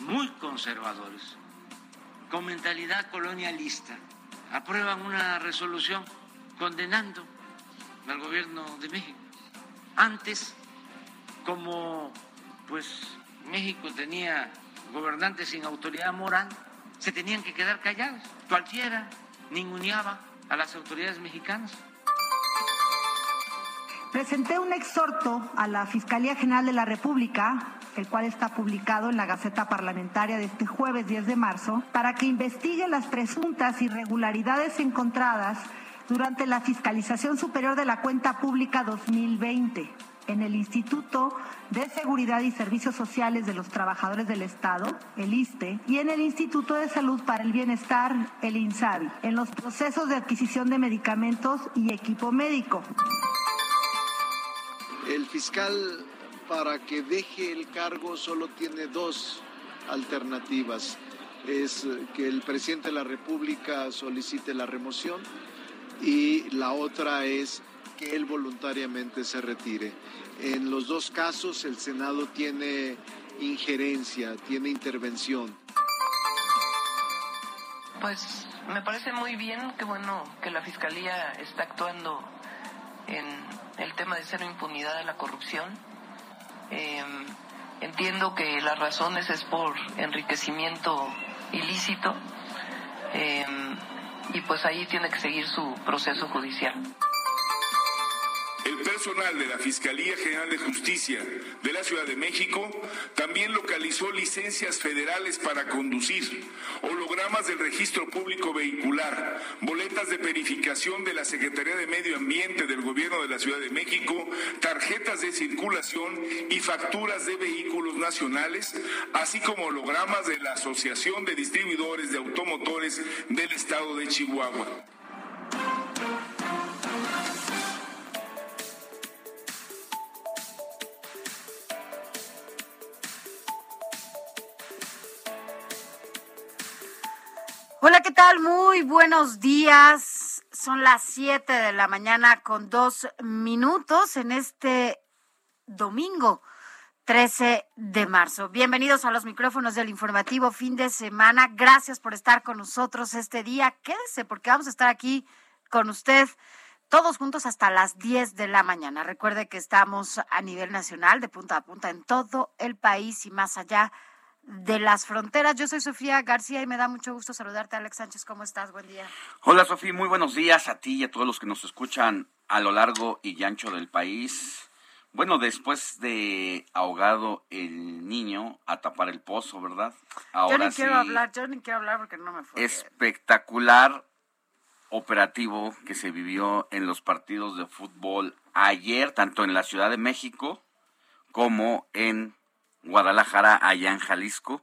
muy conservadores, con mentalidad colonialista, aprueban una resolución condenando al gobierno de México. Antes, como pues México tenía gobernantes sin autoridad moral, se tenían que quedar callados. Cualquiera ninguneaba a las autoridades mexicanas. Presenté un exhorto a la Fiscalía General de la República, el cual está publicado en la Gaceta Parlamentaria de este jueves 10 de marzo, para que investigue las presuntas irregularidades encontradas durante la Fiscalización Superior de la Cuenta Pública 2020 en el Instituto de Seguridad y Servicios Sociales de los Trabajadores del Estado, el ISTE, y en el Instituto de Salud para el Bienestar, el INSABI, en los procesos de adquisición de medicamentos y equipo médico. El fiscal para que deje el cargo solo tiene dos alternativas. Es que el presidente de la República solicite la remoción y la otra es que él voluntariamente se retire. En los dos casos el Senado tiene injerencia, tiene intervención. Pues me parece muy bien, qué bueno que la Fiscalía está actuando en el tema de cero impunidad de la corrupción. Eh, entiendo que las razones es por enriquecimiento ilícito eh, y pues ahí tiene que seguir su proceso judicial. El personal de la Fiscalía General de Justicia de la Ciudad de México también localizó licencias federales para conducir, hologramas del registro público vehicular, boletas de verificación de la Secretaría de Medio Ambiente del Gobierno de la Ciudad de México, tarjetas de circulación y facturas de vehículos nacionales, así como hologramas de la Asociación de Distribuidores de Automotores del Estado de Chihuahua. Hola, ¿qué tal? Muy buenos días. Son las 7 de la mañana con dos minutos en este domingo 13 de marzo. Bienvenidos a los micrófonos del informativo fin de semana. Gracias por estar con nosotros este día. Quédese porque vamos a estar aquí con usted todos juntos hasta las 10 de la mañana. Recuerde que estamos a nivel nacional, de punta a punta, en todo el país y más allá de las fronteras. Yo soy Sofía García y me da mucho gusto saludarte, Alex Sánchez. ¿Cómo estás? Buen día. Hola, Sofía. Muy buenos días a ti y a todos los que nos escuchan a lo largo y ancho del país. Bueno, después de ahogado el niño a tapar el pozo, ¿verdad? Ahora yo ni quiero hablar, yo ni quiero hablar porque no me fue. Espectacular operativo que se vivió en los partidos de fútbol ayer, tanto en la Ciudad de México como en Guadalajara, allá en Jalisco,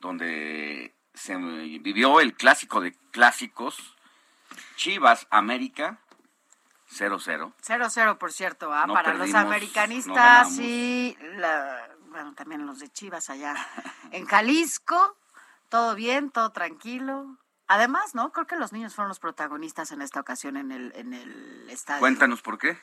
donde se vivió el clásico de clásicos, Chivas América 0-0. 0-0, por cierto, ¿ah? para los americanistas y bueno, también los de Chivas allá en Jalisco. Todo bien, todo tranquilo. Además, ¿no? Creo que los niños fueron los protagonistas en esta ocasión en el, en el estadio. Cuéntanos por qué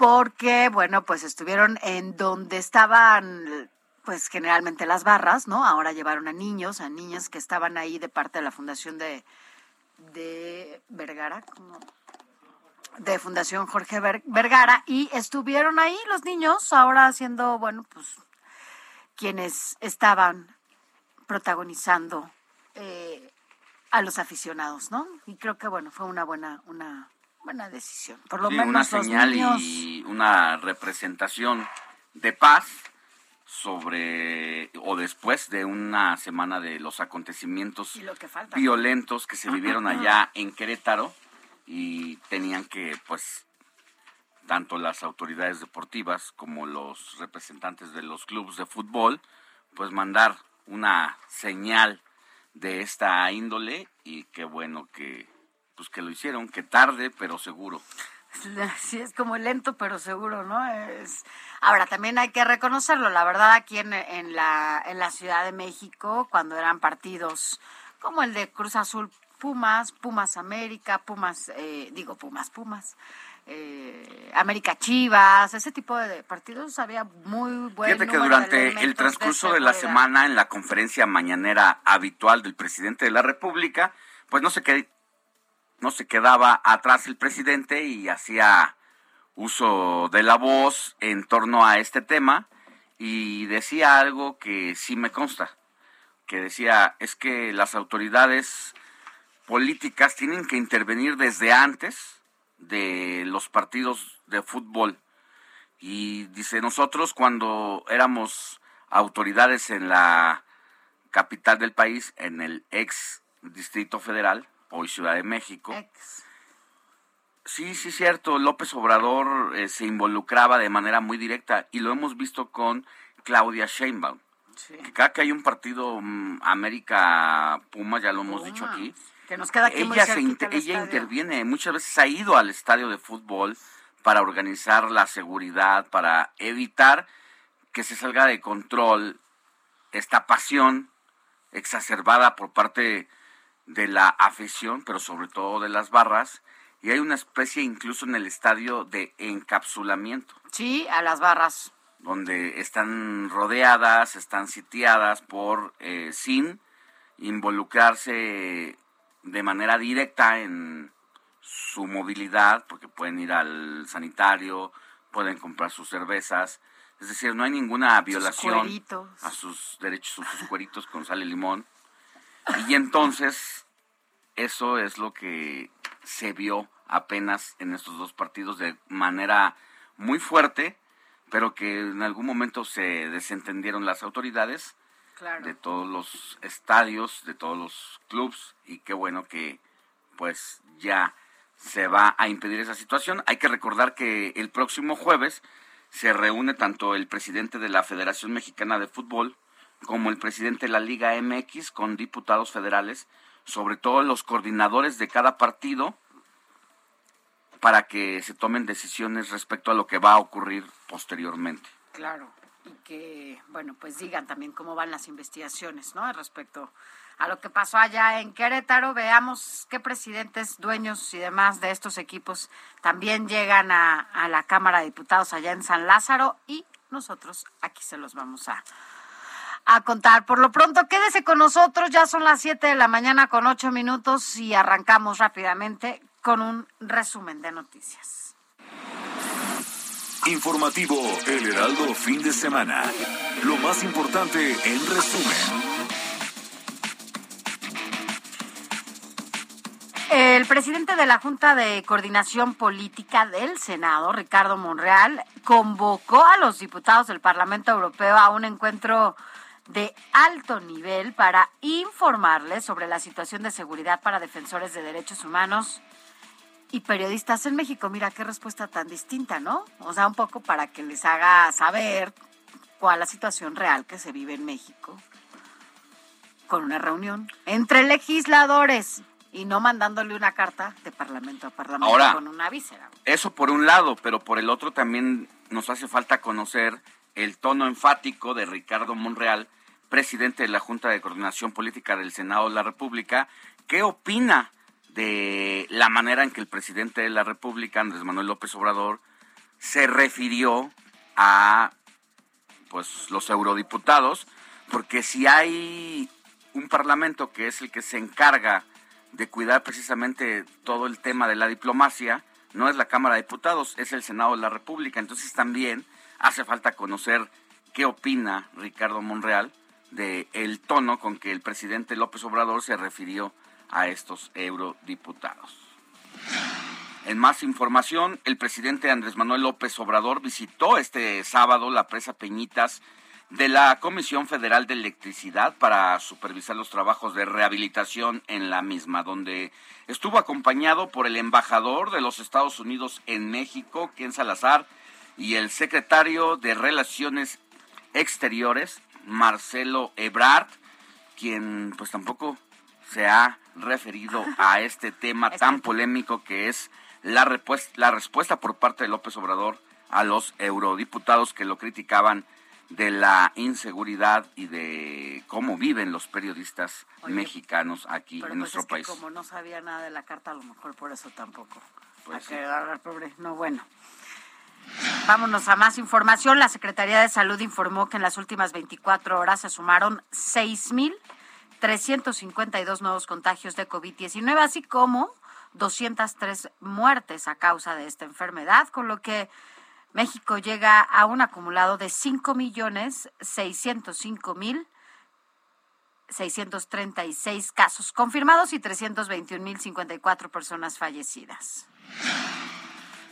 porque, bueno, pues estuvieron en donde estaban pues generalmente las barras, ¿no? Ahora llevaron a niños, a niñas que estaban ahí de parte de la Fundación de, de Vergara, de Fundación Jorge Vergara, y estuvieron ahí los niños ahora haciendo, bueno, pues quienes estaban protagonizando eh, a los aficionados, ¿no? Y creo que bueno, fue una buena, una buena decisión. Por lo menos una señal y una representación de paz sobre o después de una semana de los acontecimientos violentos que se vivieron allá en Querétaro y tenían que pues tanto las autoridades deportivas como los representantes de los clubes de fútbol pues mandar una señal de esta índole y qué bueno que pues que lo hicieron, que tarde pero seguro. Sí, es como lento pero seguro, ¿no? Es... Ahora, también hay que reconocerlo, la verdad, aquí en, en, la, en la Ciudad de México, cuando eran partidos como el de Cruz Azul Pumas, Pumas América, Pumas, eh, digo Pumas, Pumas, eh, América Chivas, ese tipo de partidos había muy buen Fíjate que durante el transcurso de, la semana en la conferencia mañanera habitual del presidente de la República, pues no se, no se quedaba atrás el presidente y hacía uso de la voz en torno a este tema y decía algo que sí me consta, que decía es que las autoridades políticas tienen que intervenir desde antes de los partidos de fútbol. Y dice, nosotros cuando éramos autoridades en la capital del país, en el ex Distrito Federal, hoy Ciudad de México, sí, sí, cierto, López Obrador eh, se involucraba de manera muy directa y lo hemos visto con Claudia Sheinbaum. Que cada que hay un partido mm, América Puma, ya lo hemos dicho aquí, nos queda ella, ella interviene, muchas veces ha ido al estadio de fútbol para organizar la seguridad, para evitar que se salga de control esta pasión exacerbada por parte de la afición, pero sobre todo de las barras, y hay una especie incluso en el estadio de encapsulamiento. Sí, a las barras. Donde están rodeadas, están sitiadas por, eh, sin involucrarse de manera directa en su movilidad, porque pueden ir al sanitario, pueden comprar sus cervezas, es decir, no hay ninguna violación a sus derechos, a sus cueritos con sal y limón. Y entonces, eso es lo que se vio apenas en estos dos partidos de manera muy fuerte, pero que en algún momento se desentendieron las autoridades de todos los estadios, de todos los clubs y qué bueno que pues ya se va a impedir esa situación. Hay que recordar que el próximo jueves se reúne tanto el presidente de la Federación Mexicana de Fútbol como el presidente de la Liga MX con diputados federales, sobre todo los coordinadores de cada partido, para que se tomen decisiones respecto a lo que va a ocurrir posteriormente. Claro y que, bueno, pues digan también cómo van las investigaciones, ¿no? Respecto a lo que pasó allá en Querétaro. Veamos qué presidentes, dueños y demás de estos equipos también llegan a, a la Cámara de Diputados allá en San Lázaro y nosotros aquí se los vamos a, a contar. Por lo pronto, quédese con nosotros, ya son las 7 de la mañana con 8 minutos y arrancamos rápidamente con un resumen de noticias. Informativo El Heraldo Fin de Semana. Lo más importante en resumen. El presidente de la Junta de Coordinación Política del Senado, Ricardo Monreal, convocó a los diputados del Parlamento Europeo a un encuentro de alto nivel para informarles sobre la situación de seguridad para defensores de derechos humanos y periodistas en México. Mira qué respuesta tan distinta, ¿no? O sea, un poco para que les haga saber cuál es la situación real que se vive en México con una reunión entre legisladores y no mandándole una carta de parlamento a parlamento con una víscera. Eso por un lado, pero por el otro también nos hace falta conocer el tono enfático de Ricardo Monreal, presidente de la Junta de Coordinación Política del Senado de la República. ¿Qué opina de la manera en que el presidente de la República, Andrés Manuel López Obrador, se refirió a pues los eurodiputados, porque si hay un parlamento que es el que se encarga de cuidar precisamente todo el tema de la diplomacia, no es la Cámara de Diputados, es el Senado de la República. Entonces también hace falta conocer qué opina Ricardo Monreal de el tono con que el presidente López Obrador se refirió a estos eurodiputados. En más información, el presidente Andrés Manuel López Obrador visitó este sábado la presa Peñitas de la Comisión Federal de Electricidad para supervisar los trabajos de rehabilitación en la misma, donde estuvo acompañado por el embajador de los Estados Unidos en México, Ken Salazar, y el secretario de Relaciones Exteriores, Marcelo Ebrard, quien pues tampoco se ha referido a este tema tan polémico que es la, la respuesta por parte de López Obrador a los eurodiputados que lo criticaban de la inseguridad y de cómo viven los periodistas mexicanos aquí en pues nuestro es país. Que como no sabía nada de la carta, a lo mejor por eso tampoco. Pues sí. pobre. No, bueno. Vámonos a más información. La Secretaría de Salud informó que en las últimas 24 horas se sumaron 6.352 nuevos contagios de COVID-19, así como 203 muertes a causa de esta enfermedad, con lo que México llega a un acumulado de 5.605.636 casos confirmados y 321.054 personas fallecidas.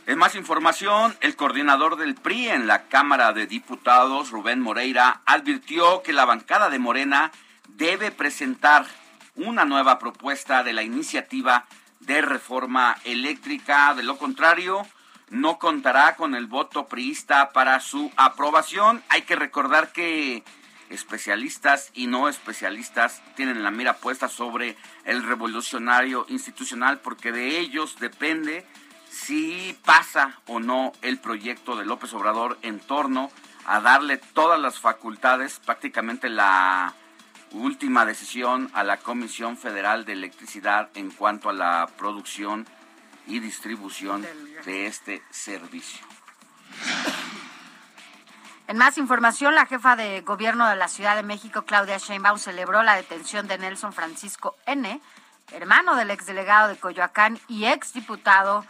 En más información, el coordinador del PRI en la Cámara de Diputados, Rubén Moreira, advirtió que la bancada de Morena debe presentar una nueva propuesta de la iniciativa de reforma eléctrica. De lo contrario, no contará con el voto priista para su aprobación. Hay que recordar que especialistas y no especialistas tienen la mira puesta sobre el revolucionario institucional porque de ellos depende si pasa o no el proyecto de López Obrador en torno a darle todas las facultades, prácticamente la última decisión a la Comisión Federal de Electricidad en cuanto a la producción y distribución de este servicio. En más información, la jefa de gobierno de la Ciudad de México, Claudia Sheinbaum, celebró la detención de Nelson Francisco N., hermano del exdelegado de Coyoacán y exdiputado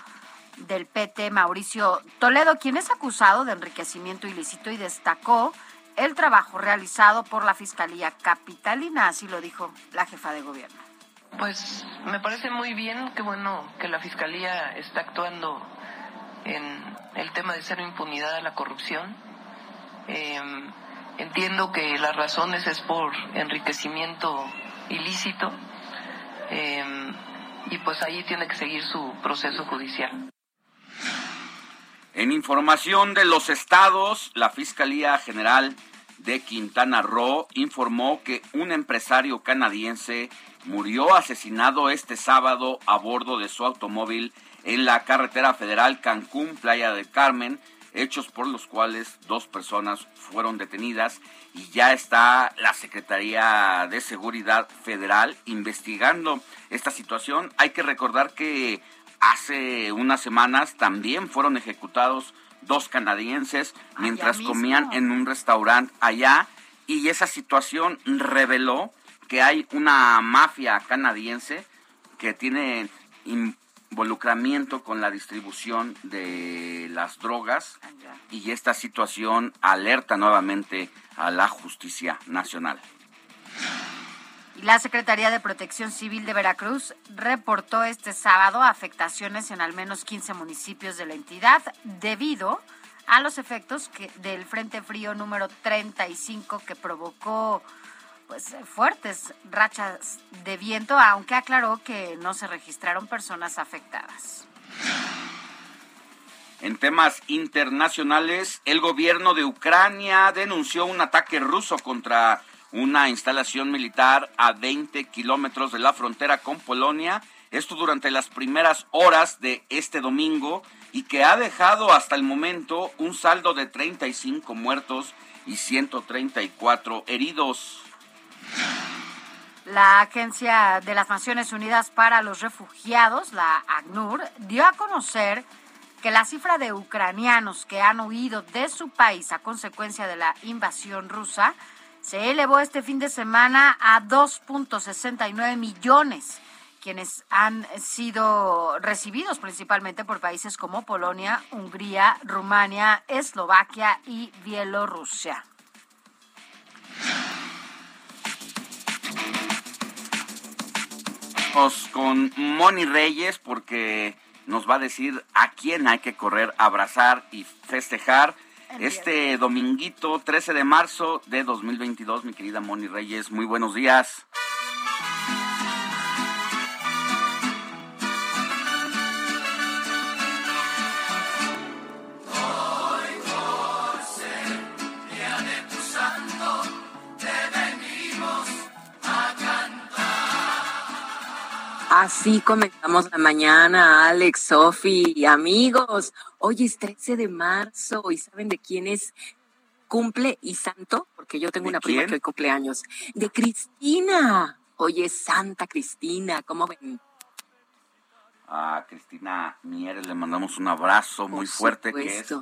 del PT, Mauricio Toledo, quien es acusado de enriquecimiento ilícito y destacó el trabajo realizado por la Fiscalía Capitalina, así lo dijo la jefa de gobierno. Pues me parece muy bien, qué bueno que la Fiscalía está actuando en el tema de cero impunidad a la corrupción. Em, entiendo que las razones es por enriquecimiento ilícito em, y pues ahí tiene que seguir su proceso judicial. En información de los estados, la Fiscalía General de Quintana Roo informó que un empresario canadiense murió asesinado este sábado a bordo de su automóvil en la carretera federal Cancún, Playa del Carmen, hechos por los cuales dos personas fueron detenidas y ya está la Secretaría de Seguridad Federal investigando esta situación. Hay que recordar que hace unas semanas también fueron ejecutados dos canadienses mientras comían en un restaurante allá. Y esa situación reveló que hay una mafia canadiense que tiene involucramiento con la distribución de las drogas. Y esta situación alerta nuevamente a la justicia nacional. La Secretaría de Protección Civil de Veracruz reportó este sábado afectaciones en al menos 15 municipios de la entidad debido a los efectos del Frente Frío número 35 que provocó pues fuertes rachas de viento, aunque aclaró que no se registraron personas afectadas. En temas internacionales, el gobierno de Ucrania denunció un ataque ruso contra una instalación militar a 20 kilómetros de la frontera con Polonia. Esto durante las primeras horas de este domingo y que ha dejado hasta el momento un saldo de 35 muertos y 134 heridos. La Agencia de las Naciones Unidas para los Refugiados, la ACNUR, dio a conocer que la cifra de ucranianos que han huido de su país a consecuencia de la invasión rusa se elevó este fin de semana a 2.69 millones quienes han sido recibidos principalmente por países como Polonia, Hungría, Rumania, Eslovaquia y Bielorrusia. con Moni Reyes porque nos va a decir a quién hay que correr, abrazar y festejar este dominguito 13 de marzo de 2022, mi querida Moni Reyes. Muy buenos días. Así comenzamos la mañana, Alex, Sofi, amigos. Hoy es 13 de marzo y ¿saben de quién es cumple y santo? Porque yo tengo una prima que hoy cumple años. De Cristina. Hoy es Santa Cristina. ¿Cómo ven? A Cristina Mieres le mandamos un abrazo muy fuerte, que es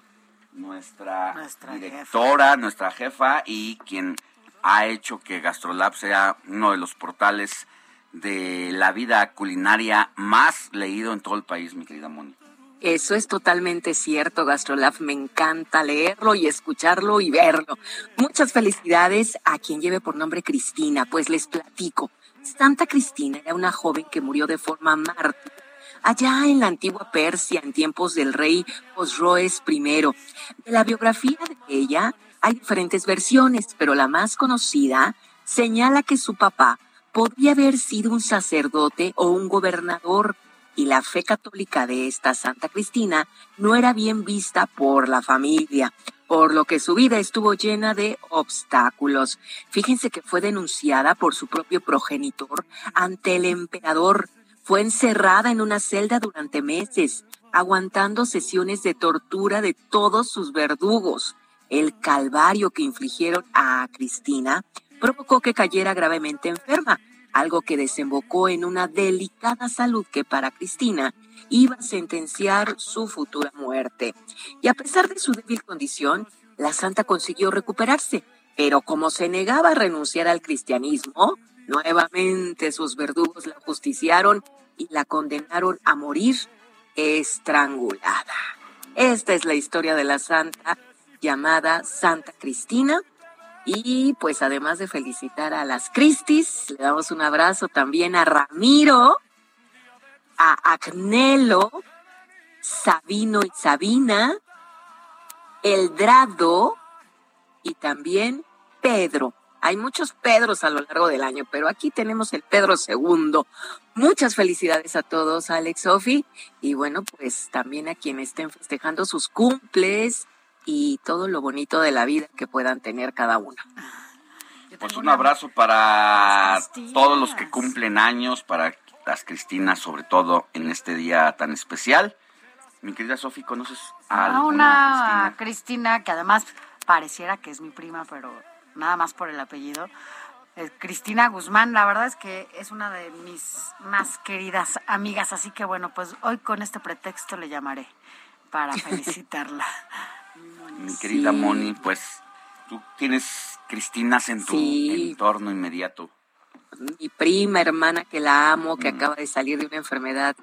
nuestra, directora, nuestra jefa y quien ha hecho que Gastrolab sea uno de los portales de la vida culinaria más leído en todo el país, mi querida Moni. Eso es totalmente cierto, Gastrolab. Me encanta leerlo y escucharlo y verlo. Muchas felicidades a quien lleve por nombre Cristina, pues les platico. Santa Cristina era una joven que murió de forma mártir allá en la antigua Persia, en tiempos del rey Osroes I. De la biografía de ella hay diferentes versiones, pero la más conocida señala que su papá podría haber sido un sacerdote o un gobernador, y la fe católica de esta Santa Cristina no era bien vista por la familia, por lo que su vida estuvo llena de obstáculos. Fíjense que fue denunciada por su propio progenitor ante el emperador. Fue encerrada en una celda durante meses, aguantando sesiones de tortura de todos sus verdugos. El calvario que infligieron a Cristina provocó que cayera gravemente enferma, algo que desembocó en una delicada salud que para Cristina iba a sentenciar su futura muerte. Y a pesar de su débil condición, la santa consiguió recuperarse, pero como se negaba a renunciar al cristianismo, nuevamente sus verdugos la justiciaron y la condenaron a morir estrangulada. Esta es la historia de la santa llamada Santa Cristina y pues además de felicitar a las Cristis, le damos un abrazo también a Ramiro, a Agnelo, Sabino y Sabina, Eldrado y también Pedro. Hay muchos Pedros a lo largo del año, pero aquí tenemos el Pedro segundo. Muchas felicidades a todos, Alex Sofi, y bueno, pues también a quienes estén festejando sus cumples, y todo lo bonito de la vida que puedan tener cada uno. Pues un abrazo para todos los que cumplen años, para las Cristinas, sobre todo en este día tan especial. Mi querida Sofi, ¿conoces a una Cristina? que además pareciera que es mi prima, pero nada más por el apellido? Cristina Guzmán, la verdad es que es una de mis más queridas amigas, así que bueno, pues hoy con este pretexto le llamaré para felicitarla mi querida Moni, pues tú tienes Cristinas en tu entorno inmediato. Mi prima, hermana, que la amo, que mm. acaba de salir de una enfermedad,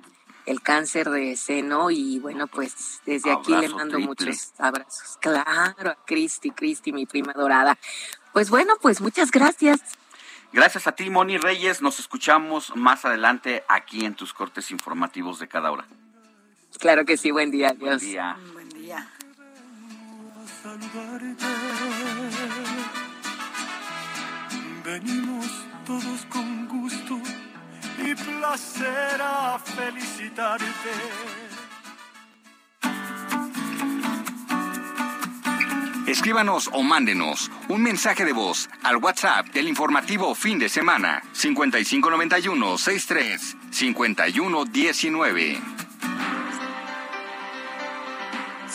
el cáncer de seno, y bueno, pues desde aquí le mando muchos abrazos. Claro, a Cristi, Cristi, mi prima dorada. Pues bueno, pues muchas gracias. Gracias a ti, Moni Reyes. Nos escuchamos más adelante aquí en tus cortes informativos de cada hora. Claro que sí, buen día, adiós. Buen día. Saludarte. Venimos todos con gusto y placer a felicitarte. Escríbanos o mándenos un mensaje de voz al WhatsApp del informativo fin de semana 5591 63 5119.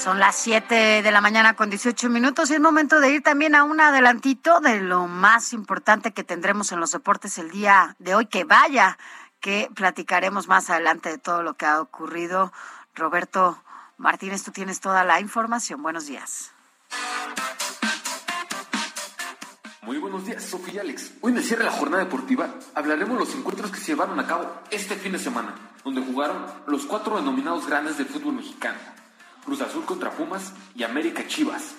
Son las 7 de la mañana con 18 minutos y es momento de ir también a un adelantito de lo más importante que tendremos en los deportes el día de hoy. Que vaya, que platicaremos más adelante de todo lo que ha ocurrido. Roberto Martínez, tú tienes toda la información. Buenos días. Muy buenos días, Sofía y Alex. Hoy en el cierre de la jornada deportiva hablaremos de los encuentros que se llevaron a cabo este fin de semana, donde jugaron los cuatro denominados grandes del fútbol mexicano Cruz Azul contra Pumas y América Chivas.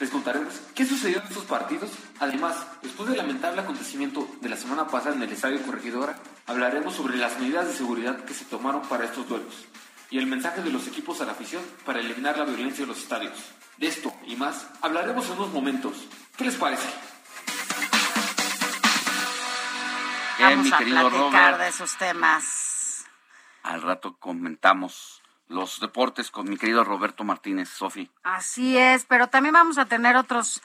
Les contaremos qué sucedió en estos partidos. Además, después del lamentable acontecimiento de la semana pasada en el Estadio Corregidora, hablaremos sobre las medidas de seguridad que se tomaron para estos duelos y el mensaje de los equipos a la afición para eliminar la violencia en los estadios. De esto y más hablaremos en unos momentos. ¿Qué les parece? Bien, Vamos mi a querido platicar Robert. de esos temas. Al rato comentamos los deportes con mi querido Roberto Martínez, Sofi. Así es, pero también vamos a tener otros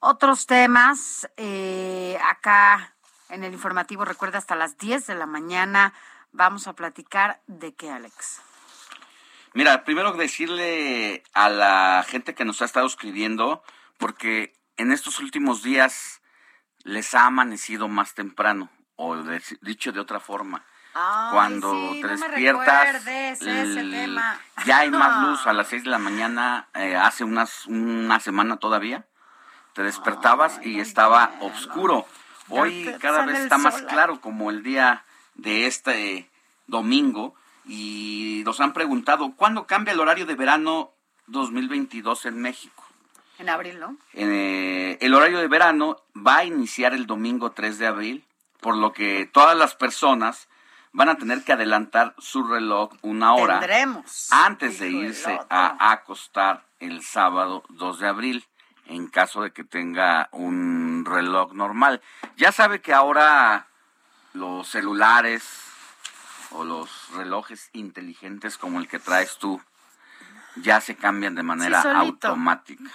otros temas eh, acá en el informativo. Recuerda, hasta las 10 de la mañana vamos a platicar de qué, Alex. Mira, primero decirle a la gente que nos ha estado escribiendo, porque en estos últimos días les ha amanecido más temprano, o de- dicho de otra forma. Ay, Cuando sí, te no despiertas, ese tema. ya hay más luz a las 6 de la mañana, eh, hace unas, una semana todavía. Te despertabas y estaba oscuro. Hoy cada vez está más claro como el día de este domingo y nos han preguntado, ¿cuándo cambia el horario de verano 2022 en México? En abril, ¿no? Eh, el horario de verano va a iniciar el domingo 3 de abril, por lo que todas las personas van a tener que adelantar su reloj una hora Tendremos. antes de irse a acostar el sábado 2 de abril, en caso de que tenga un reloj normal. Ya sabe que ahora los celulares o los relojes inteligentes como el que traes tú ya se cambian de manera automática.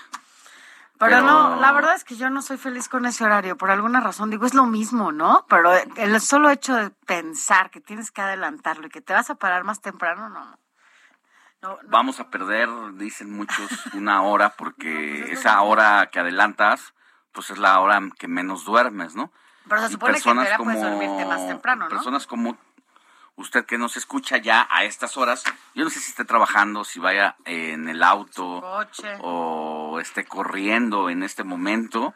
Pero, Pero- no, la verdad es que yo no soy feliz con ese horario, por alguna razón. Digo, es lo mismo, ¿no? Pero el solo hecho de pensar que tienes que adelantarlo y que te vas a parar más temprano, no. no. No, no. Vamos a perder, dicen muchos, una hora porque esa hora que adelantas, pues es la hora que menos duermes, ¿no? Pero se supone que en teoría puedes dormirte más temprano, ¿no? Personas como usted que nos escucha ya a estas horas, yo no sé si esté trabajando, si vaya en el auto o esté corriendo en este momento,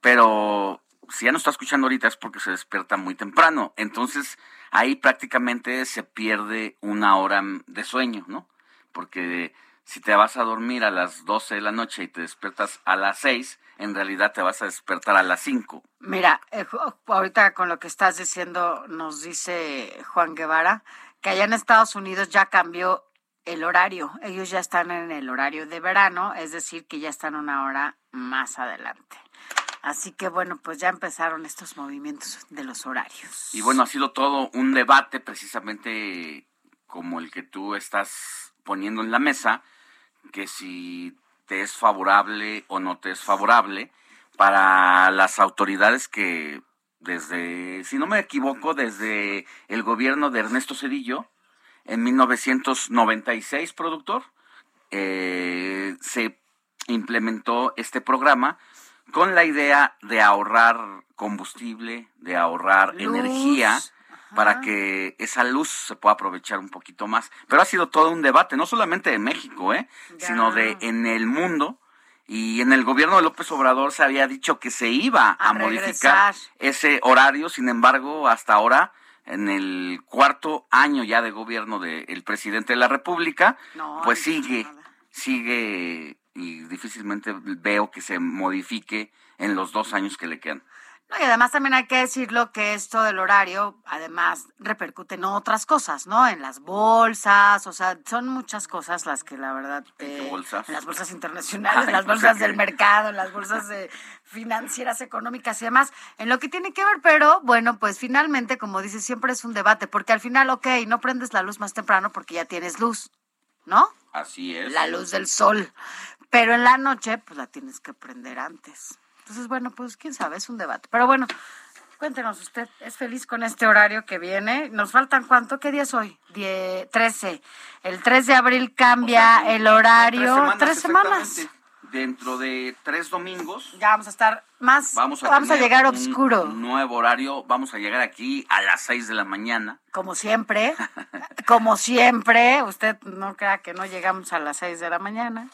pero si ya no está escuchando ahorita es porque se despierta muy temprano. Entonces ahí prácticamente se pierde una hora de sueño, ¿no? Porque si te vas a dormir a las 12 de la noche y te despiertas a las 6, en realidad te vas a despertar a las 5. Mira, eh, ahorita con lo que estás diciendo, nos dice Juan Guevara que allá en Estados Unidos ya cambió el horario. Ellos ya están en el horario de verano, es decir, que ya están una hora más adelante. Así que bueno, pues ya empezaron estos movimientos de los horarios. Y bueno, ha sido todo un debate precisamente como el que tú estás poniendo en la mesa, que si te es favorable o no te es favorable para las autoridades que desde, si no me equivoco, desde el gobierno de Ernesto Cedillo, en 1996, productor, eh, se implementó este programa con la idea de ahorrar combustible, de ahorrar Luz. energía para que esa luz se pueda aprovechar un poquito más. Pero ha sido todo un debate, no solamente de México, ¿eh? Ya. sino de en el mundo. Y en el gobierno de López Obrador se había dicho que se iba a, A modificar ese horario, sin embargo, hasta ahora, en el cuarto año ya de gobierno del presidente de la República, No, pues no sigue, nada. sigue y difícilmente veo que se modifique en los dos años que le quedan. No, y además también hay que decirlo que esto del horario, además, repercute en otras cosas, ¿no? En las bolsas, o sea, son muchas cosas las que la verdad... eh, bolsas? En las bolsas internacionales, Ay, en las bolsas del mercado, en las bolsas eh, financieras, económicas y demás, en lo que tiene que ver, pero bueno, pues finalmente, como dices, siempre es un debate, porque al final, ok, no prendes la luz más temprano porque ya tienes luz, ¿no? Así es. la luz del sol. Pero en la noche, pues la tienes que prender antes. Entonces, bueno, pues quién sabe, es un debate. Pero bueno, cuéntenos, ¿usted es feliz con este horario que viene? ¿Nos faltan cuánto? ¿Qué día es hoy? Die- 13. El 3 de abril cambia O sea, el horario. Tres semanas. Tres semanas. exactamente. Dentro de tres domingos Ya vamos a estar más. vamos a, vamos a llegar un oscuro. nuevo horario. Vamos a llegar aquí a las seis de la mañana. Como siempre. como siempre. Usted no crea que no llegamos a las 6 de la mañana.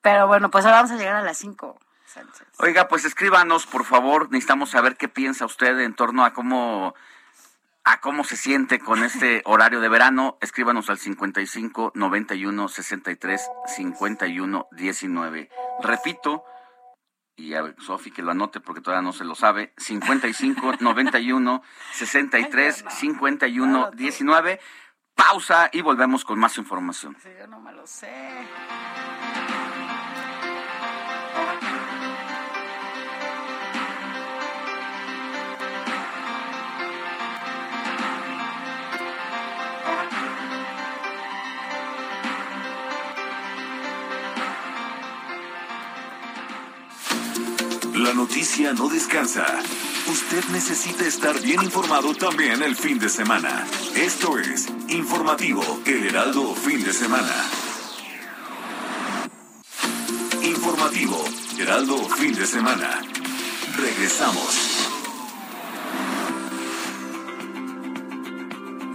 Pero bueno, pues ahora vamos a llegar a las 5. Sánchez. Oiga, pues escríbanos, por favor. Necesitamos saber qué piensa usted en torno a cómo a cómo se siente con este horario de verano, escríbanos al 55 91 63 51 19. Repito, y a Sofi que lo anote porque todavía no se lo sabe, 55 91 63 51 19. Pausa y volvemos con más información. Sí, yo no me lo sé. La noticia no descansa. Usted necesita estar bien informado también el fin de semana. Esto es Informativo El Heraldo Fin de Semana. Informativo Heraldo Fin de Semana. Regresamos.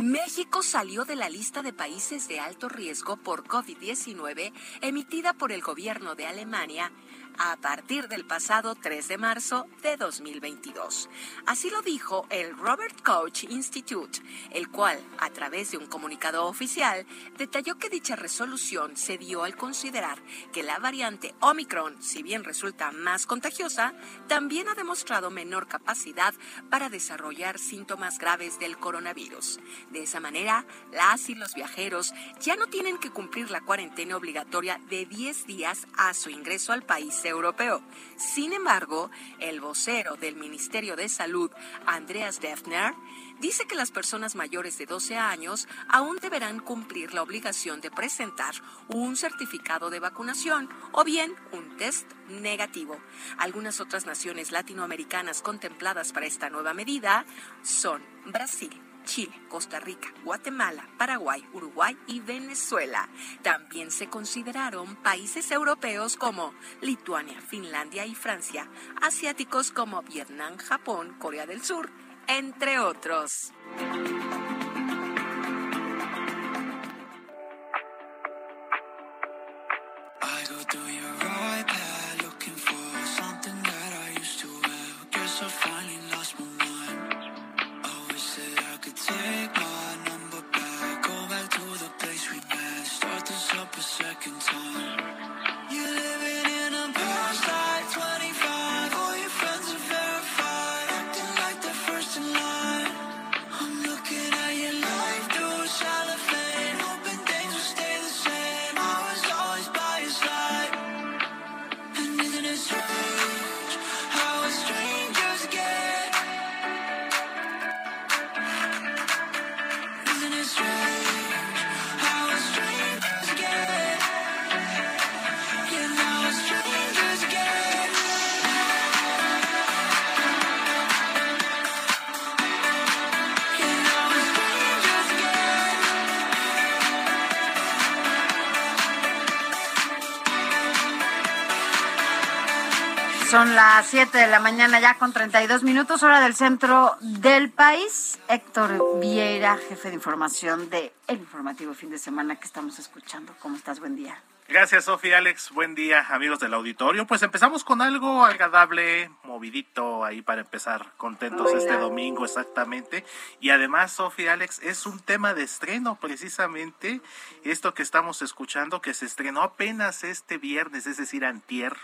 México salió de la lista de países de alto riesgo por COVID-19 emitida por el gobierno de Alemania a partir del pasado 3 de marzo de 2022. Así lo dijo el Robert Koch Institute, el cual, a través de un comunicado oficial, detalló que dicha resolución se dio al considerar que la variante Omicron, si bien resulta más contagiosa, también ha demostrado menor capacidad para desarrollar síntomas graves del coronavirus. De esa manera, las y los viajeros ya no tienen que cumplir la cuarentena obligatoria de 10 días a su ingreso al país europeo. Sin embargo, el vocero del Ministerio de Salud, Andreas Defner, dice que las personas mayores de 12 años aún deberán cumplir la obligación de presentar un certificado de vacunación o bien un test negativo. Algunas otras naciones latinoamericanas contempladas para esta nueva medida son Brasil, Chile, Costa Rica, Guatemala, Paraguay, Uruguay y Venezuela. También se consideraron países europeos como Lituania, Finlandia y Francia, asiáticos como Vietnam, Japón, Corea del Sur, entre otros. Mañana ya con 32 minutos, hora del centro del país. Héctor Vieira, jefe de información de El Informativo Fin de Semana que estamos escuchando. ¿Cómo estás? Buen día. Gracias, Sofía, Alex. Buen día, amigos del auditorio. Pues empezamos con algo agradable, movidito ahí para empezar contentos este domingo exactamente. Y además, Sofía, Alex, es un tema de estreno precisamente esto que estamos escuchando que se estrenó apenas este viernes, es decir, antier,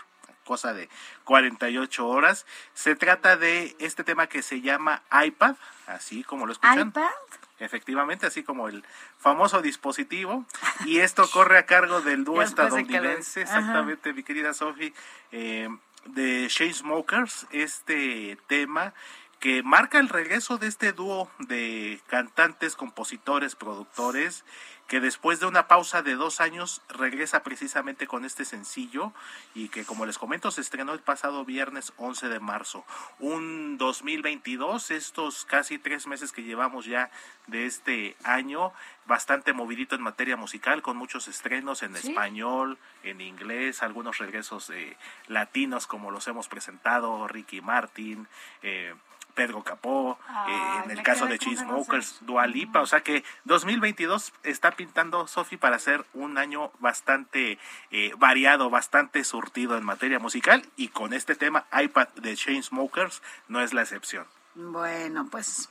cosa de 48 horas. Se trata de este tema que se llama iPad, así como lo escuchan. ¿iPad? Efectivamente, así como el famoso dispositivo. Y esto corre a cargo del dúo estadounidense, exactamente, mi querida Sophie, eh, de Smokers este tema que marca el regreso de este dúo de cantantes, compositores, productores, que después de una pausa de dos años regresa precisamente con este sencillo y que como les comento se estrenó el pasado viernes 11 de marzo. Un 2022, estos casi tres meses que llevamos ya de este año, bastante movidito en materia musical, con muchos estrenos en Sí. español, en inglés, algunos regresos eh, latinos como los hemos presentado, Ricky Martin, eh, Pedro Capó, eh, en el caso de Chainsmokers, Dua Lipa, o sea que 2022 está pintando Sofi para ser un año bastante eh, variado, bastante surtido en materia musical y con este tema iPad de Chainsmokers no es la excepción. Bueno, pues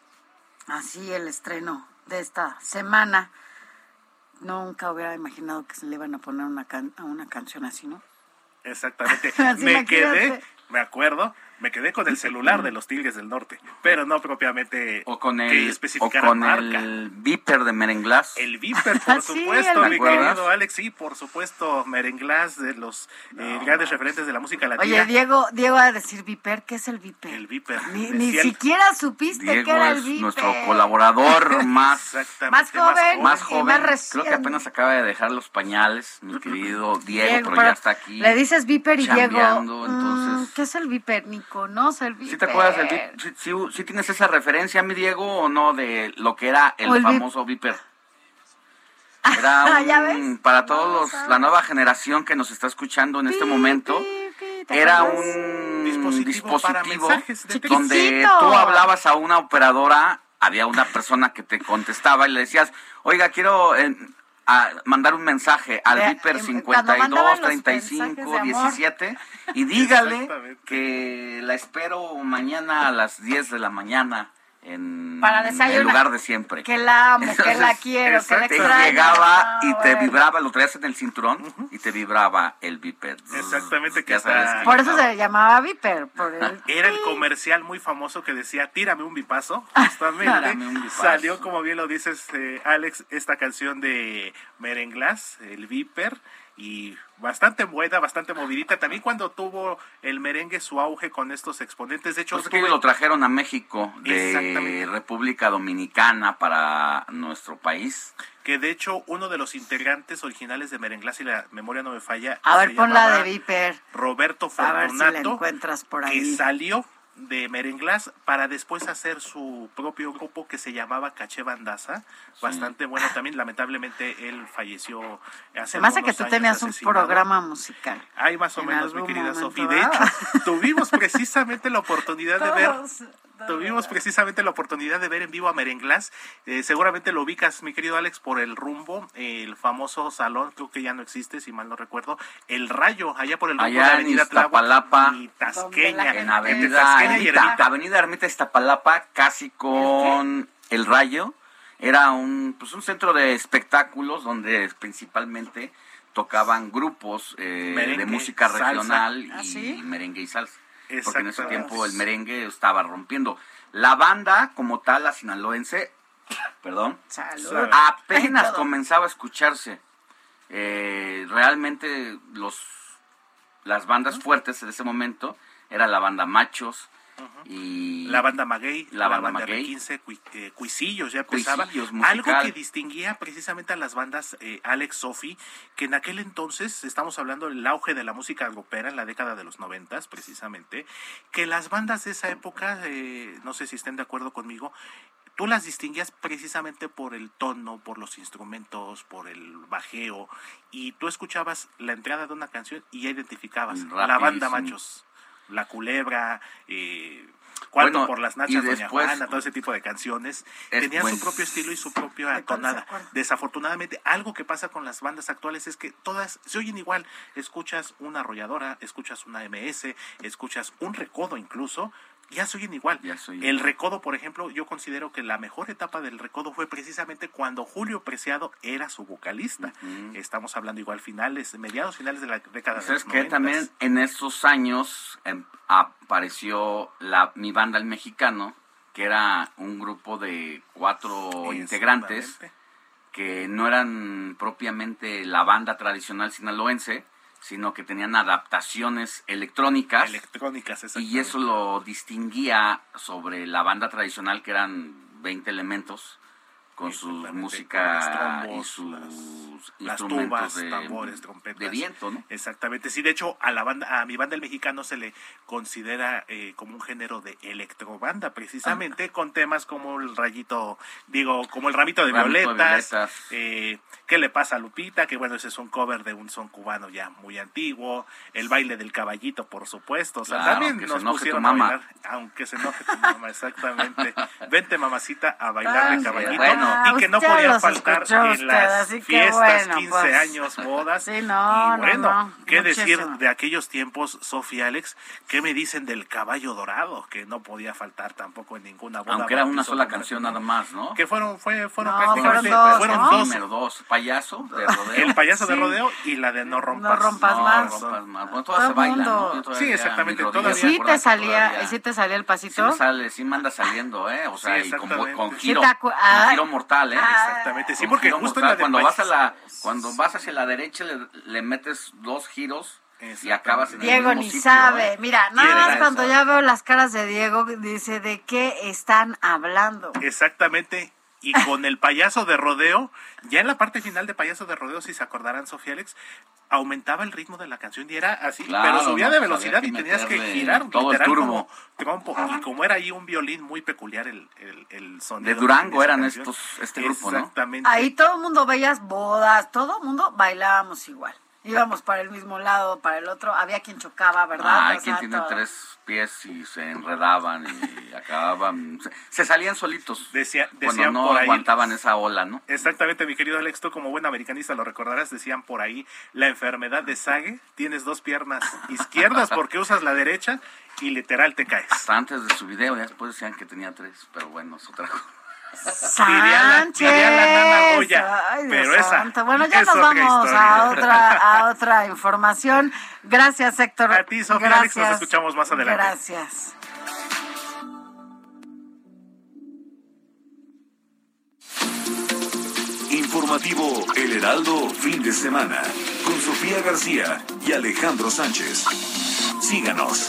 Así el estreno de esta semana. Nunca hubiera imaginado que se le iban a poner una, can- a una canción así, ¿no? Exactamente. Me quedé, me acuerdo, me quedé con el celular de los Tigres del Norte, pero no propiamente O con que el, o especificara con marca. el Viper de Merenglás. El Viper, por Sí, supuesto, mi querido Alex, sí, por supuesto, Merenglás de los eh, grandes referentes de la música latina. Oye, Diego, Diego va a decir Viper, ¿qué es el Viper? El Viper. Ni, siquiera supiste Diego que era el es Viper. nuestro colaborador más, Exactamente, Más joven. más y joven. más Creo que apenas acaba de dejar los pañales, mi querido Diego, Diego, pero pero ya está aquí. Le dices Viper y Diego. mm, entonces- ¿Qué es el Viper? Ni conoce el Viper. ¿Sí te acuerdas del Viper? ¿Sí, sí- sí tienes esa referencia, mi Diego, o no, de lo que era el famoso Viper? Era ¿Ya un, ves? para todos los, la nueva generación que nos está escuchando en este momento, ¿te era un Dispositivo para donde tú hablabas a una operadora, había una persona que te contestaba y le decías, oiga, quiero eh, a- mandar un mensaje al Viper em, cuando mandaban 52 los 35 mensajes de amor. 17 y dígale que la espero mañana a las 10 de la mañana en Para desayunar. el lugar de siempre. Que la amo, que la quiero, que la te extraño. llegaba Ah, y te bueno. vibraba, lo traías en el cinturón y te vibraba el Viper. Exactamente, que hasta- que- Por eso se llamaba Viper. Por el... Era el comercial muy famoso que decía, tírame un bipazo, justamente. Tírame un bipazo. Salió, como bien lo dices, eh, Alex, esta canción de Merenglás, el Viper, y bastante buena, bastante movidita. También cuando tuvo el merengue su auge con estos exponentes. De hecho, Pues es que lo trajeron a México de. República Dominicana para nuestro país. que de hecho uno de los integrantes originales de Merenglás, y la memoria no me falla, A ver, pon la de Viper. Roberto A ver si la Fortunato. encuentras por que salió de Merenglás para después hacer su propio grupo que se llamaba Caché Bandaza, bastante bueno también, lamentablemente él falleció hace hace que tú tenías un programa musical. Hay más o en menos, mi querida Sofi. De hecho, tuvimos precisamente la oportunidad de ver. Tuvimos precisamente la oportunidad de ver en vivo a Merenglás. Eh, seguramente lo ubicas, mi querido Alex, por el rumbo, el famoso salón, creo que ya no existe, si mal no recuerdo, el Rayo, allá por el rumbo de Allá en Avenida Iztapalapa, y Tasqueña. en Avenida Tasqueña y Ermita, Ermita. Avenida Ermita Iztapalapa, casi con el Rayo. Era un, pues un centro de espectáculos donde principalmente tocaban grupos eh, de Merengue, música salsa. regional ¿Ah, y sí? merengue y salsa. Porque en ese tiempo el merengue estaba rompiendo. La banda, como tal, la sinaloense, perdón, Salud. apenas comenzaba a escucharse. Eh, realmente los las bandas fuertes en ese momento era la banda Machos y La banda Maguey, La la, banda banda Maguey. 15 Cuisillos ya empezaba. Cuisillos Algo que distinguía precisamente a las bandas eh, Alex Sofi, que en aquel entonces, estamos hablando del auge de la música grupera en la década de los noventas precisamente, que las bandas de esa época, eh, no sé si estén de acuerdo conmigo, tú las distinguías precisamente por el tono, por los instrumentos, por el bajeo, y tú escuchabas la entrada de una canción y ya identificabas la banda. Machos, la culebra, eh, Cuarto Bueno, por las nachas, Doña después- Juana, todo ese tipo de canciones, Es tenían su propio estilo y su propia tonada. Desafortunadamente, algo que pasa con las bandas actuales es que todas se oyen igual. Escuchas una arrolladora, escuchas una MS, escuchas un recodo incluso, ya se oyen igual. Ya El igual. recodo, por ejemplo, yo considero que la mejor etapa del recodo fue precisamente cuando Julio Preciado era su vocalista. Estamos hablando igual finales, mediados finales de la década de ¿Sabes los? 90s. También en estos años em, apareció la, mi banda El Mexicano, que era un grupo de cuatro integrantes que no eran propiamente la banda tradicional sinaloense, sino que tenían adaptaciones electrónicas. Electrónicas, y eso lo distinguía sobre la banda tradicional, que eran 20 elementos con su música los y trombos, sus las instrumentos tubas, de, tambores, trompetas. de viento, ¿no? Exactamente. Sí, de hecho, a la banda, a mi banda el mexicano se le considera eh, como un género de electrobanda, precisamente con temas como el rayito, digo, como el ramito de Ramito de violetas, eh, ¿qué le pasa a Lupita? Que bueno, ese es un cover de un son cubano ya muy antiguo, el baile del caballito, por supuesto. O sea, Claro, también nos pusieron a bailar, aunque se enoje tu mamá, exactamente. Vente, mamacita, a bailar de caballito. bueno, y que no podía faltar escuchó en usted, las fiestas, bueno, 15 pues. años, bodas. Sí, no, y bueno, no, no, qué decir muchísimo. de aquellos tiempos, Sofía Alex, ¿qué me dicen del caballo dorado? Que no podía faltar tampoco en ninguna boda. Aunque era una sola canción nada más, ¿no? Que fueron, fue, fueron No, prácticamente, fueron dos, fueron ¿no? dos. Número dos, payaso de rodeo. El payaso de Sí. rodeo y la de no rompas. No rompas No, más. rompas más. Bueno, Todo todas se el bailan, mundo. Sí, exactamente, todavía. ¿Y sí te salía, todavía- ¿y sí te salía el Sí pasito? me sale, sí me anda saliendo, ¿eh? O sea, Sí, y con, exactamente. con Sí giro, con Ah. giro mortal, ¿eh? Exactamente, sí, porque justo en mortal, la cuando vas a la cuando vas hacia la derecha le, le metes dos giros y acabas en el Diego mismo ni sitio, sabe. ¿eh? Mira, nada más eso. cuando ya veo las caras de Diego, dice, ¿de qué están hablando? Exactamente. Y con el payaso de rodeo, ya en la parte final de payaso de rodeo, si se acordarán, Sofía Alex, aumentaba el ritmo de la canción y era así, Claro, pero subía no, de pues velocidad y tenías que girar todo el literal turbo. como trompo. Y como era ahí un violín muy peculiar el, el, el sonido. De Durango eran canción. estos este grupo, ¿no? Exactamente. Ahí todo el mundo veías bodas, todo el mundo bailábamos igual. Íbamos para el mismo lado, para el otro. Había quien chocaba, ¿verdad? Hay O quien tiene tres pies y se enredaban y acababan. Se, se salían solitos. Decía- cuando decían no por ahí- aguantaban esa ola, ¿no? Exactamente, mi querido Alex, tú como buen americanista lo recordarás, decían por ahí, la enfermedad de Sage, tienes dos piernas izquierdas porque usas la derecha y literal te caes. Hasta antes de su video, ya después decían que tenía tres, pero bueno, es otra cosa. Diría la- Sánchez. diría la nana Goya, Ay, Dios pero esa santo. Bueno, ya es nos vamos historia. a otra, a otra información. Gracias, Héctor. A ti, Sofía Gracias. Alex, nos escuchamos más adelante. Gracias. Informativo El Heraldo fin de semana con Sofía García y Alejandro Sánchez. Síganos.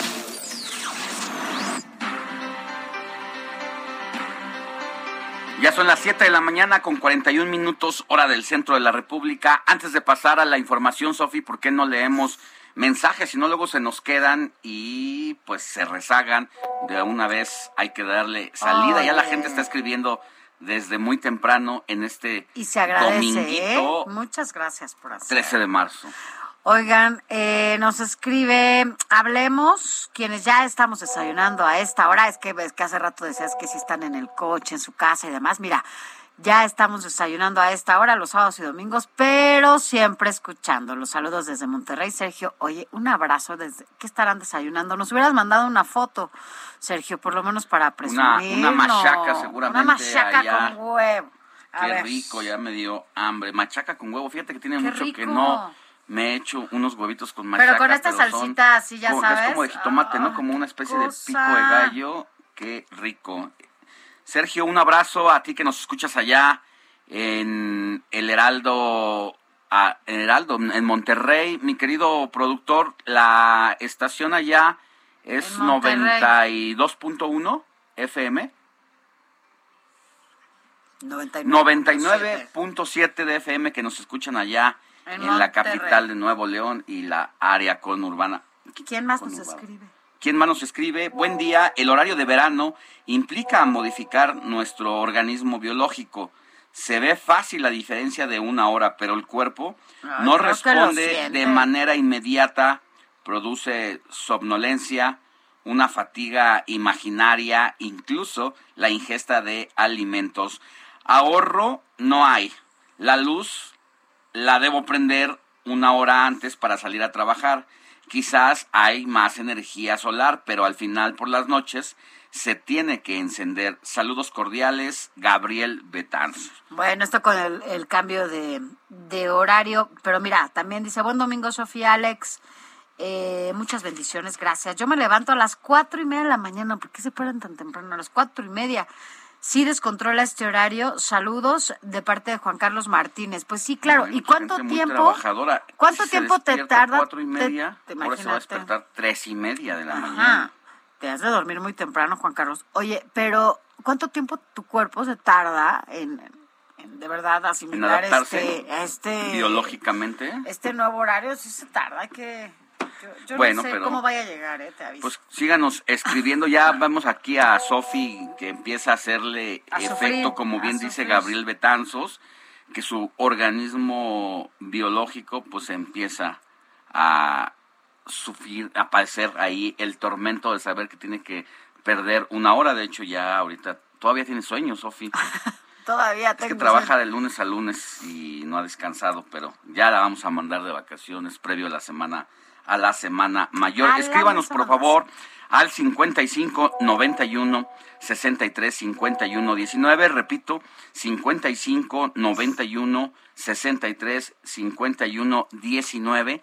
Ya son las 7 de la mañana con 41 minutos hora del centro de la República. Antes de pasar a la información, Sofi, ¿por qué no leemos mensajes? Si no, luego se nos quedan y pues se rezagan. De una vez hay que darle salida. Ya la gente está escribiendo desde muy temprano en este Y se agradece, ¿eh? dominguito Muchas gracias por hacer. 13 de marzo. Oigan, eh, nos escribe, hablemos, quienes ya estamos desayunando a esta hora, es que ves que hace rato decías que si están en el coche, en su casa y demás, mira, ya estamos desayunando a esta hora, los sábados y domingos, pero siempre escuchando. Los saludos desde Monterrey, Sergio. Oye, un abrazo desde, ¿qué estarán desayunando? Nos hubieras mandado una foto, Sergio, por lo menos para presumir. una machaca seguramente Una machaca allá. con huevo. A Qué ver. rico, ya me dio hambre. Machaca con huevo, fíjate que tiene Qué mucho que no me he hecho unos huevitos con machaca. Pero con esta son salsita así, ya como- sabes. Es como de jitomate, ¿no? Como una especie de pico de gallo. Qué rico. Sergio, un abrazo a ti que nos escuchas allá en el Heraldo, a- en Heraldo, en Monterrey. Mi querido productor, la estación allá es En Monterrey. 92.1 FM. 99.7. 99.7 de FM que nos escuchan allá En en, la capital de Nuevo León y la área conurbana. ¿Quién más nos escribe? ¿Quién más nos escribe? Buen día. El horario de verano implica modificar nuestro organismo biológico. Se ve fácil la diferencia de una hora, pero el cuerpo Ay, no responde de manera inmediata, produce somnolencia, una fatiga imaginaria, incluso la ingesta de alimentos. Ahorro no hay. La luz la debo prender una hora antes para salir a trabajar. Quizás hay más energía solar, pero al final por las noches se tiene que encender. Saludos cordiales, Gabriel Betanz. Bueno, esto con el, cambio de, de horario, pero mira, también dice, buen domingo, Sofía, Alex, eh, muchas bendiciones, gracias. Yo me levanto a las cuatro y media de la mañana, ¿por qué se paran tan temprano? A las cuatro y media. Sí descontrola este horario. Saludos de parte de Juan Carlos Martínez. Pues sí, claro. ¿Y cuánto tiempo? trabajadora. ¿Cuánto se tiempo te tarda? Cuatro y Te- media. te- va a despertar tres y media de la Ajá. mañana. Te has de dormir muy temprano, Juan Carlos. Oye, pero ¿cuánto tiempo tu cuerpo se tarda en, en de verdad asimilar este, este biológicamente. este nuevo horario? Sí se tarda, que yo, yo Bueno, no sé pero- cómo vaya a llegar, eh, te aviso. Pues síganos escribiendo. Ya vamos aquí a Sofi que empieza a hacerle A efecto, sufrir, como bien dice sufrir. Gabriel Betanzos, que su organismo biológico pues empieza a sufrir, a padecer ahí el tormento de saber que tiene que perder una hora. De hecho, ya ahorita todavía tiene sueño, Sofi. Todavía Es que tengo trabaja de lunes a lunes y no ha descansado, pero ya la vamos a mandar de vacaciones previo a la semana a la semana mayor. A Escríbanos por favor al 55 91 63 51 19, repito, 55 91 63 51 19.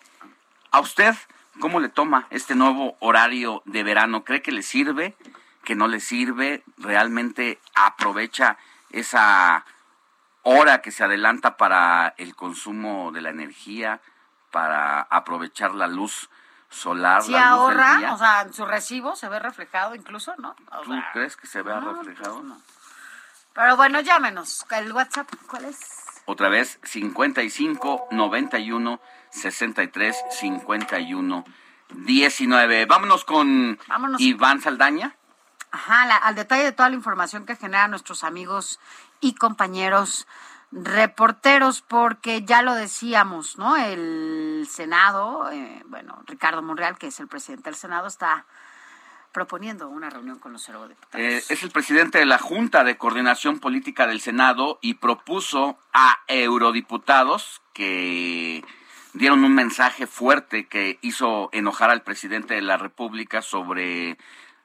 ¿A usted cómo le toma este nuevo horario de verano? ¿Cree que le sirve? ¿Que no le sirve? ¿Realmente aprovecha esa hora que se adelanta para el consumo de la energía, para aprovechar la luz solar, Si la luz del ahorra, día? o sea, en su recibo se ve reflejado incluso, ¿no? O ¿Tú sea, crees que se vea no, reflejado? pero bueno, llámenos. ¿El WhatsApp cuál es? Otra vez, 55 91 63 51 19. Vámonos con Vámonos. Iván Saldaña. Ajá, la- al detalle de toda la información que generan nuestros amigos y compañeros reporteros, porque ya lo decíamos, ¿no? El Senado, eh, bueno, Ricardo Monreal, que es el presidente del Senado, está proponiendo una reunión con los eurodiputados. Eh, es el presidente de la Junta de Coordinación Política del Senado y propuso a eurodiputados que dieron un mensaje fuerte que hizo enojar al presidente de la República sobre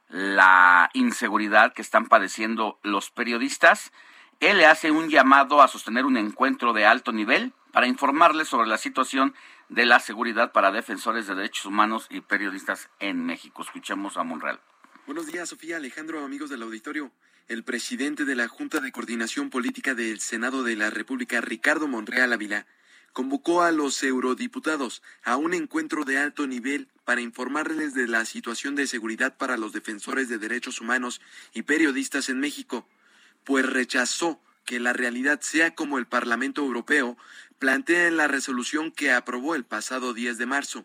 la inseguridad que están padeciendo los periodistas. Él le hace un llamado a sostener un encuentro de alto nivel para informarles sobre la situación de la seguridad para defensores de derechos humanos y periodistas en México. Escuchemos a Monreal. Buenos días, Sofía Alejandro, amigos del auditorio. El presidente de la Junta de Coordinación Política del Senado de la República, Ricardo Monreal Ávila, convocó a los eurodiputados a un encuentro de alto nivel para informarles de la situación de seguridad para los defensores de derechos humanos y periodistas en México, pues rechazó que la realidad sea como el Parlamento Europeo plantea en la resolución que aprobó el pasado 10 de marzo.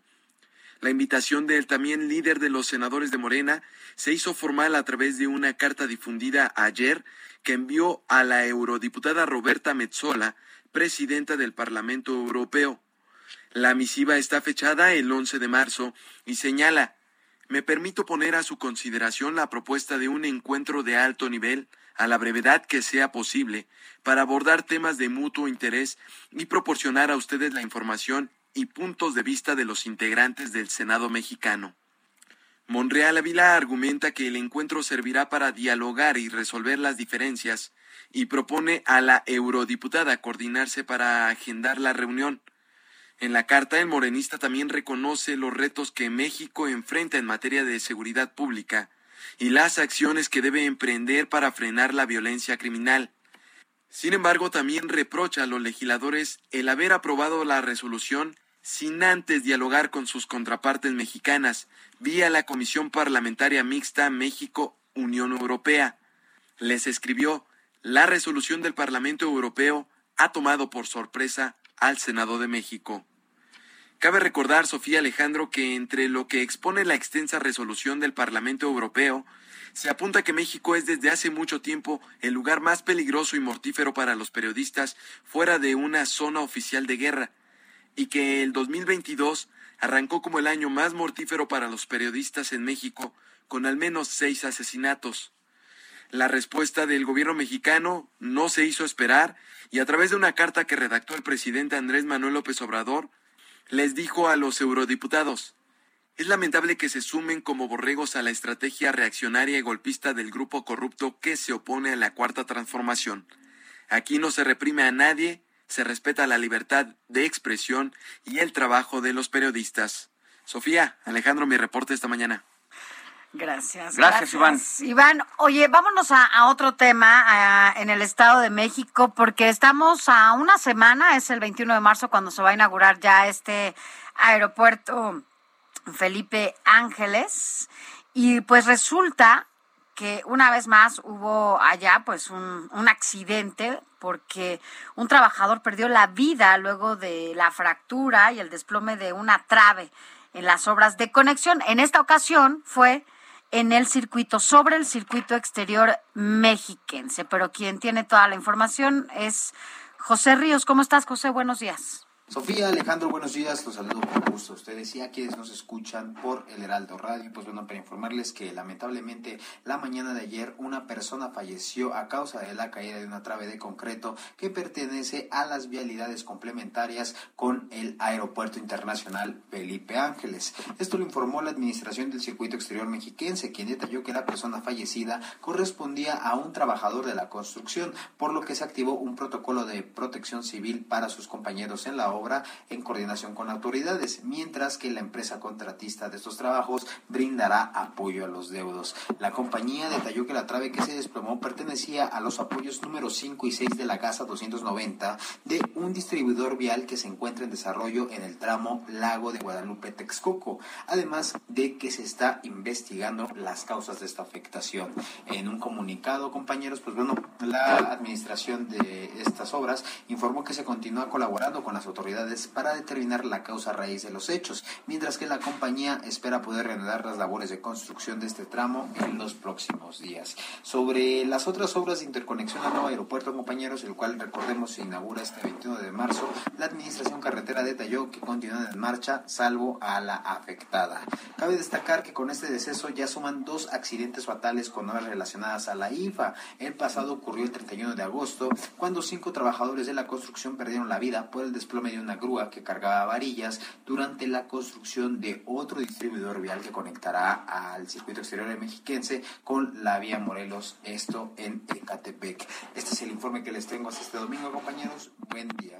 La invitación del también líder de los senadores de Morena se hizo formal a través de una carta difundida ayer que envió a la eurodiputada Roberta Metzola, presidenta del Parlamento Europeo. La misiva está fechada el 11 de marzo y señala, me permito poner a su consideración la propuesta de un encuentro de alto nivel a la brevedad que sea posible para abordar temas de mutuo interés y proporcionar a ustedes la información y puntos de vista de los integrantes del Senado mexicano. Monreal Ávila argumenta que el encuentro servirá para dialogar y resolver las diferencias y propone a la eurodiputada coordinarse para agendar la reunión. En la carta, el morenista también reconoce los retos que México enfrenta en materia de seguridad pública y las acciones que debe emprender para frenar la violencia criminal. Sin embargo, también reprocha a los legisladores el haber aprobado la resolución sin antes dialogar con sus contrapartes mexicanas vía la Comisión Parlamentaria Mixta México-Unión Europea. Les escribió, la resolución del Parlamento Europeo ha tomado por sorpresa al Senado de México. Cabe recordar, Sofía Alejandro, que entre lo que expone la extensa resolución del Parlamento Europeo, se apunta que México es desde hace mucho tiempo el lugar más peligroso y mortífero para los periodistas fuera de una zona oficial de guerra, y que el 2022 arrancó como el año más mortífero para los periodistas en México, con al menos seis asesinatos. La respuesta del gobierno mexicano no se hizo esperar y a través de una carta que redactó el presidente Andrés Manuel López Obrador, les dijo a los eurodiputados, es lamentable que se sumen como borregos a la estrategia reaccionaria y golpista del grupo corrupto que se opone a la cuarta transformación. Aquí no se reprime a nadie, se respeta la libertad de expresión y el trabajo de los periodistas. Sofía, Alejandro, mi reporte esta mañana. Gracias. Gracias, Iván. Iván, oye, vámonos a, a otro tema a- en el Estado de México, porque estamos a una semana, es el 21 de marzo cuando se va a inaugurar ya este aeropuerto Felipe Ángeles, y pues resulta que una vez más hubo allá pues un, un accidente porque un trabajador perdió la vida luego de la fractura y el desplome de una trave en las obras de conexión. En esta ocasión fue en el circuito, sobre el circuito exterior mexiquense, pero quien tiene toda la información es José Ríos. ¿Cómo estás, José? Buenos días. Sofía, Alejandro, buenos días, los saludo con gusto a ustedes y a quienes nos escuchan por el Heraldo Radio. Pues bueno, para informarles que lamentablemente la mañana de ayer una persona falleció a causa de la caída de una trave de concreto que pertenece a las vialidades complementarias con el Aeropuerto Internacional Felipe Ángeles. Esto lo informó la Administración del Circuito Exterior Mexiquense, quien detalló que la persona fallecida correspondía a un trabajador de la construcción, por lo que se activó un protocolo de protección civil para sus compañeros en la obra obra en coordinación con autoridades, mientras que la empresa contratista de estos trabajos brindará apoyo a los deudos. La compañía detalló que la trave que se desplomó pertenecía a los apoyos número 5 y 6 de la Casa 290 de un distribuidor vial que se encuentra en desarrollo en el tramo Lago de Guadalupe Texcoco, además de que se está investigando las causas de esta afectación. En un comunicado, compañeros, pues bueno, la administración de estas obras informó que se continúa colaborando con las autoridades para determinar la causa raíz de los hechos, mientras que la compañía espera poder reanudar las labores de construcción de este tramo en los próximos días. Sobre las otras obras de interconexión al nuevo aeropuerto, compañeros, el cual recordemos se inaugura este 21 de marzo, la Administración Carretera detalló que continúan en marcha, salvo a la afectada. Cabe destacar que con este deceso ya suman dos accidentes fatales con horas relacionadas a la IFA. El pasado ocurrió el 31 de agosto, cuando cinco trabajadores de la construcción perdieron la vida por el desplome de una grúa que cargaba varillas durante la construcción de otro distribuidor vial que conectará al circuito exterior de mexiquense con la vía Morelos, esto en Ecatepec. Este es el informe que les tengo hasta este domingo, compañeros. Buen día.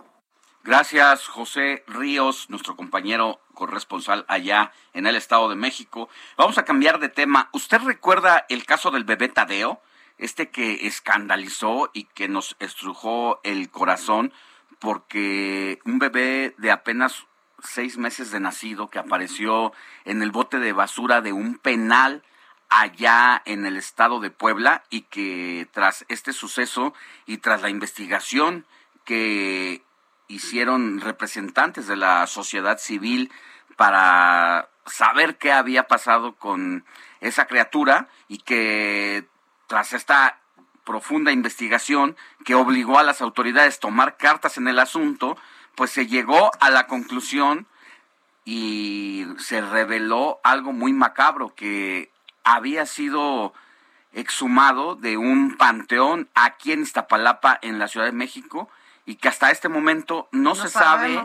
Gracias, José Ríos, nuestro compañero corresponsal allá en el Estado de México. Vamos a cambiar de tema. ¿Usted recuerda el caso del bebé Tadeo? Este que escandalizó y que nos estrujó el corazón porque un bebé de apenas seis meses de nacido que apareció en el bote de basura de un penal allá en el estado de Puebla y que tras este suceso y tras la investigación que hicieron representantes de la sociedad civil para saber qué había pasado con esa criatura y que tras esta profunda investigación que obligó a las autoridades a tomar cartas en el asunto, pues se llegó a la conclusión y se reveló algo muy macabro, que había sido exhumado de un panteón aquí en Iztapalapa, en la Ciudad de México, y que hasta este momento no, se sabe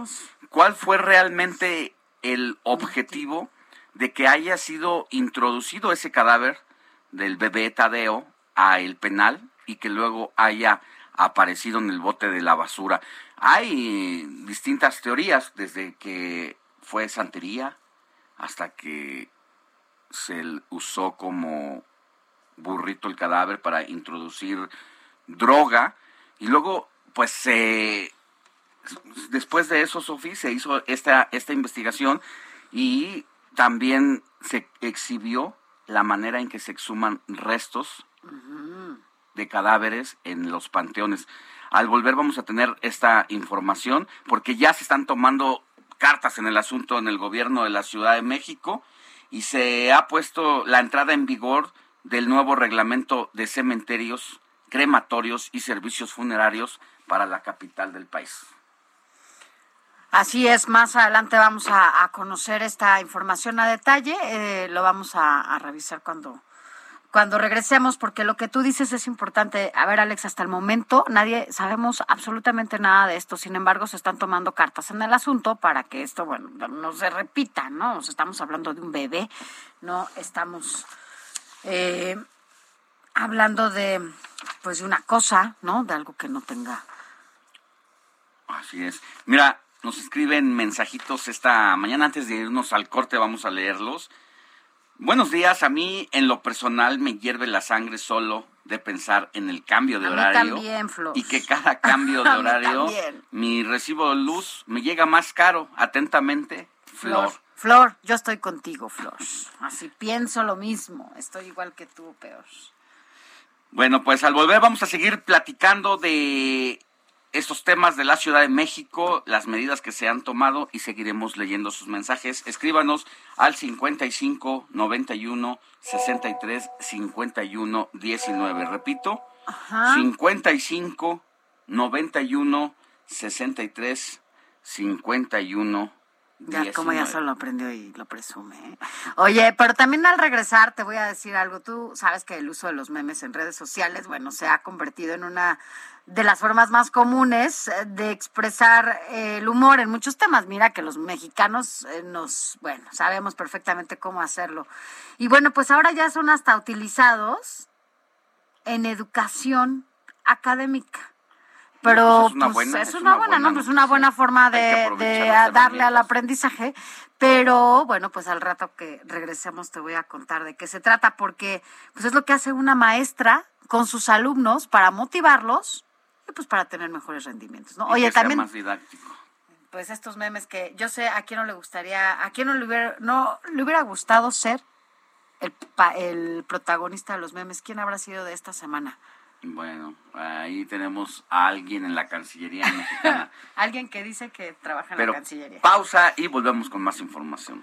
cuál fue realmente el objetivo de que haya sido introducido ese cadáver del bebé Tadeo a el penal y que luego haya aparecido en el bote de la basura. Hay distintas teorías, desde que fue santería hasta que se usó como burrito el cadáver para introducir droga y luego pues se después de eso Sofía se hizo esta esta investigación y también se exhibió la manera en que se exhuman restos de cadáveres en los panteones. Al volver vamos a tener esta información porque ya se están tomando cartas en el asunto en el gobierno de la Ciudad de México y se ha puesto la entrada en vigor del nuevo reglamento de cementerios, crematorios y servicios funerarios para la capital del país. Así es, más adelante vamos a, conocer esta información a detalle, eh, lo vamos a revisar cuando, cuando regresemos, porque lo que tú dices es importante. A ver, Alex, hasta el momento nadie sabemos absolutamente nada de esto. Sin embargo, se están tomando cartas en el asunto para que esto, bueno, no se repita, ¿no? estamos hablando de un bebé, no estamos eh, hablando de, pues, de una cosa, ¿no? De algo que no tenga. Así es. Mira, nos escriben mensajitos esta mañana antes de irnos al corte, vamos a leerlos. Buenos días. A mí, en lo personal, me hierve la sangre solo de pensar en el cambio de horario. y que cada cambio de horario, mi recibo de luz me llega más caro. Atentamente, Flor. Flor, yo estoy contigo, Flor. Así pienso lo mismo. Estoy igual que tú, peor. Bueno, pues al volver vamos a seguir platicando de estos temas de la Ciudad de México, las medidas que se han tomado y seguiremos leyendo sus mensajes. Escríbanos al 55 91 63 51 19. Repito, 55 91 63 51 Ya, como ya solo lo aprendió y lo presume. ¿eh? Oye, pero también al regresar te voy a decir algo. Tú sabes que el uso de los memes en redes sociales, bueno, se ha convertido en una de las formas más comunes eh, de expresar eh, el humor en muchos temas. Mira que los mexicanos eh, nos, bueno, sabemos perfectamente cómo hacerlo. Y bueno, pues ahora ya son hasta utilizados en educación académica. Pero Pues es una pues, buena- es es una buena, ¿no? Pues una buena forma de, darle al aprendizaje. Pero bueno, pues al rato que regresemos te voy a contar de qué se trata, porque pues es lo que hace una maestra con sus alumnos para motivarlos pues para tener mejores rendimientos, ¿no? Y Oye, que sea también más didáctico. pues estos memes que yo sé a quién no le gustaría, a quién no le hubiera, no le hubiera gustado ser el, el protagonista de los memes. ¿Quién habrá sido de esta semana? Bueno, ahí tenemos a alguien en la Cancillería mexicana. Alguien que dice que trabaja en Pero la Cancillería. pausa y volvemos con más información.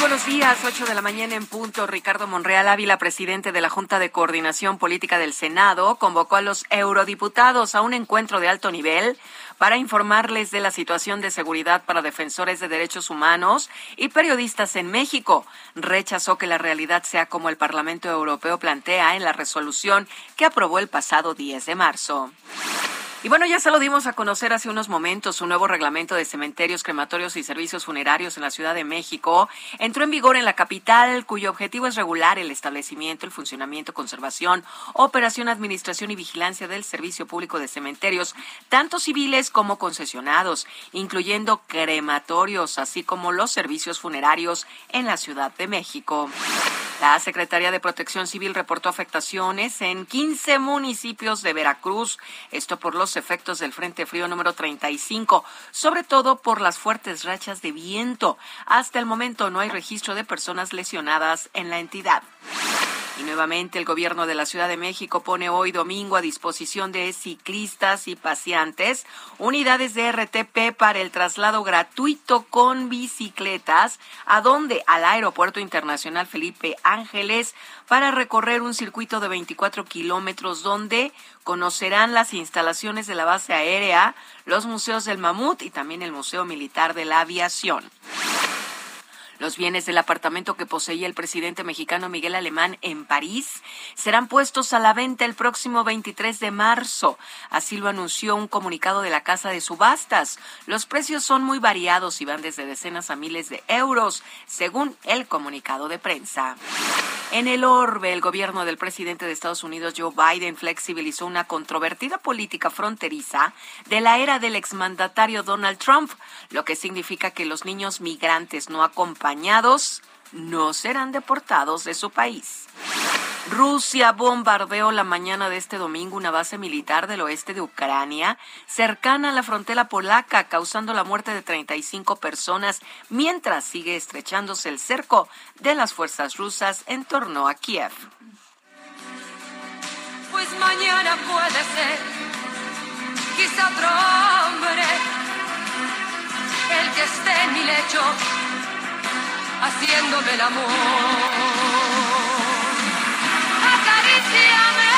Buenos días, 8 de la mañana en punto. Ricardo Monreal Ávila, presidente de la Junta de Coordinación Política del Senado, convocó a los eurodiputados a un encuentro de alto nivel para informarles de la situación de seguridad para defensores de derechos humanos y periodistas en México. Rechazó que la realidad sea como el Parlamento Europeo plantea en la resolución que aprobó el pasado 10 de marzo. Y bueno, ya se lo dimos a conocer hace unos momentos. Un nuevo reglamento de cementerios, crematorios y servicios funerarios en la Ciudad de México entró en vigor en la capital, cuyo objetivo es regular el establecimiento, el funcionamiento, conservación, operación, administración y vigilancia del servicio público de cementerios, tanto civiles como concesionados, incluyendo crematorios, así como los servicios funerarios en la Ciudad de México. La Secretaría de Protección Civil reportó afectaciones en 15 municipios de Veracruz, esto por los efectos del Frente Frío número 35, sobre todo por las fuertes rachas de viento. Hasta el momento no hay registro de personas lesionadas en la entidad. Y nuevamente el gobierno de la Ciudad de México pone hoy domingo a disposición de ciclistas y paseantes unidades de RTP para el traslado gratuito con bicicletas. ¿A dónde? Al Aeropuerto Internacional Felipe Ángeles para recorrer un circuito de 24 kilómetros donde conocerán las instalaciones de la base aérea, los museos del Mamut y también el Museo Militar de la Aviación. Los bienes del apartamento que poseía el presidente mexicano Miguel Alemán en París serán puestos a la venta el próximo 23 de marzo. Así lo anunció un comunicado de la Casa de Subastas. Los precios son muy variados y van desde decenas a miles de euros, según el comunicado de prensa. En el orbe, el gobierno del presidente de Estados Unidos, Joe Biden, flexibilizó una controvertida política fronteriza de la era del exmandatario Donald Trump, lo que significa que los niños migrantes no no serán deportados de su país. Rusia bombardeó la mañana de este domingo una base militar del oeste de Ucrania, cercana a la frontera polaca, causando la muerte de 35 personas, mientras sigue estrechándose el cerco de las fuerzas rusas en torno a Kiev. Pues mañana puede ser quizá otro hombre el que esté en mi lecho haciéndome el amor. Acaríciame.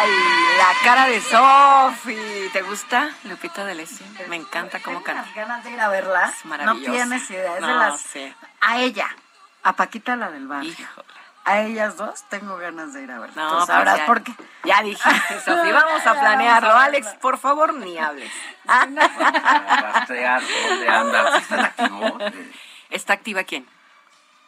Ay, la cara de Sofi. ¿Te gusta, Lupita D'Alessio? Me encanta cómo canta. unas ganas de ir a verla. Es No maravillosa. tienes idea. Es de No, las. sí. A ella, a Paquita la del barrio. A ellas dos tengo ganas de ir a verla. No, Entonces, pues sabrás ya- por qué. Ya dijiste, Sofi. Vamos a planearlo. Alex, por favor, ni hables. Rastrear dónde anda. ¿Sí ¿Está activo? ¿Está activa quién?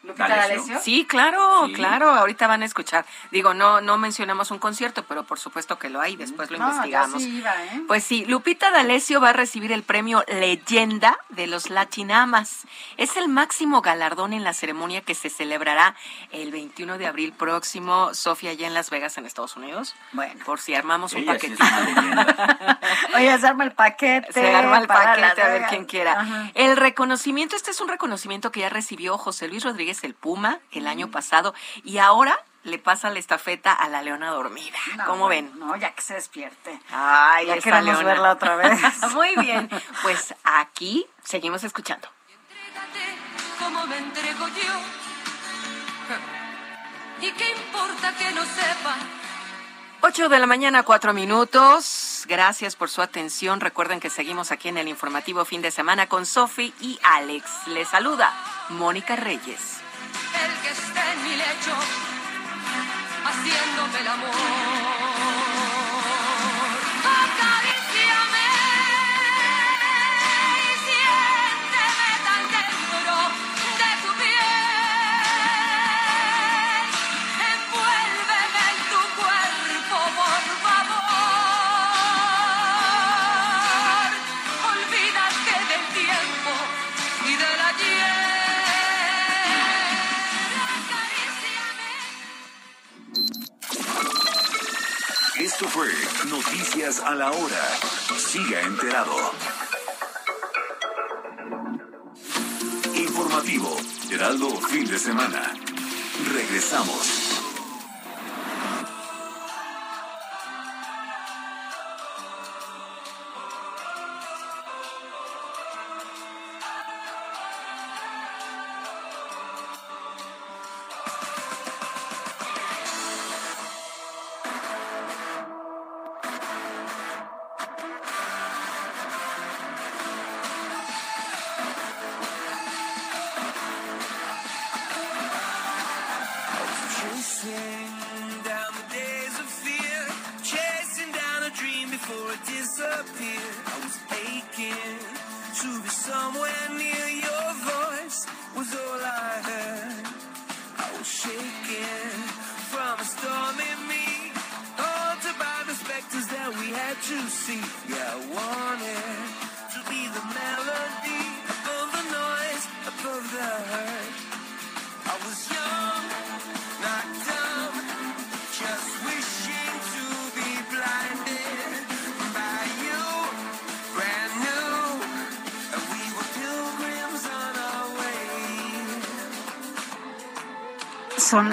¿Lupita D'Alessio? Sí, claro, Sí. claro. Ahorita van a escuchar. Digo, no, no mencionamos un concierto, pero por supuesto que lo hay. Después lo No, yo investigamos. sí iba, ¿eh? Pues sí, Lupita D'Alessio va a recibir el premio Leyenda de los Latinamas. Es el máximo galardón en la ceremonia que se celebrará el 21 de abril próximo, Sofía, allá en Las Vegas, en Estados Unidos. Bueno. Por si armamos un sí paquetito. leyenda. Oye, se arma el paquete. Se arma el paquete a ver quién quiera. Ajá. El reconocimiento, este es un reconocimiento que ya recibió José Luis Rodríguez el Puma el año pasado y ahora le pasa la estafeta a la leona dormida. No, ¿Cómo ven? No, ya que se despierte. Ay, Ya queremos leona. verla otra vez. Muy bien. Pues aquí seguimos escuchando. como me entrego yo. ¿Y qué importa que no sepa? 8 de la mañana, cuatro minutos. Gracias por su atención. Recuerden que seguimos aquí en el informativo fin de semana con Sofi y Alex. Les saluda Mónica Reyes. El que esté en mi lecho, haciéndome el amor. Esto fue Noticias a la Hora. Siga enterado. Informativo, Heraldo Fin de Semana. Regresamos.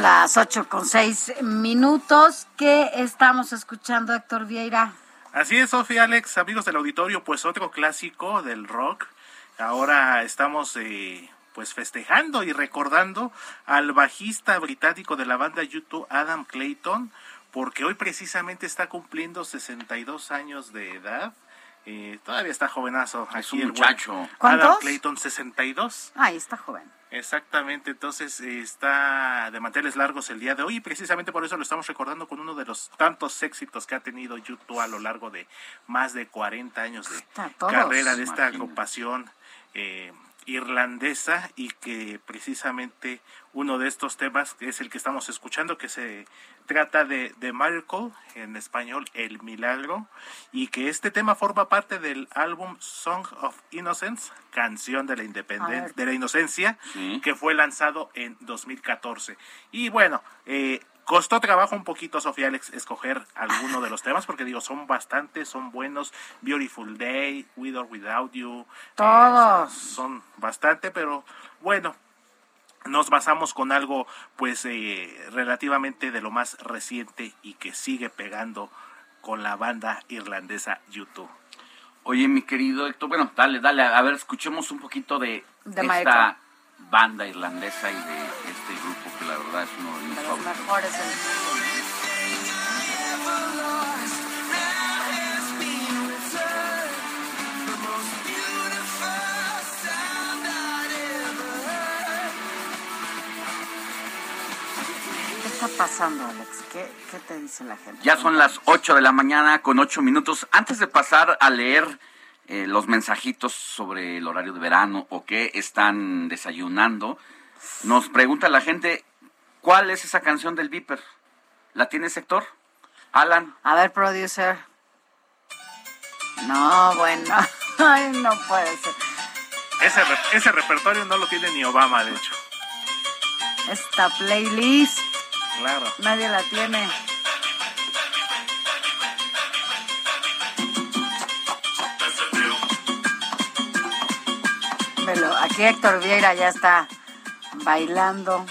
Las ocho con seis minutos. ¿Qué estamos escuchando, Héctor Vieira? Así es, Sofía Alex, amigos del auditorio, pues otro clásico del rock. Ahora estamos eh, pues festejando y recordando al bajista británico de la banda YouTube, Adam Clayton, porque hoy precisamente está cumpliendo 62 años de edad. Eh, todavía está jovenazo. Es aquí un el muchacho. Adam. Clayton, 62. Ay, está joven. Exactamente, entonces está de manteles largos el día de hoy y precisamente por eso lo estamos recordando con uno de los tantos éxitos que ha tenido YouTube a lo largo de más de 40 años de todos. carrera de esta agrupación eh, irlandesa y que precisamente uno de estos temas es el que estamos escuchando que se trata de, de Miracle en español El Milagro y que este tema forma parte del álbum Song of Innocence canción de la independencia de la inocencia Sí. que fue lanzado en 2014 y bueno eh, Costó trabajo un poquito, Sofía Alex, escoger alguno de los temas, porque digo, son bastantes, son buenos. Beautiful Day, With or Without You. eh, Todos. son bastante, pero bueno, nos basamos con algo pues eh, relativamente de lo más reciente y que sigue pegando con la banda irlandesa YouTube. Oye, mi querido Héctor, bueno, dale, dale, a ver, escuchemos un poquito de, De esta Michael. banda irlandesa y de este grupo que la verdad es uno de mis favoritos. Está pasando, Alex? ¿Qué, qué te dice la gente? Ya son las 8 de la mañana con 8 minutos. Antes de pasar a leer eh, los mensajitos sobre el horario de verano o qué están desayunando, Nos pregunta la gente, ¿cuál es esa canción del Viper? ¿La tiene sector? Alan. A ver, producer. No, bueno. Ay, no puede ser. Ese, re- ese repertorio no lo tiene ni Obama, de hecho. Esta playlist Claro. nadie la tiene. Velo, aquí Héctor Vieira ya está bailando.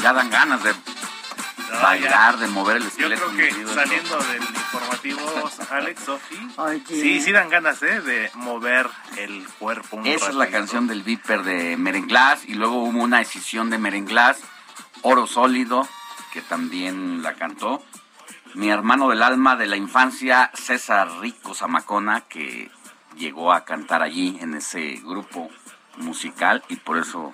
Ya dan ganas de bailar, de mover el Yo esqueleto. creo mi que saliendo del informativo, Alex, Sofi, sí, sí dan ganas ¿eh? de mover el cuerpo un Esa es la canción del Viper de Merenglás y luego hubo una decisión de Merenglás, Oro Sólido, que también la cantó. Mi hermano del alma de la infancia, César Rico Zamacona, que llegó a cantar allí en ese grupo musical y por eso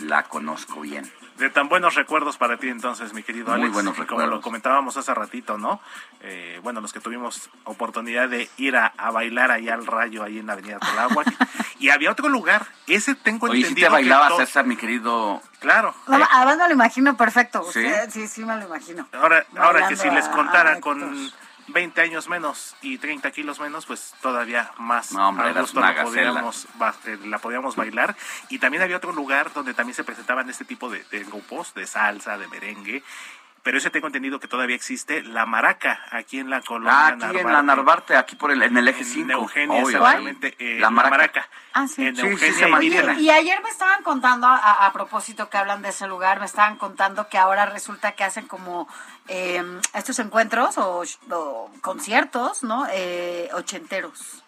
la conozco bien. De tan buenos recuerdos para ti entonces, mi querido Muy Alex. buenos Y Como recuerdos. lo comentábamos hace ratito, ¿no? Eh, bueno, los que tuvimos oportunidad de ir a, a bailar allá al rayo, ahí en la Avenida Tláhuac. y había otro lugar, ese tengo Oye, si entendido te bailaba que César, mi querido... Claro. No, además me lo imagino perfecto. ¿Sí? Usted, sí, sí me lo imagino. Ahora, ahora que si les contara con 20 años menos y 30 kilos menos, pues todavía más No, hombre, a gusto la podíamos, eh, la podíamos bailar. Y también había otro lugar donde también se presentaban este tipo de, de grupos, de salsa, de merengue. Pero ese tengo entendido que todavía existe, La Maraca, aquí en la colonia Ah, aquí en la Narvarte, aquí por el, en el eje 5. Eugenia, exactamente. eh, La Maraca. Ah, sí. En Sí, sí, Eugenia se y ayer me estaban contando, a, a propósito que hablan de ese lugar, me estaban contando que ahora resulta que hacen como eh, estos encuentros o, o conciertos, ¿no? Eh, ochenteros.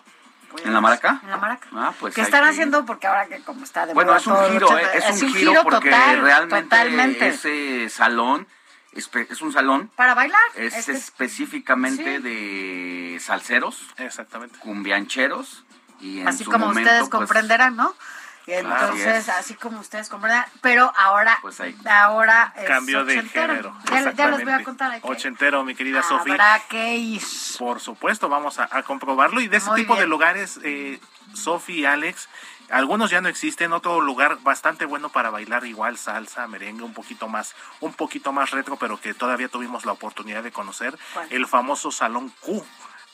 ¿En la Maraca? En la Maraca. Ah, pues que están que haciendo porque ahora que como está de Bueno, moda es un todo giro, ¿eh? es, un giro, porque total, realmente totalmente. ese salón es, un salón, Para bailar. es este- específicamente sí. de salseros, Exactamente. cumbiancheros y en así su como momento, ustedes pues, comprenderán, ¿no? Y Así entonces, es. así como ustedes comprenderán, pero ahora, Pues ahí. ahora es Cambio de género. Ya, ya les voy a contar. hay que- Ochentero, mi querida Sofía. Habrá que ir. Por supuesto, vamos a, a comprobarlo. Y de ese Muy tipo de lugares, eh, Sofi y Alex, algunos ya no existen. Otro lugar bastante bueno para bailar igual salsa, merengue, un poquito más, un poquito más retro, pero que todavía tuvimos la oportunidad de conocer. ¿Cuál? El famoso Salón Q.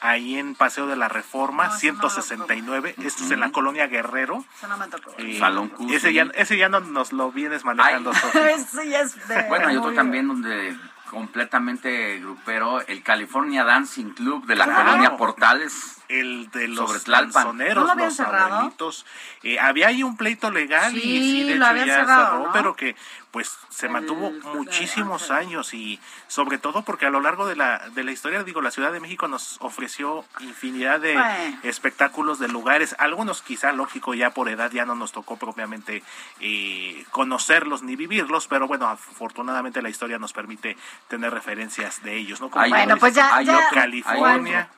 Ahí en Paseo de la Reforma, No, ese no lo 169. Esto es en la colonia Guerrero. Eso no me tocó. Eh, Salón Q, Ese sí. ya, ese ya no nos lo vienes manejando, ya es de- Bueno, hay otro también donde completamente grupero, el California Dancing Club de la Claro. colonia Portales. El de los Sobre Tlalpan. danzoneros, ¿No lo habían los cerrado? abuelitos. Eh, había ahí un pleito legal y Sí, sí, de lo hecho ya cerrado, cerró, ¿no? pero que pues se mantuvo muchísimos años y sobre todo porque a lo largo de la, de la historia, digo, la Ciudad de México nos ofreció infinidad de Bueno. espectáculos de lugares, algunos quizá lógico ya por edad ya no nos tocó propiamente eh, conocerlos ni vivirlos, pero bueno, afortunadamente la historia nos permite tener referencias de ellos, ¿no? Como Bueno, pues ya- ya- California.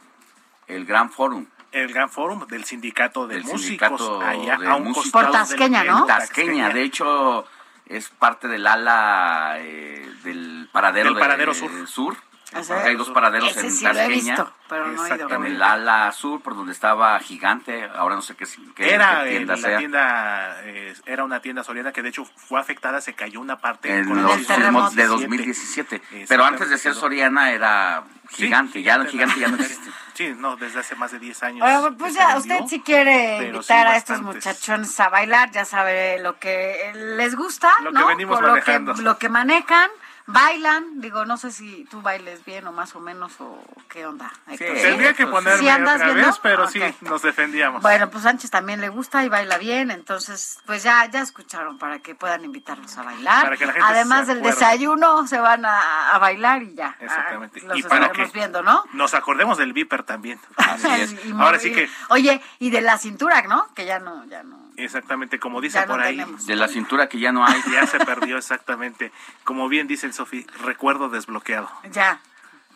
El Gran Forum. el Gran Fórum del Sindicato de del Músicos sindicato allá de a un músicos. costado Por Tasqueña, del- ¿no? del Tasqueña, de hecho es parte del ala eh, del paradero, Del de- paradero sur. Porque hay dos paraderos en sí Tasqueña. visto, pero no he ido. En el ala sur, por donde estaba Gigante, ahora no sé qué, qué- Era qué eh, tienda la sea. tienda, eh, era una tienda soriana que de hecho fue afectada, se cayó una parte en con los el sismos de 2017. 2017. Pero antes de ser. Soriana era Sí, Gigante, ya Gigante ya no existe. Sí, no, desde hace más de 10 años. Bueno, pues que ya, se usted vendió. si quiere invitar sí a estos muchachones a bailar, ya sabe lo que les gusta, Lo que ¿no? venimos Con lo que, manejando. lo que manejan, bailan, digo, no sé si tú bailes bien o más o menos o qué onda. Héctor. Tendría que ponerme ¿Sí otra viendo? pero sí, nos defendíamos. Bueno, pues Sánchez también le gusta y baila bien, entonces pues ya ya escucharon para que puedan invitarlos a bailar. Para que la gente Además del desayuno se van a, a bailar y ya. Exactamente. Ah, los Y para estaremos que viendo, ¿no? nos acordemos del Viper también. Y Ahora mover- sí que, Oye, y de la cintura, ¿no? Que ya no, ya no. Exactamente, como dice Ya no por ahí. tenemos. De la cintura que ya no hay. Ya se perdió exactamente. Como bien dice el Sofi, recuerdo desbloqueado. Ya.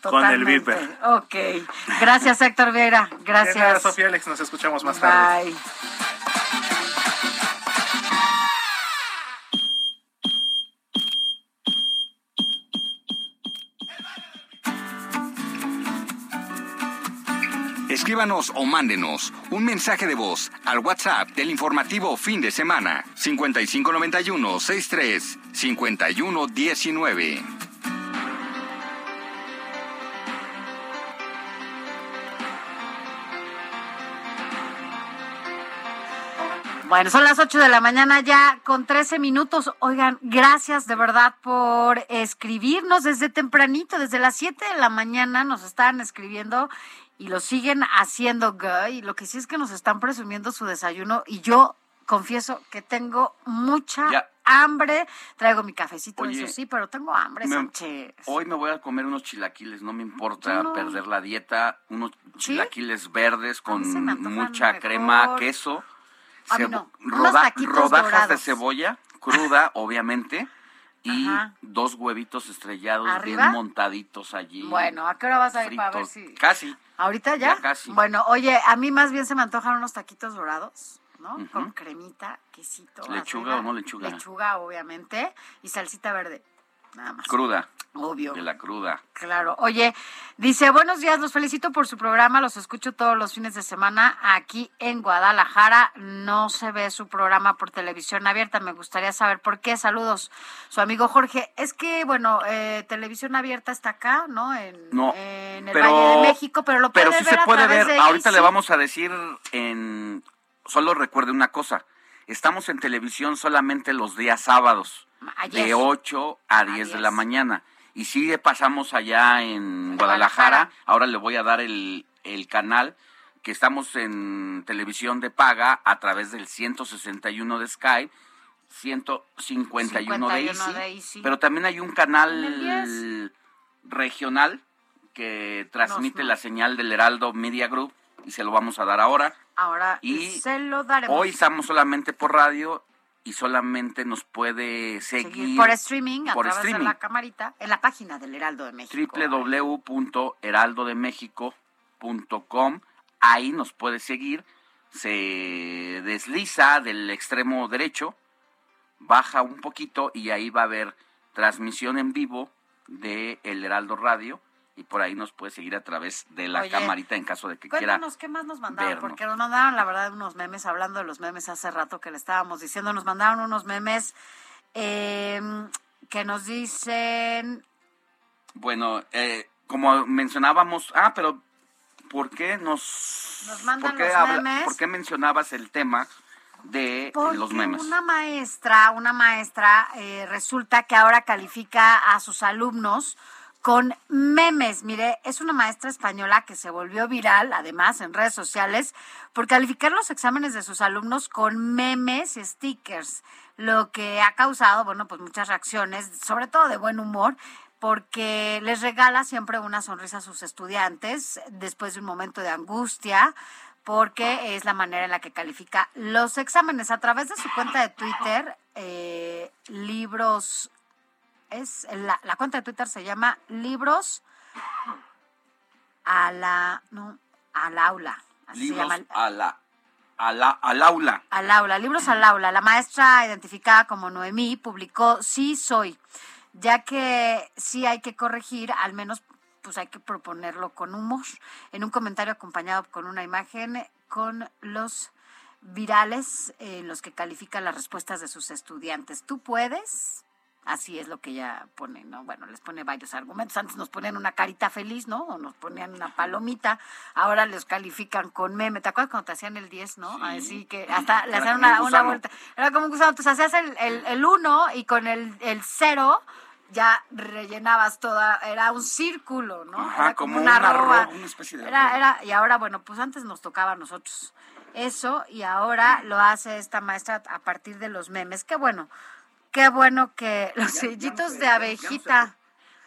Con el Totalmente. Viper. Ok. Gracias, Héctor nada, Gracias. Sofía Alex, nos escuchamos más tarde. Bye. Escríbanos o mándenos un mensaje de voz al WhatsApp del informativo fin de semana 5591 63 5119. Bueno, son las 8 de la mañana ya con 13 minutos. Oigan, gracias de verdad por escribirnos desde tempranito, desde las 7 de la mañana nos estaban escribiendo y lo siguen haciendo. Y lo que sí es que nos están presumiendo su desayuno y yo confieso que tengo mucha Ya. hambre. Traigo mi cafecito, Oye, eso sí, pero tengo hambre, Me- Sánchez. hoy me voy a comer unos chilaquiles, no me importa no. perder la dieta, unos chilaquiles verdes con mucha mejor. crema, queso, A mí cebo- no, unos roda- taquitos rodajas de cebolla cruda, obviamente, y Ajá. dos huevitos estrellados ¿Arriba? bien montaditos allí. Bueno, ¿a qué hora vas a ir para ver si...? Casi. ¿Ahorita ya? Ya casi. Bueno, oye, a mí más bien se me antojan unos taquitos dorados, ¿no? Con cremita, quesito. ¿Lechuga o no lechuga? Lechuga, obviamente, y salsita verde, nada más. Cruda. Obvio. De la cruda. Claro. Oye, dice, buenos días, los felicito por su programa, los escucho todos los fines de semana aquí en Guadalajara. No se ve su programa por televisión abierta, me gustaría saber por qué. Saludos, su amigo Jorge. Es que, bueno, eh, televisión abierta está acá, ¿no? En, No, en el pero- Valle de México, pero lo Pero puede sí ver se puede ver. Ahorita le vamos a decir en... Solo recuerde una cosa. Estamos en televisión solamente los días sábados. Ayer. De 8 a 10 de la mañana. Y sí pasamos allá en Guadalajara. Ahora le voy a dar el, el canal que estamos en televisión de paga a través del 161 de Sky, 151 de 51 Easy, de Easy. pero también hay un canal regional que transmite la señal del Heraldo Media Group y se lo vamos a dar ahora. Ahora Y se lo daremos. Hoy estamos solamente por radio y solamente nos puede seguir, Seguir por streaming a por través de streaming. la camarita en la página del Heraldo de México. www.heraldodemexico.com. Ahí nos puede seguir. Se desliza del extremo derecho, baja un poquito y ahí va a haber transmisión en vivo de El Heraldo Radio. Y por ahí nos puede seguir a través de la Oye, camarita en caso de que quiera. Cuéntanos qué más nos mandaron, vernos. porque nos mandaron, la verdad, unos memes, hablando de los memes hace rato que le estábamos diciendo, nos mandaron unos memes eh, que nos dicen, Bueno, eh, como mencionábamos, ah, pero ¿por qué nos, Nos mandan por qué los memes. ¿Por qué mencionabas el tema de porque los memes? una maestra, una maestra eh, resulta que ahora califica a sus alumnos con memes. Mire, es una maestra española que se volvió viral, además, en redes sociales, por calificar los exámenes de sus alumnos con memes y stickers, lo que ha causado, bueno, pues muchas reacciones, sobre todo de buen humor, porque les regala siempre una sonrisa a sus estudiantes después de un momento de angustia, porque es la manera en la que califica los exámenes. A través de su cuenta de Twitter, eh, libros es la, la cuenta de Twitter se llama Libros a la no al aula. Así se Libros llama a la, a la, al aula. al aula, libros al aula. La maestra identificada como Noemí publicó Sí soy, ya que sí hay que corregir, al menos pues hay que proponerlo con humor. En un comentario acompañado con una imagen con los virales en los que califica las respuestas de sus estudiantes. ¿Tú puedes? Así es lo que ella pone, ¿no? Bueno, les pone varios argumentos. Antes nos ponían una carita feliz, ¿no? O nos ponían una palomita. Ahora les califican con meme. ¿Te acuerdas cuando te hacían el 10, no? Así que hasta le hacían un una, una vuelta. Era como un gusano. Entonces hacías el, el, el uno y con el, el cero ya rellenabas toda. Era un círculo, ¿no? Ajá, Era como una arroba. arroba, una especie de Era, era, y ahora, bueno, pues antes nos tocaba a nosotros eso y ahora lo hace esta maestra a partir de los memes. Qué bueno, qué bueno que los sellitos de abejita.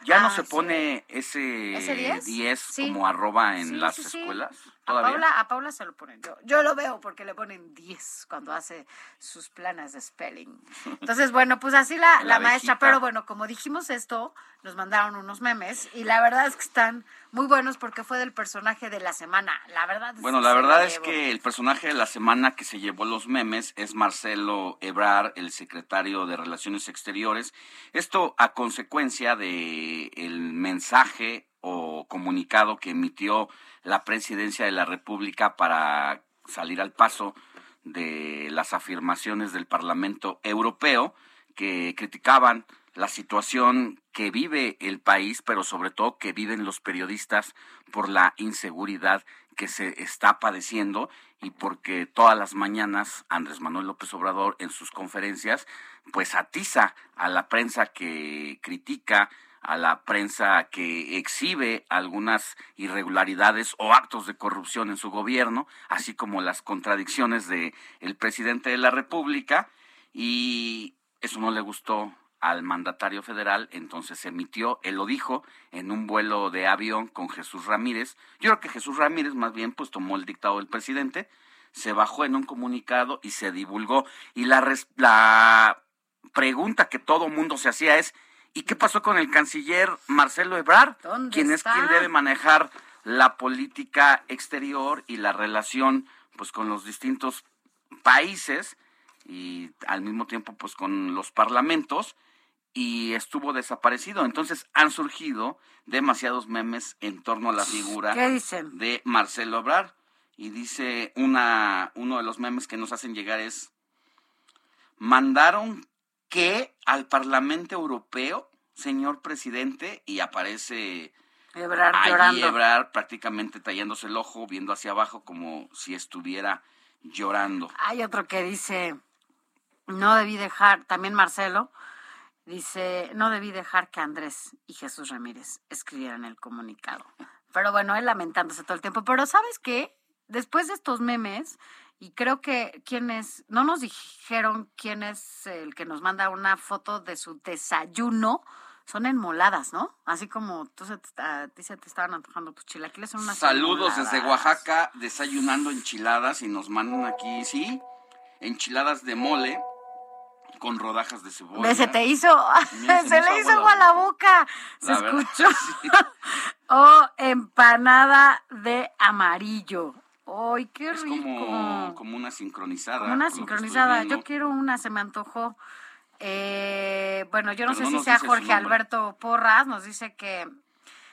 Ya no Ah, se pone ese, ¿Ese 10? 10 Sí. como arroba en Sí, las sí, sí. escuelas. A. Paula, a Paula se lo ponen. Yo, yo lo veo porque le ponen 10 cuando hace sus planas de spelling. Entonces, bueno, pues así la, La la maestra. Pero bueno, como dijimos esto, nos mandaron unos memes y la verdad es que están muy buenos porque fue del personaje de la semana. La verdad es Bueno, que la verdad es que el personaje de la semana que se llevó los memes es Marcelo Ebrar, el secretario de Relaciones Exteriores. Esto a consecuencia de el mensaje o comunicado que emitió la presidencia de la República para salir al paso de las afirmaciones del Parlamento Europeo que criticaban la situación que vive el país, pero sobre todo que viven los periodistas por la inseguridad que se está padeciendo y porque todas las mañanas Andrés Manuel López Obrador en sus conferencias pues atiza a la prensa que critica a la prensa que exhibe algunas irregularidades o actos de corrupción en su gobierno, así como las contradicciones de el presidente de la República y eso no le gustó al mandatario federal, entonces se emitió, él lo dijo, en un vuelo de avión con Jesús Ramírez. Yo creo que Jesús Ramírez más bien pues tomó el dictado del presidente, se bajó en un comunicado y se divulgó. Y la, la pregunta que todo mundo se hacía es, ¿y qué pasó con el canciller Marcelo Ebrard? quien es quien debe manejar la política exterior y la relación pues con los distintos países y al mismo tiempo pues con los parlamentos y estuvo desaparecido. Entonces han surgido demasiados memes en torno a la figura de Marcelo Obrar. Y dice una, uno de los memes que nos hacen llegar es, mandaron que al Parlamento Europeo, señor presidente, y aparece Ebrard allí. Ebrard prácticamente tallándose el ojo, viendo hacia abajo como si estuviera llorando. Hay otro que dice, no debí dejar, también Marcelo, dice, no debí dejar que Andrés y Jesús Ramírez escribieran el comunicado. Pero bueno, él lamentándose todo el tiempo. Pero ¿sabes qué? Después de estos memes, y creo que quienes, no nos dijeron quién es el que nos manda una foto de su desayuno, son enmoladas, ¿no? Así como tú se te, a ti se te estaban antojando tus chilaquiles, son unas Saludos desde. Oaxaca, desayunando enchiladas y nos mandan aquí, sí, enchiladas de mole con rodajas de cebolla. Se te hizo, Mira, se, le hizo agua a la boca. Se verdad, escuchó. o empanada de amarillo. ¡Ay, qué Es rico! como, como una sincronizada. Como una sincronizada. Yo quiero una, se me antojó. Eh, bueno, yo no Pero sé no si sea Jorge. Alberto Porras, nos dice que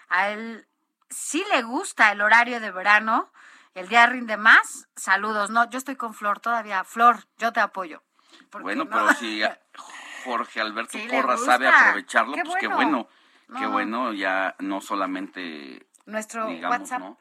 a él sí le gusta el horario de verano, el día rinde más. Saludos, no, yo estoy con Flor todavía. Flor, yo te apoyo. Bueno, no- pero si Jorge Alberto Sí, le Porras sabe aprovecharlo, Qué pues qué bueno. Qué No. bueno, ya no solamente Nuestro digamos, WhatsApp. ¿no?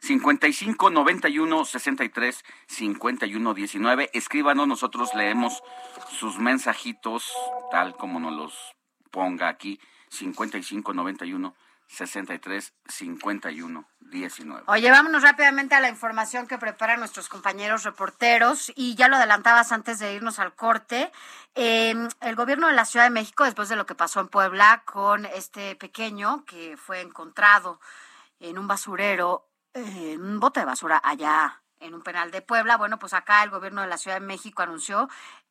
55 91 63 51 19. Escríbanos, nosotros leemos sus mensajitos tal como nos los ponga aquí. 55 91 63 51 19. Oye, vámonos rápidamente a la información que preparan nuestros compañeros reporteros y ya lo adelantabas antes de irnos al corte. Eh, el gobierno de la Ciudad de México, después de lo que pasó en Puebla con este pequeño que fue encontrado en un basurero, eh, un bote de basura allá en un penal de Puebla, bueno, pues acá el gobierno de la Ciudad de México anunció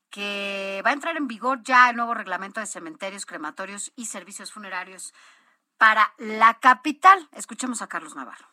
que va a entrar en vigor ya el nuevo reglamento de cementerios, crematorios y servicios funerarios para la capital. Escuchemos a Carlos Navarro.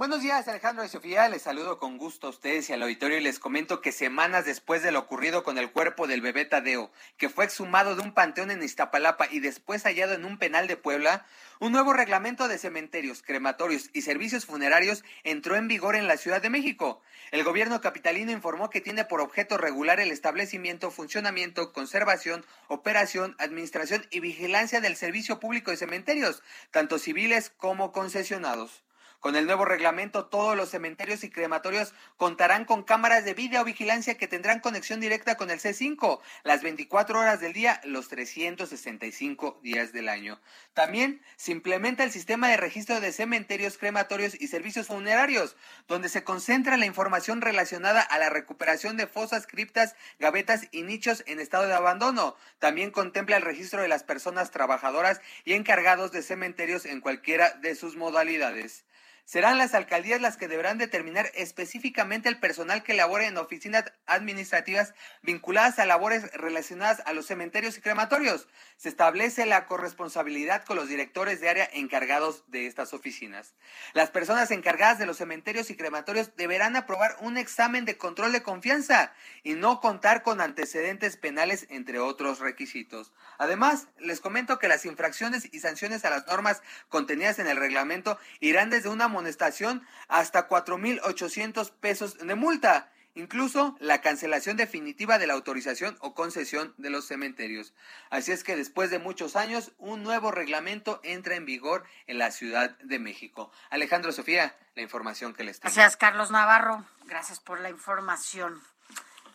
Buenos días, Alejandro y Sofía. Les saludo con gusto a ustedes y al auditorio y les comento que semanas después de lo ocurrido con el cuerpo del bebé Tadeo, que fue exhumado de un panteón en Iztapalapa y después hallado en un penal de Puebla, un nuevo reglamento de cementerios, crematorios y servicios funerarios entró en vigor en la Ciudad de México. El gobierno capitalino informó que tiene por objeto regular el establecimiento, funcionamiento, conservación, operación, administración y vigilancia del servicio público de cementerios, tanto civiles como concesionados. Con el nuevo reglamento, todos los cementerios y crematorios contarán con cámaras de videovigilancia que tendrán conexión directa con el C5 las 24 horas del día, los 365 días del año. También se implementa el sistema de registro de cementerios, crematorios y servicios funerarios, donde se concentra la información relacionada a la recuperación de fosas, criptas, gavetas y nichos en estado de abandono. También contempla el registro de las personas trabajadoras y encargados de cementerios en cualquiera de sus modalidades. Serán las alcaldías las que deberán determinar específicamente el personal que labore en oficinas administrativas vinculadas a labores relacionadas a los cementerios y crematorios. Se establece la corresponsabilidad con los directores de área encargados de estas oficinas. Las personas encargadas de los cementerios y crematorios deberán aprobar un examen de control de confianza y no contar con antecedentes penales, entre otros requisitos. Además, les comento que las infracciones y sanciones a las normas contenidas en el reglamento irán desde una amonestación hasta 4.800 pesos de multa incluso la cancelación definitiva de la autorización o concesión de los cementerios. Así es que después de muchos años, un nuevo reglamento entra en vigor en la Ciudad de México. Alejandro Sofía, la información que les tengo. Gracias, Carlos Navarro. Gracias por la información.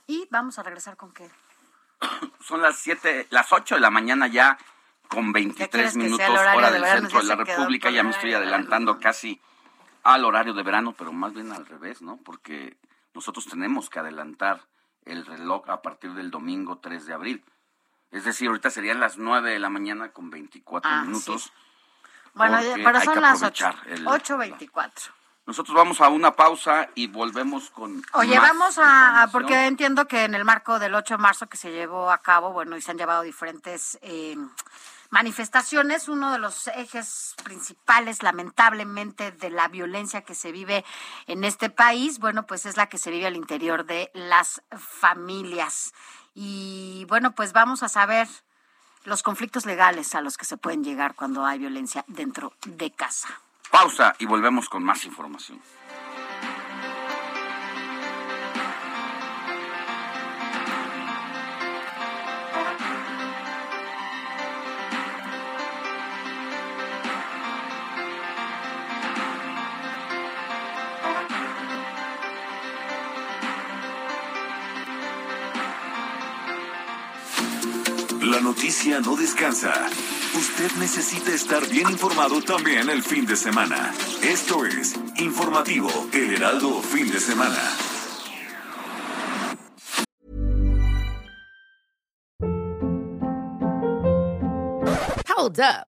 Y vamos a regresar con qué. Son las siete, las 8 de la mañana ya con 23 minutos hora del centro de la República. Ya me estoy adelantando casi al horario de verano, pero más bien al revés, ¿no? Porque nosotros tenemos que adelantar el reloj a partir del domingo 3 de abril. Es decir, ahorita serían las 9 de la mañana con 24 Ah, minutos. sí. Bueno, pero son las 8. aprovechar el- 8.24. Nosotros vamos a una pausa y volvemos con. Oye, más vamos a, porque entiendo que en el marco del 8 de marzo que se llevó a cabo, bueno, y se han llevado diferentes eh, manifestaciones, uno de los ejes principales, lamentablemente, de la violencia que se vive en este país, bueno, pues es la que se vive al interior de las familias. Y bueno, pues vamos a saber los conflictos legales a los que se pueden llegar cuando hay violencia dentro de casa. Pausa y volvemos con más información. Noticia no descansa. Usted necesita estar bien informado también el fin de semana. Esto es Informativo El Heraldo Fin de Semana. Hold up.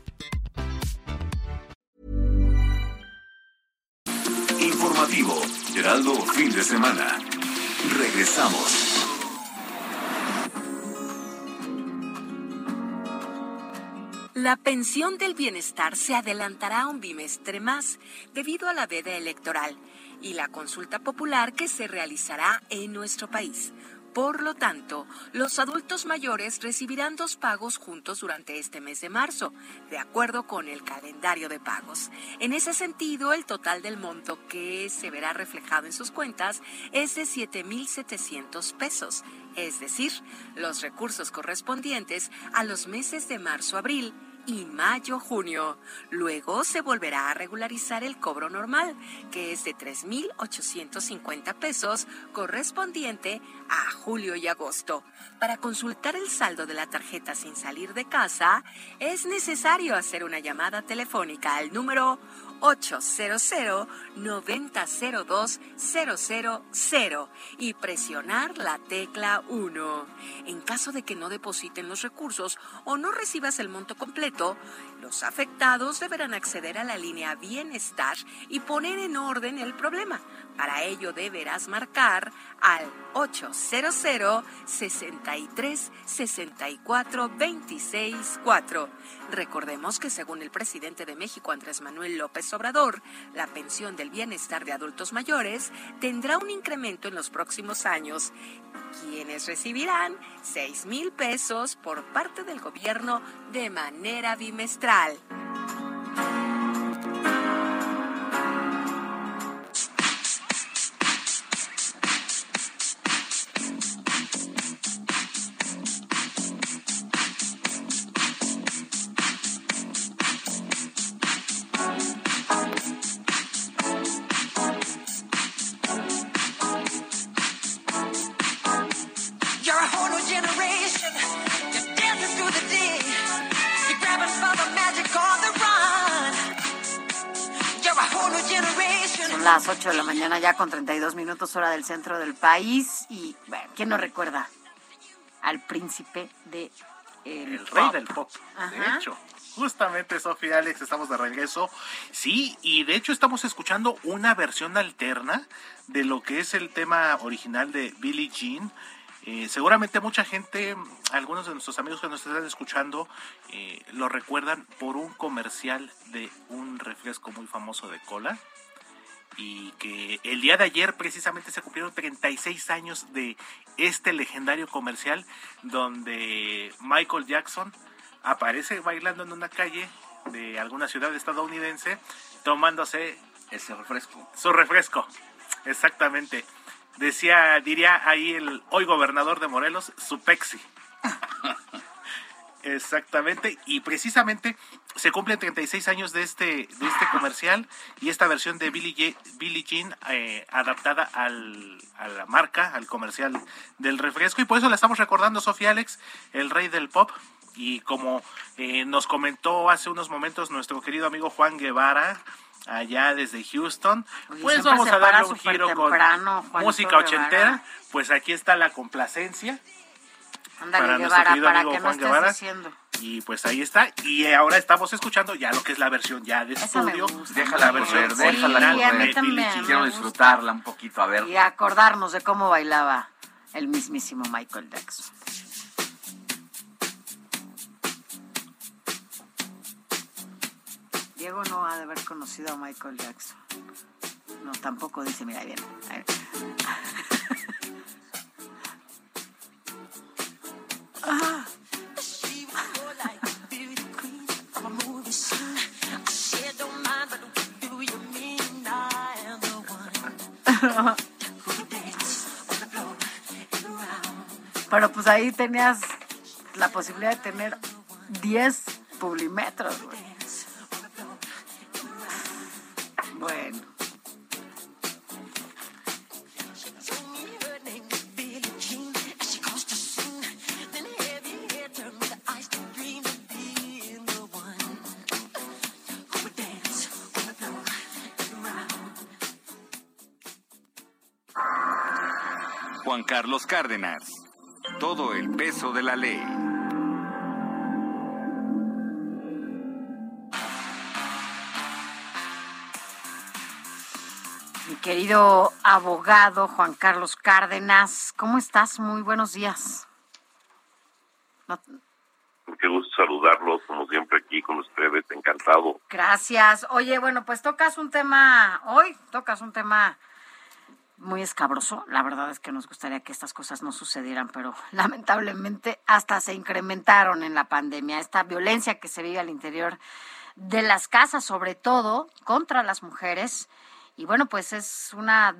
Heraldo Fin de Semana. Regresamos. La pensión del bienestar se adelantará un bimestre más debido a la veda electoral y la consulta popular que se realizará en nuestro país. Por lo tanto, los adultos mayores recibirán dos pagos juntos durante este mes de marzo, de acuerdo con el calendario de pagos. En ese sentido, el total del monto que se verá reflejado en sus cuentas es de 7.700 pesos, es decir, los recursos correspondientes a los meses de marzo-abril y mayo-junio. Luego se volverá a regularizar el cobro normal, que es de 3.850 pesos, correspondiente a julio y agosto. Para consultar el saldo de la tarjeta sin salir de casa, es necesario hacer una llamada telefónica al número 800 9002 000 y presionar la tecla 1. En caso de que no depositen los recursos o no recibas el monto completo, los afectados deberán acceder a la línea Bienestar y poner en orden el problema. Para ello deberás marcar al 800 63 64 26 4. Recordemos que según el presidente de México Andrés Manuel López Obrador, la pensión del bienestar de adultos mayores tendrá un incremento en los próximos años, quienes recibirán 6 mil pesos por parte del gobierno de manera bimestral. Ya con 32 minutos hora del centro del país y bueno, ¿quién no recuerda al príncipe de el, el rey del pop, de hecho. Justamente, Sofía Alex, estamos de regreso. Sí, y de hecho estamos escuchando una versión alterna de lo que es el tema original de Billie Jean. Eh, seguramente mucha gente, algunos de nuestros amigos que nos están escuchando, eh, lo recuerdan por un comercial de un refresco muy famoso de cola. Y que el día de ayer precisamente se cumplieron 36 años de este legendario comercial donde Michael Jackson aparece bailando en una calle de alguna ciudad estadounidense tomándose ese refresco. Su refresco, exactamente. Decía, diría ahí el hoy gobernador de Morelos, su Pepsi. Exactamente, y precisamente se cumplen 36 años de este, de este comercial y esta versión de Billie, Ye- Billie Jean eh, adaptada al, a la marca, al comercial del refresco, y por eso la estamos recordando, Sofía Alex, el rey del pop. Y como eh, nos comentó hace unos momentos nuestro querido amigo Juan Guevara, allá desde Houston, Oye, pues vamos a darle un giro temprano, con música ochentera. Pues aquí está la complacencia. Ándale, para nuestro Guevara, querido para amigo que Juan estés Guevara. diciendo. Y pues ahí está. Y ahora estamos escuchando ya lo que es la versión ya de Esa estudio. Déjala la versión correr, déjala Sí, a. Quiero disfrutarla un poquito, a ver. Y acordarnos de cómo bailaba el mismísimo Michael Jackson. Diego no ha de haber conocido a Michael Jackson. No, tampoco dice, mira, ahí viene. Ahí. Pero pues ahí tenías la posibilidad de tener 10 publimetros. Bueno. Juan Carlos Cárdenas. Todo el peso de la ley. Mi querido abogado Juan Carlos Cárdenas, ¿cómo estás? Muy buenos días. No- Qué gusto saludarlos, como siempre aquí con ustedes, encantado. Gracias. Oye, bueno, pues tocas un tema, hoy tocas un tema muy escabroso. La verdad es que nos gustaría que estas cosas no sucedieran, pero lamentablemente hasta se incrementaron en la pandemia. Esta violencia que se vive al interior de las casas, sobre todo contra las mujeres. Y bueno, pues es una,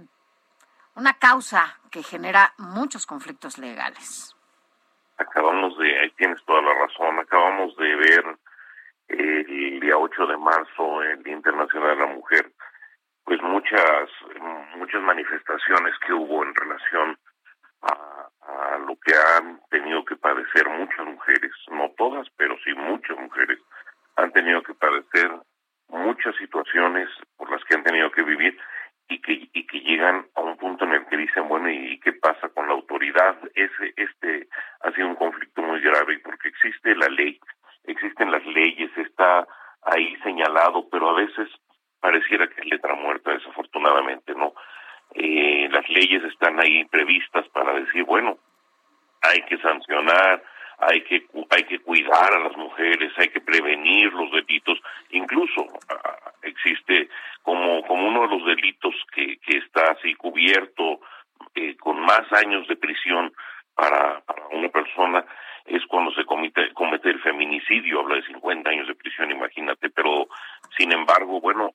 una causa que genera muchos conflictos legales. Acabamos de, ahí tienes toda la razón, acabamos de ver el día 8 de marzo, el Día Internacional de la Mujer, pues muchas, muchas manifestaciones que hubo en relación a, lo que han tenido que padecer muchas mujeres, no todas, pero sí muchas mujeres han tenido que padecer muchas situaciones por las que han tenido que vivir y que y que llegan a un punto en el que dicen bueno y qué pasa con la autoridad ese este ha sido un conflicto muy grave porque existe la ley existen las leyes está ahí señalado pero a veces pareciera que es letra muerta desafortunadamente no Eh, las leyes están ahí previstas para decir bueno hay que sancionar hay que hay que cuidar a las mujeres, hay que prevenir los delitos, incluso existe como como uno de los delitos que, que está así cubierto eh, con más años de prisión para, para una persona es cuando se comete, comete el feminicidio, habla de 50 años de prisión, imagínate, pero sin embargo, bueno,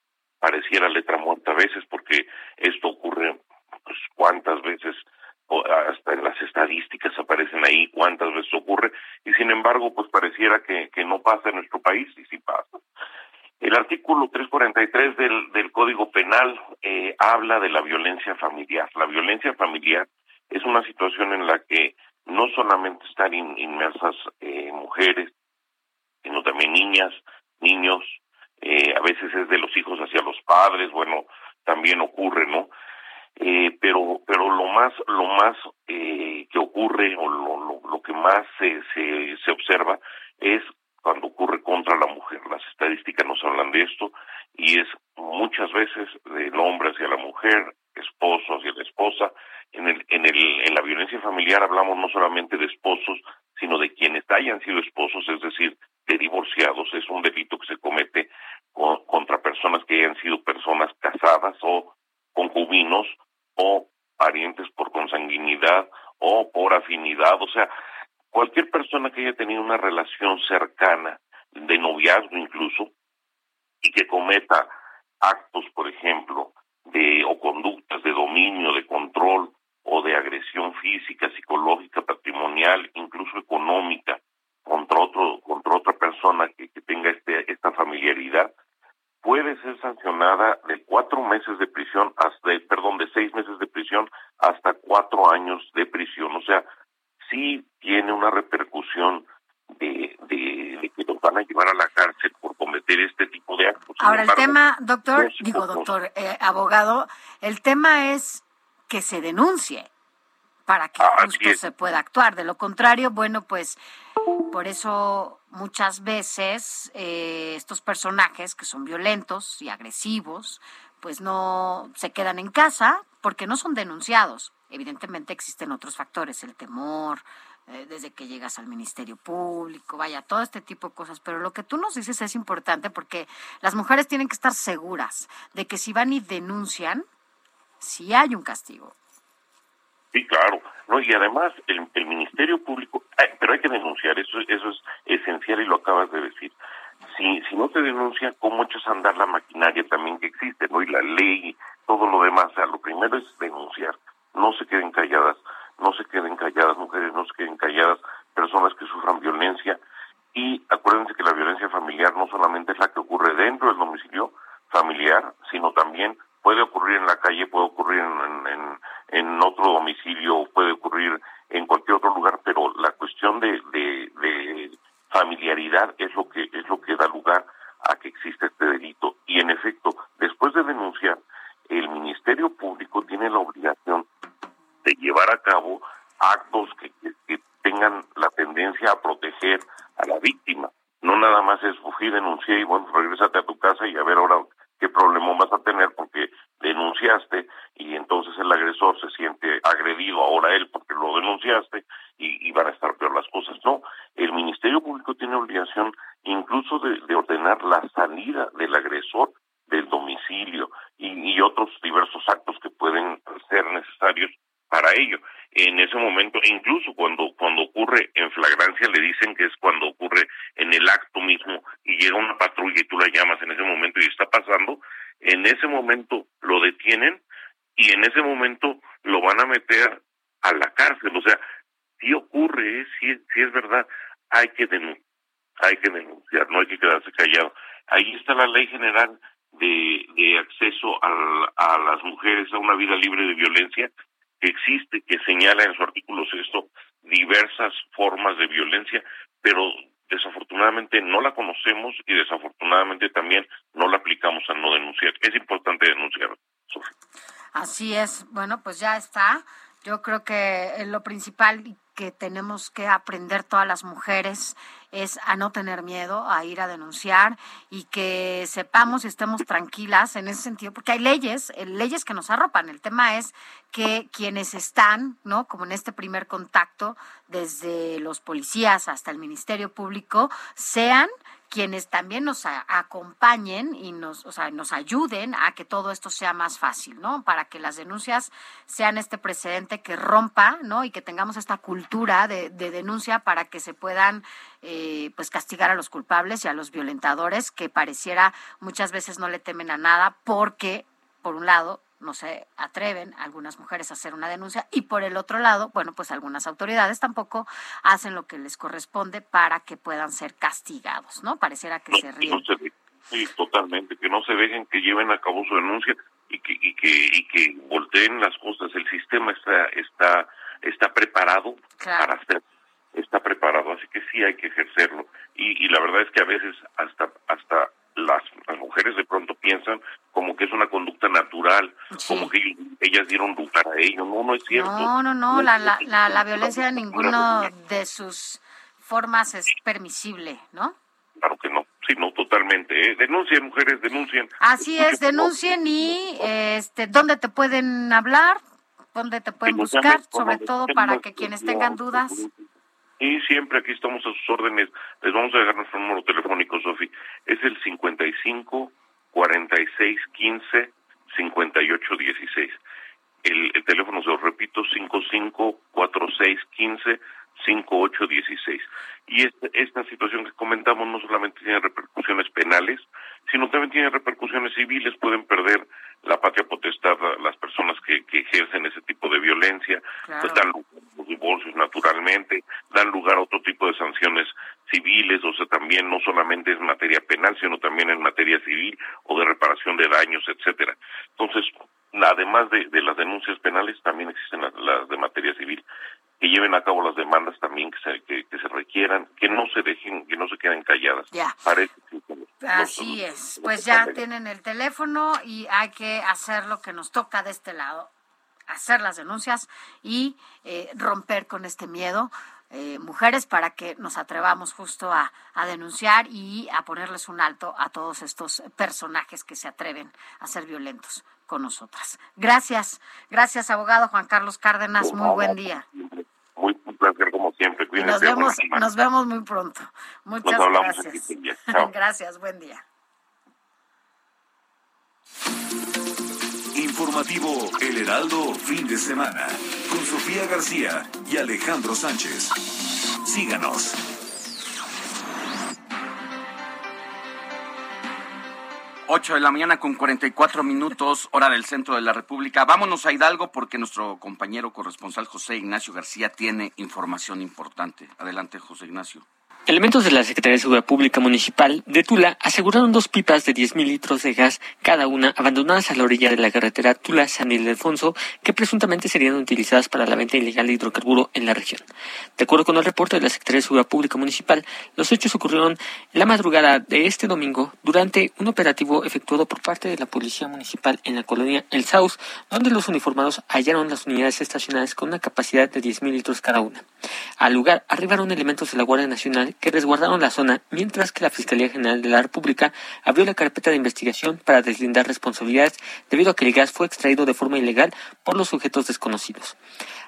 pareciera letra muerta a veces porque esto ocurre pues cuántas veces hasta en las estadísticas aparecen ahí cuántas veces ocurre y sin embargo pues pareciera que, que no pasa en nuestro país y sí pasa. El artículo 343 del, del Código Penal eh, habla de la violencia familiar. La violencia familiar es una situación en la que no solamente están in- inmersas eh, mujeres, sino también niñas, niños, eh, a veces es de los hijos hacia los padres, bueno, también ocurre, ¿no? Eh, pero pero lo más lo más eh, que ocurre o lo, lo, lo que más se, se, se observa es cuando ocurre contra la mujer. Las estadísticas nos hablan de esto y es muchas veces del hombre hacia la mujer, esposo hacia la esposa. En, el, en, el, en la violencia familiar hablamos no solamente de esposos, sino de quienes hayan sido esposos, es decir, de divorciados. Es un delito que se comete con, contra personas que hayan sido personas casadas o concubinos o parientes por consanguinidad o por afinidad. O sea, cualquier persona que haya tenido una relación cercana, de noviazgo incluso, y que cometa actos, por ejemplo, de o conductas de dominio, de control o de agresión física, psicológica, patrimonial, incluso económica contra otro contra otra persona que, que tenga este esta familiaridad puede ser sancionada de cuatro meses de prisión hasta perdón de seis meses de prisión hasta cuatro años de prisión o sea sí tiene una repercusión de, de, de, que nos van a llevar a la cárcel por cometer este tipo de actos. Ahora, embargo, el tema, doctor, no digo doctor, eh, abogado, el tema es que se denuncie para que ah, justo se pueda actuar. De lo contrario, bueno, pues por eso muchas veces eh, estos personajes que son violentos y agresivos, pues no se quedan en casa porque no son denunciados. Evidentemente existen otros factores, el temor, eh, desde que llegas al Ministerio Público, vaya, todo este tipo de cosas. Pero lo que tú nos dices es importante porque las mujeres tienen que estar seguras de que si van y denuncian, si hay un castigo. Sí, claro. No, y además el, el Ministerio Público, pero hay que denunciar, eso, eso es esencial y lo acabas de decir. Si, si no te denuncia, ¿cómo echas a andar la maquinaria también que existe, no? Y la ley, todo lo demás. O sea, lo primero es denunciar. No se queden calladas, no se queden calladas pues ya está. Yo creo que lo principal que tenemos que aprender todas las mujeres es a no tener miedo, a ir a denunciar y que sepamos y estemos tranquilas en ese sentido, porque hay leyes, eh, leyes que nos arropan. El tema es que quienes están, ¿no? Como en este primer contacto, desde los policías hasta el Ministerio Público, sean quienes también nos acompañen y nos, o sea, nos ayuden a que todo esto sea más fácil, ¿no? Para que las denuncias sean este precedente que rompa, ¿no? Y que tengamos esta cultura de, de denuncia para que se puedan, eh, pues, castigar a los culpables y a los violentadores que pareciera muchas veces no le temen a nada porque, por un lado, no se atreven algunas mujeres a hacer una denuncia y por el otro lado, bueno, pues algunas autoridades tampoco hacen lo que les corresponde para que puedan ser castigados, ¿no? Pareciera que no, se ríen. No se, sí, totalmente, que no se dejen que lleven a cabo su denuncia y que y que y que volteen las cosas. El sistema está está está preparado claro. para hacer está preparado, así que sí hay que ejercerlo y, y la verdad es que a veces hasta hasta las, las mujeres de pronto piensan como que es una conducta natural, como que ellas dieron lugar a ello. No, no es cierto. No, no, no, la, la, la, la violencia de ninguna de sus formas es permisible, ¿no? Claro que no, sí, no, totalmente. ¿eh? Denuncien, mujeres, denuncien. Así es, denuncien y este, ¿dónde te pueden hablar? ¿Dónde te pueden buscar? Sobre todo para que quienes tengan dudas. Y siempre aquí estamos a sus órdenes. Les vamos a dejar nuestro número telefónico, Sofi. Es el 55 46 15 58 16. El, el teléfono, se lo repito, 55 46 15 5816. Y esta, esta situación que comentamos no solamente tiene repercusiones penales, sino también tiene repercusiones civiles. Pueden perder la patria potestad las personas que, que ejercen ese tipo de violencia, pues dan lugar a los divorcios naturalmente, dan lugar a otro tipo de sanciones civiles, o sea, también no solamente es materia penal, sino también en materia civil o de reparación de daños, etcétera. Entonces, además de, de las denuncias penales, también existen las, las de materia civil que lleven a cabo las demandas también que se, que, que se requieran, que no se dejen, que no se queden calladas. Ya. Parece que los- Así es, pues ya tienen el teléfono y hay que hacer lo que nos toca de este lado, hacer las denuncias y eh, romper con este miedo. eh, mujeres para que nos atrevamos justo a, a denunciar y a ponerles un alto a todos estos personajes que se atreven a ser violentos con nosotras. Gracias, gracias abogado Juan Carlos Cárdenas, muy buen día. Muy un placer como siempre. Cuídense. nos vemos, nos vemos muy pronto. Muchas Nos hablamos gracias. en 15 días. Chao. Gracias, buen día. Informativo El Heraldo fin de semana con Sofía García y Alejandro Sánchez. Síganos. Ocho de la mañana con 44 minutos, hora del centro de la República. Vámonos a Hidalgo porque nuestro compañero corresponsal José Ignacio García tiene información importante. Adelante, José Ignacio. Elementos de la Secretaría de Seguridad Pública Municipal de Tula aseguraron dos pipas de 10.000 litros de gas cada una abandonadas a la orilla de la carretera Tula-San Ildefonso que presuntamente serían utilizadas para la venta ilegal de hidrocarburo en la región. De acuerdo con el reporte de la Secretaría de Seguridad Pública Municipal, los hechos ocurrieron la madrugada de este domingo durante un operativo efectuado por parte de la Policía Municipal en la colonia El Saus, donde los uniformados hallaron las unidades estacionadas con una capacidad de 10.000 litros cada una. Al lugar arribaron elementos de la Guardia Nacional que resguardaron la zona, mientras que la Fiscalía General de la República abrió la carpeta de investigación para deslindar responsabilidades debido a que el gas fue extraído de forma ilegal por los sujetos desconocidos.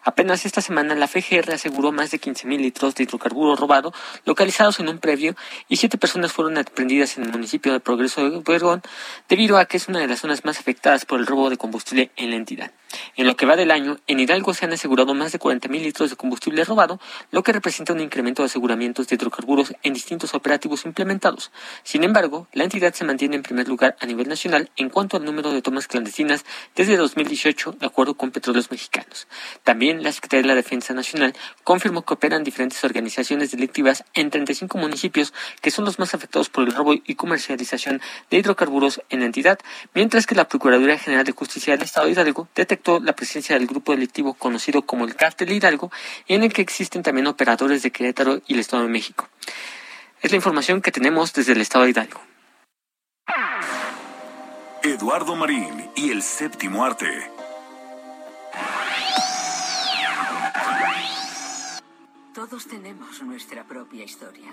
Apenas esta semana la FGR aseguró más de 15.000 litros de hidrocarburo robado localizados en un previo y siete personas fueron aprendidas en el municipio de Progreso de Obregón debido a que es una de las zonas más afectadas por el robo de combustible en la entidad. En lo que va del año, en Hidalgo se han asegurado más de 40.000 litros de combustible robado, lo que representa un incremento de aseguramientos de hidrocarburos en distintos operativos implementados. Sin embargo, la entidad se mantiene en primer lugar a nivel nacional en cuanto al número de tomas clandestinas desde 2018, de acuerdo con Petróleos Mexicanos. También la Secretaría de la Defensa Nacional confirmó que operan diferentes organizaciones delictivas en 35 municipios que son los más afectados por el robo y comercialización de hidrocarburos en la entidad, mientras que la Procuraduría General de Justicia del Estado de Hidalgo detectó la presencia del grupo delictivo conocido como el Cártel Hidalgo, en el que existen también operadores de Querétaro y el Estado de México. Es la información que tenemos desde el Estado de Hidalgo. Eduardo Marín y el séptimo arte. Todos tenemos nuestra propia historia.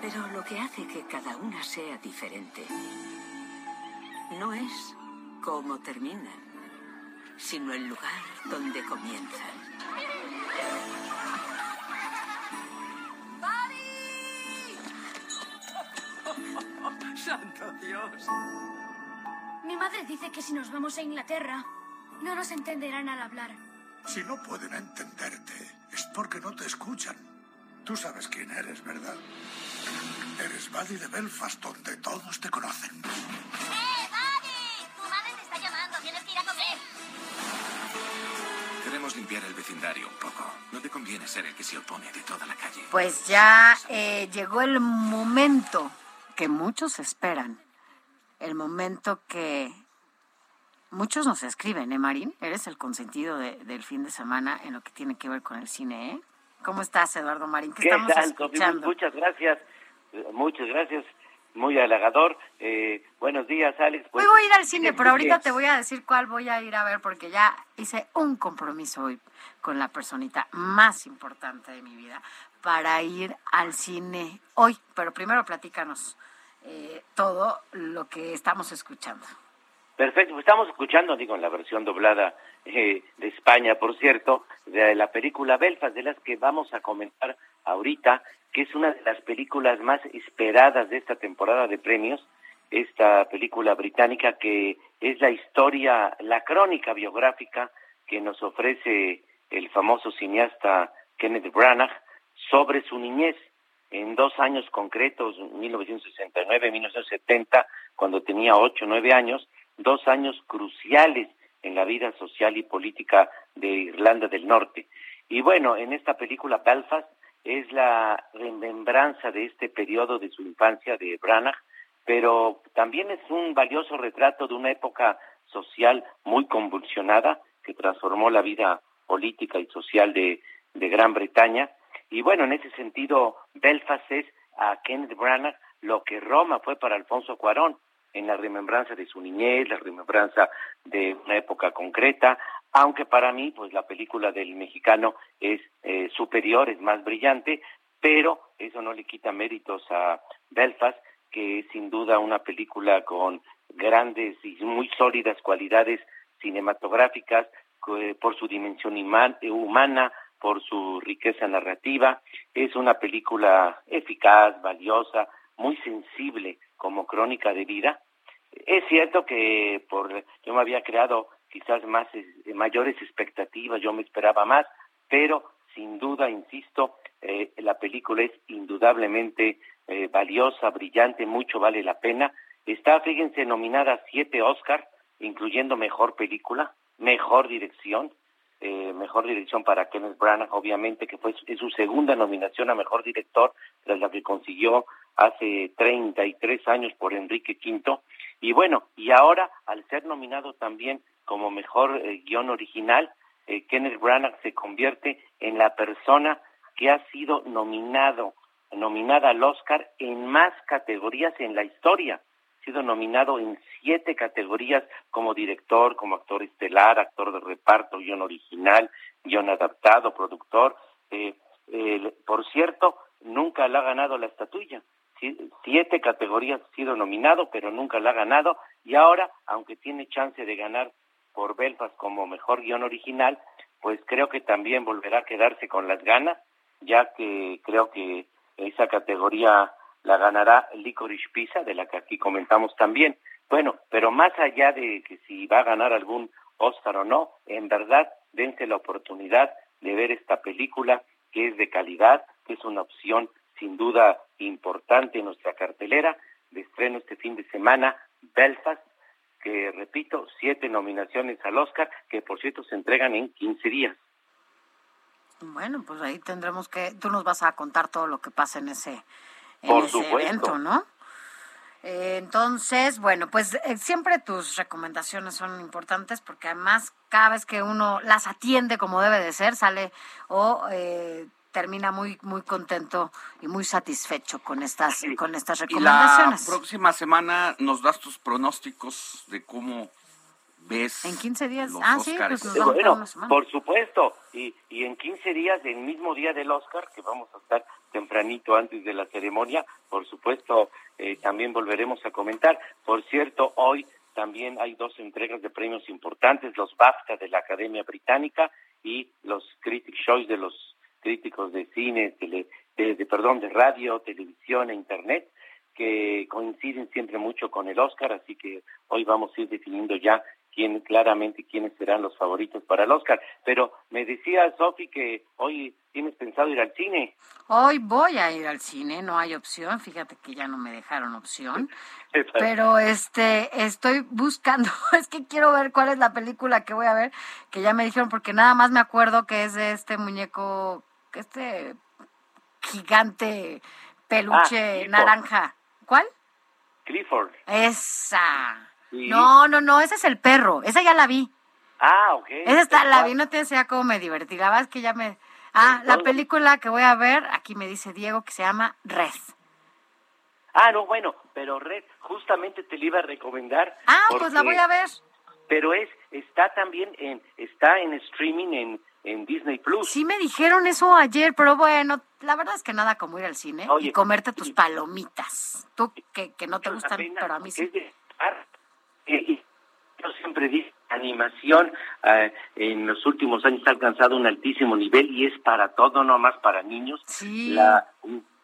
Pero lo que hace que cada una sea diferente no es cómo terminan, sino el lugar donde comienzan. ¡Santo Dios! Mi madre dice que si nos vamos a Inglaterra, no nos entenderán al hablar. Si no pueden entenderte, es porque no te escuchan. Tú sabes quién eres, ¿verdad? Eres Buddy de Belfast, donde todos te conocen. ¡Eh, Buddy! Tu madre te está llamando, tienes que ir a comer. Queremos limpiar el vecindario un poco. No te conviene ser el que se opone de toda la calle. Pues ya eh, llegó el momento que muchos esperan. El momento que muchos nos escriben, ¿eh, Marín? Eres el consentido de- del fin de semana en lo que tiene que ver con el cine, ¿eh? ¿Cómo estás, Eduardo Marín? ¿Qué, ¿Qué estamos tal, escuchando? Muchas gracias. Muchas gracias. muy halagador. Eh, buenos días, Alex. Hoy Pues, voy a ir al cine, pero ahorita te voy a decir cuál voy a ir a ver porque ya hice un compromiso hoy con la personita más importante de mi vida para ir al cine hoy. Pero primero platícanos eh, todo lo que estamos escuchando. Perfecto, pues estamos escuchando, digo, en la versión doblada eh, de España, por cierto, de la película Belfast, de las que vamos a comentar ahorita, que es una de las películas más esperadas de esta temporada de premios, esta película británica que es la historia, la crónica biográfica que nos ofrece el famoso cineasta Kenneth Branagh sobre su niñez en dos años concretos, 1969-1970, cuando tenía ocho nueve años, dos años cruciales en la vida social y política de Irlanda del Norte. Y bueno, en esta película Belfast es la remembranza de este periodo de su infancia de Branagh, pero también es un valioso retrato de una época social muy convulsionada que transformó la vida política y social de, de Gran Bretaña. Y bueno, en ese sentido, Belfast es a Kenneth Branagh lo que Roma fue para Alfonso Cuarón, en la remembranza de su niñez, la remembranza de una época concreta, aunque para mí, pues la película del mexicano es eh, superior, es más brillante, pero eso no le quita méritos a Belfast, que es sin duda una película con grandes y muy sólidas cualidades cinematográficas, eh, por su dimensión eh, humana, por su riqueza narrativa. Es una película eficaz, valiosa, muy sensible como crónica de vida. Es cierto que por yo me había creado quizás más eh, mayores expectativas, yo me esperaba más, pero sin duda, insisto, eh, la película es indudablemente eh, valiosa, brillante, mucho vale la pena. Está, fíjense, nominada a siete Oscars, incluyendo mejor película, mejor dirección, eh, mejor dirección para Kenneth Branagh, obviamente, que fue es su segunda nominación a mejor director, tras la que consiguió hace 33 años por Enrique V. Y bueno, y ahora, al ser nominado también como mejor eh, guion original, eh, Kenneth Branagh se convierte en la persona que ha sido nominado, nominada al Oscar en más categorías en la historia. Ha sido nominado en siete categorías como director, como actor estelar, actor de reparto, guion original, guion adaptado, productor. Eh, por cierto, nunca le ha ganado la estatuilla. Si- Siete categorías ha sido nominado, pero nunca la ha ganado. Y ahora, aunque tiene chance de ganar por Belfast como mejor guion original, pues creo que también volverá a quedarse con las ganas, ya que creo que esa categoría la ganará Licorice Pizza, de la que aquí comentamos también. Bueno, pero más allá de que si va a ganar algún Oscar o no, en verdad, dense la oportunidad de ver esta película que es de calidad, que es una opción sin duda importante en nuestra cartelera de estreno este fin de semana, Belfast, que repito, siete nominaciones al Oscar, que por cierto se entregan en 15 días. Bueno, pues ahí tendremos que, tú nos vas a contar todo lo que pasa en ese, en Por ese supuesto. evento, ¿no? Entonces, bueno, pues eh, siempre tus recomendaciones son importantes porque además cada vez que uno las atiende como debe de ser, sale o eh, termina muy muy contento y muy satisfecho con estas con estas Y la recomendaciones. próxima semana nos das tus pronósticos de cómo ves En 15 días. los Ah, sí, Óscares. pues nos vamos Bueno, una por supuesto, y, y en 15 días, el mismo día del Oscar, que vamos a estar tempranito antes de la ceremonia, por supuesto, eh, también volveremos a comentar. Por cierto, hoy también hay dos entregas de premios importantes, los BAFTA de la Academia Británica y los Critic Choice de los críticos de cine, tele- de, de- perdón, de radio, televisión e internet que coinciden siempre mucho con el Oscar, así que hoy vamos a ir definiendo ya quién claramente quiénes serán los favoritos para el Oscar. Pero me decía Sofi que hoy tienes pensado ir al cine. Hoy voy a ir al cine, no hay opción, fíjate que ya no me dejaron opción. Pero este estoy buscando, es que quiero ver cuál es la película que voy a ver, que ya me dijeron porque nada más me acuerdo que es de este muñeco, este gigante peluche Clifford. naranja. ¿Cuál? Clifford. Esa. Sí. No, no, no, ese es el perro, esa ya la vi. Ah, ok. Esa está, la vi, no te decía cómo me divertí, la verdad es que ya me... Ah, la película que voy a ver, aquí me dice Diego, que se llama Red. Ah, no, bueno, pero Red, justamente te la iba a recomendar. Ah, pues la voy a ver. Pero es, está también en, está en streaming en, en Disney Plus. Sí me dijeron eso ayer, pero bueno, la verdad es que nada como ir al cine Oye, y comerte tus palomitas. Tú que, que no te gustan, pero a mí sí. Es de- eh, yo siempre dije, animación eh, en los últimos años ha alcanzado un altísimo nivel y es para todo, no más para niños. Sí. La,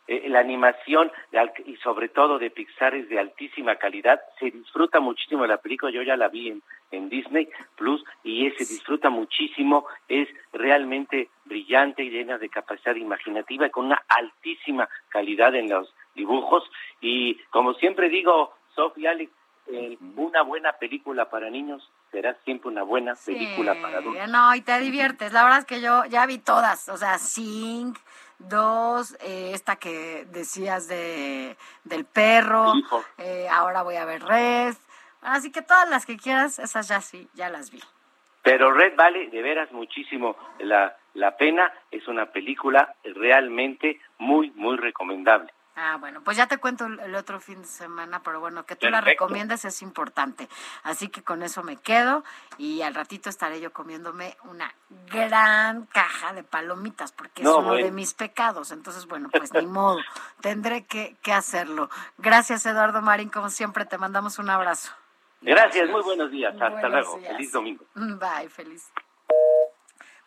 eh, la animación de y sobre todo de Pixar es de altísima calidad. Se disfruta muchísimo la película, yo ya la vi en, en Disney Plus y es- se disfruta muchísimo. Es realmente brillante y llena de capacidad imaginativa y con una altísima calidad en los dibujos. Y como siempre digo, Sofía Alex, eh, una buena película para niños será siempre una buena película para adultos. No, y te diviertes. La verdad es que yo ya vi todas. O sea, Sing, dos, eh, esta que decías de del perro. Eh, ahora voy a ver Red. Así que todas las que quieras, esas ya sí, ya las vi. Pero Red vale de veras muchísimo la, la pena. Es una película realmente muy, muy recomendable. Ah, bueno, pues ya te cuento el otro fin de semana, pero bueno, que tú la Perfecto. recomiendes es importante. Así que con eso me quedo y al ratito estaré yo comiéndome una gran caja de palomitas, porque es No, uno de mis pecados. Entonces, bueno, pues ni modo, tendré que, que hacerlo. Gracias, Eduardo Marín, como siempre, te mandamos un abrazo. Gracias, muy buenos días. Hasta Buenos luego. días. Feliz domingo. Bye, feliz.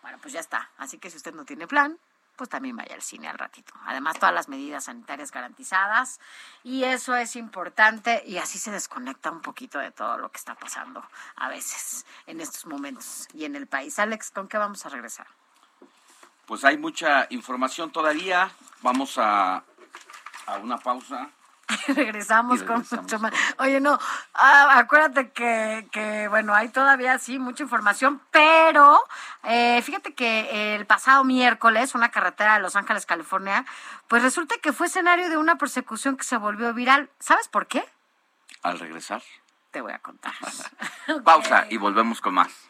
Bueno, pues ya está. Así que si usted no tiene plan, pues también vaya al cine al ratito. Además, todas las medidas sanitarias garantizadas. Y eso es importante. Y así se desconecta un poquito de todo lo que está pasando a veces en estos momentos y en el país. Alex, ¿con qué vamos a regresar? Pues hay mucha información todavía. Vamos a, a una pausa. regresamos Y con regresamos mucho más. Oye, no, ah, acuérdate que, que, bueno, hay todavía sí mucha información, pero eh, fíjate que el pasado miércoles, una carretera de Los Ángeles, California, pues resulta que fue escenario de una persecución que se volvió viral. ¿Sabes por qué? Al regresar. Te voy a contar. Pausa y volvemos con más.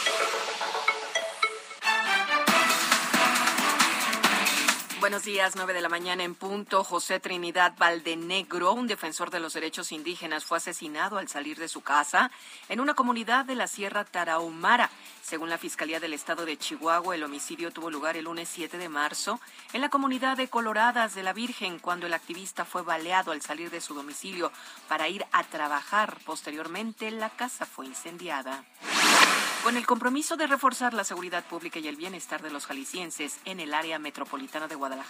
Buenos días, 9 de la mañana en punto. José Trinidad Valdenegro, un defensor de los derechos indígenas, fue asesinado al salir de su casa en una comunidad de la Sierra Tarahumara. Según la Fiscalía del Estado de Chihuahua, el homicidio tuvo lugar el lunes 7 de marzo en la comunidad de Coloradas de la Virgen, cuando el activista fue baleado al salir de su domicilio para ir a trabajar. Posteriormente, la casa fue incendiada. Con el compromiso de reforzar la seguridad pública y el bienestar de los jaliscienses en el área metropolitana de Guadalajara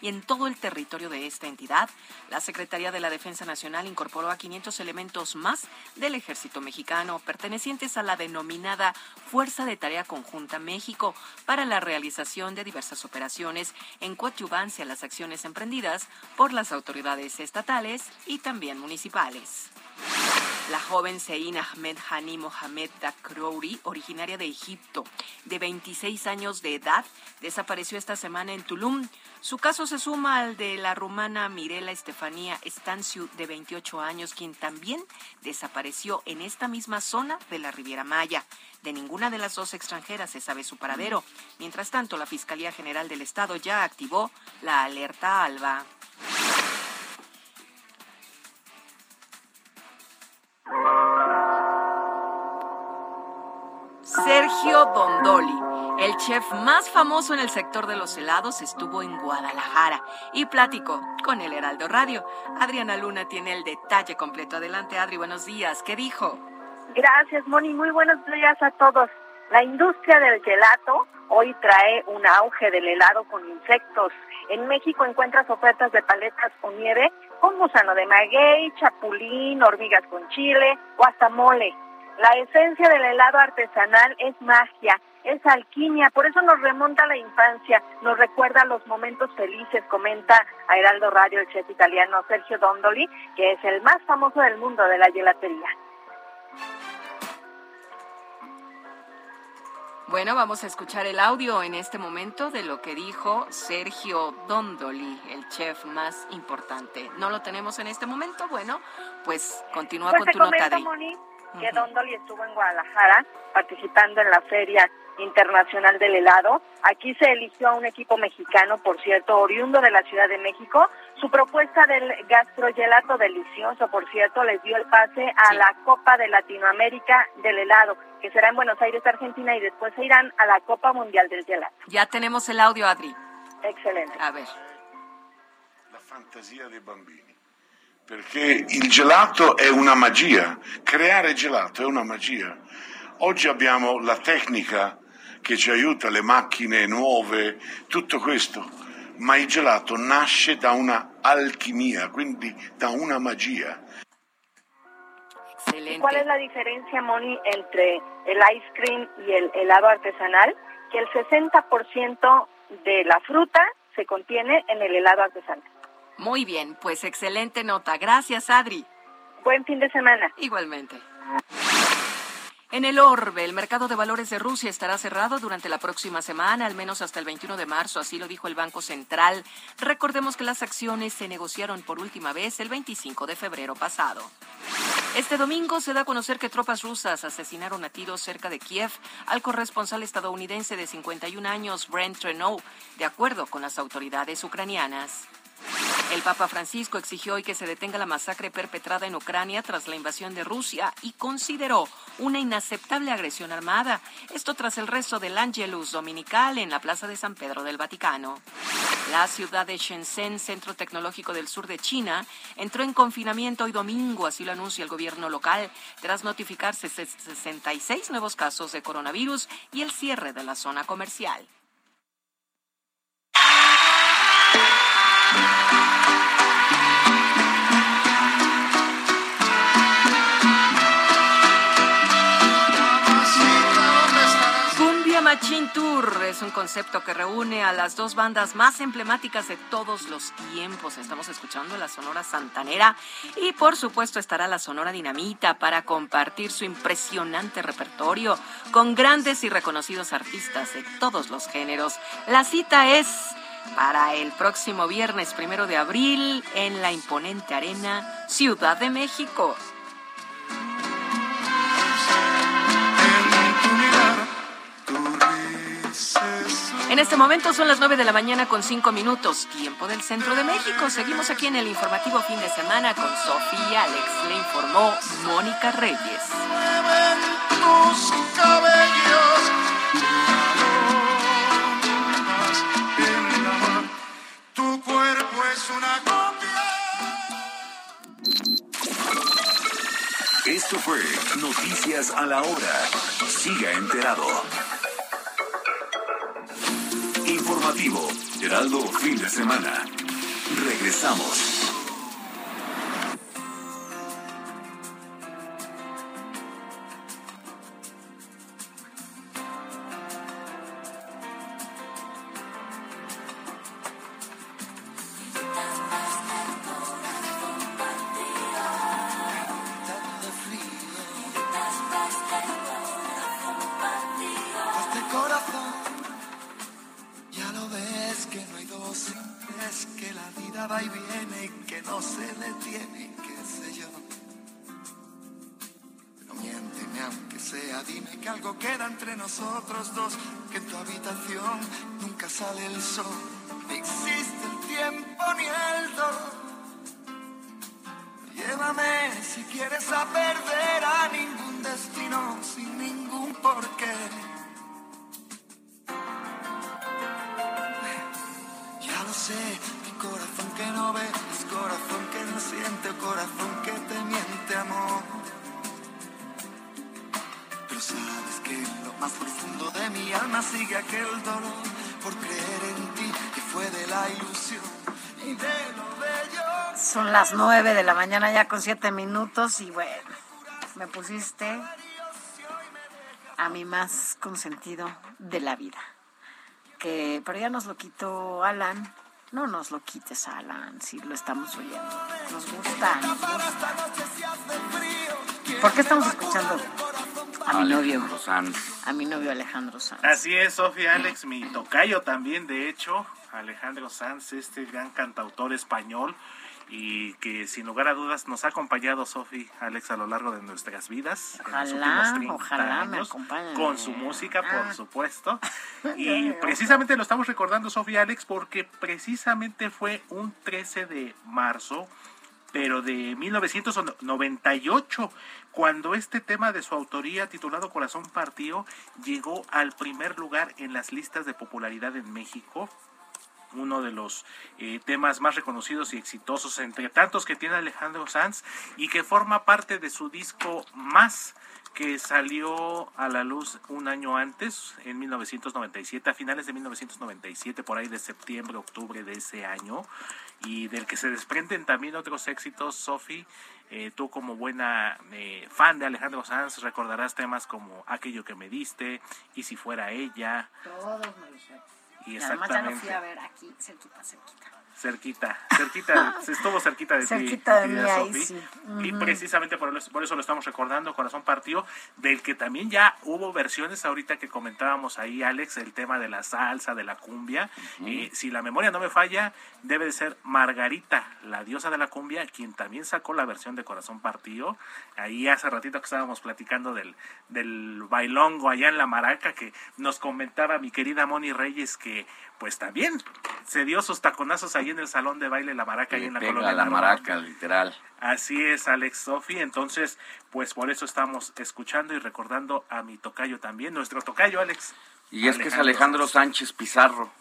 y en todo el territorio de esta entidad, la Secretaría de la Defensa Nacional incorporó a 500 elementos más del ejército mexicano pertenecientes a la denominada Fuerza de Tarea Conjunta México para la realización de diversas operaciones en coadyuvancia a las acciones emprendidas por las autoridades estatales y también municipales. La joven Sein Ahmed Hani Mohamed Dakrouri, originaria de Egipto, de 26 años de edad, desapareció esta semana en Tulum. Su caso se suma al de la rumana Mirela Estefanía Estanciu, de 28 años, quien también desapareció en esta misma zona de la Riviera Maya. De ninguna de las dos extranjeras se sabe su paradero. Mientras tanto, la Fiscalía General del Estado ya activó la alerta alba. Sergio Dondoli, el chef más famoso en el sector de los helados, estuvo en Guadalajara y platicó con el Heraldo Radio. Adriana Luna tiene el detalle completo. Adelante, Adri, buenos días. ¿Qué dijo? Gracias, Moni. Muy buenos días a todos. La industria del gelato hoy trae un auge del helado con insectos. En México encuentras ofertas de paletas o nieve con gusano de maguey, chapulín, hormigas con chile o hasta mole. La esencia del helado artesanal es magia, es alquimia, por eso nos remonta a la infancia, nos recuerda los momentos felices, comenta a Heraldo Radio el chef italiano Sergio Dondoli, que es el más famoso del mundo de la gelatería. Bueno, vamos a escuchar el audio en este momento de lo que dijo Sergio Dondoli, el chef más importante. ¿No lo tenemos en este momento? Bueno, pues continúa Pues con tu nota. Moni, que Dondoli estuvo en Guadalajara participando en la Feria Internacional del Helado. Aquí se eligió a un equipo mexicano, por cierto, oriundo de la Ciudad de México. Su propuesta del gastrogelato delicioso, por cierto, les dio el pase a la Copa de Latinoamérica del Helado, que será en Buenos Aires, Argentina, y después se irán a la Copa Mundial del Gelato. Ya tenemos el audio, Adri. Excelente. A ver. la fantasia dei bambini. Perché il gelato è una magia, creare gelato è una magia. Oggi abbiamo la tecnica che ci aiuta, le macchine nuove, tutto questo, ma il gelato nasce da una alchimia, quindi da una magia. ¿Y ¿Cuál es la diferencia, Moni, entre el ice cream y el helado artesanal? Que el 60% de la fruta se contiene en el helado artesanal. Muy bien, pues excelente nota. Gracias, Adri. Buen fin de semana. Igualmente. En el orbe, el mercado de valores de Rusia estará cerrado durante la próxima semana, al menos hasta el 21 de marzo, así lo dijo el Banco Central. Recordemos que las acciones se negociaron por última vez el 25 de febrero pasado. Este domingo se da a conocer que tropas rusas asesinaron a tiros cerca de Kiev al corresponsal estadounidense de 51 años, Brent Renault, de acuerdo con las autoridades ucranianas. El Papa Francisco exigió hoy que se detenga la masacre perpetrada en Ucrania tras la invasión de Rusia y consideró una inaceptable agresión armada. Esto tras el resto del Angelus Dominical en la Plaza de San Pedro del Vaticano. La ciudad de Shenzhen, centro tecnológico del sur de China, entró en confinamiento hoy domingo, así lo anuncia el gobierno local, tras notificarse 66 nuevos casos de coronavirus y el cierre de la zona comercial. Machine Tour es un concepto que reúne a las dos bandas más emblemáticas de todos los tiempos. Estamos escuchando la Sonora Santanera y por supuesto estará la Sonora Dinamita para compartir su impresionante repertorio con grandes y reconocidos artistas de todos los géneros. La cita es para el próximo viernes primero de abril en la imponente arena Ciudad de México. En este momento son las 9 de la mañana con 5 minutos, tiempo del centro de México. Seguimos aquí en el informativo fin de semana con Sofía Alex. Le informó Mónica Reyes. tus cabellos Tu cuerpo es una copia. Esto fue Noticias a la Hora. Siga enterado. Informativo, Heraldo Fin de Semana. Regresamos. Las nueve de la mañana ya con siete minutos y bueno, me pusiste a mi más consentido de la vida. Que, pero ya nos lo quitó Alan. No nos lo quites, Alan, si lo estamos oyendo. Nos gusta, nos gusta. ¿Por qué estamos escuchando a mi novio? Sanz. A mi novio Alejandro Sanz. Así es, Sofía Alex, mi tocayo también, de hecho, Alejandro Sanz, este gran cantautor español y que sin lugar a dudas nos ha acompañado Sofi Alex a lo largo de nuestras vidas en los Ojalá, últimos 30 ojalá me años, acompañe. con su música por Ah. supuesto y precisamente lo estamos recordando Sofi Alex porque precisamente fue un 13 de marzo pero de 1998, cuando este tema de su autoría titulado Corazón Partido llegó al primer lugar en las listas de popularidad en México, uno de los eh, temas más reconocidos y exitosos entre tantos que tiene Alejandro Sanz y que forma parte de su disco Más que salió a la luz un año antes, en 1997, a finales de 1997, por ahí de septiembre, octubre de ese año, y del que se desprenden también otros éxitos, Sofi. eh, tú como buena eh, fan de Alejandro Sanz recordarás temas como Aquello que me diste, y si fuera ella, Todos me. Y Y además ya lo fui a ver aquí, cerquita, cerquita. Cerquita, cerquita, se estuvo cerquita de ti, Cerquita de mí, ahí sí. Y precisamente por, eso lo estamos recordando, Corazón Partido, del que también ya hubo versiones ahorita que comentábamos ahí, Alex, el tema de la salsa, de la cumbia. Eh, si la memoria no me falla, debe de ser Margarita, la diosa de la cumbia, quien también sacó la versión de Corazón Partido. Ahí hace ratito que estábamos platicando del, del bailongo allá en la maraca, que nos comentaba mi querida Moni Reyes que pues también se dio sus taconazos ahí en el salón de baile La Maraca, ahí en la pega colonia la maraca, literal. Así es, Alex Sofi. Entonces, pues por eso estamos escuchando y recordando a mi tocayo también, nuestro tocayo, Alex. Y es que es Alejandro Sánchez Pizarro.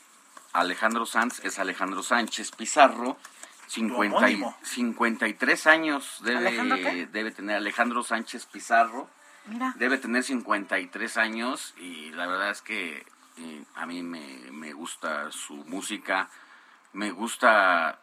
Alejandro Sanz es Alejandro Sánchez Pizarro. 50 y- homónimo. 53 años ¿Alejandro debe, debe tener Alejandro Sánchez Pizarro. Mira. Debe tener 53 años y la verdad es que eh, a mí me, me gusta su música, me gusta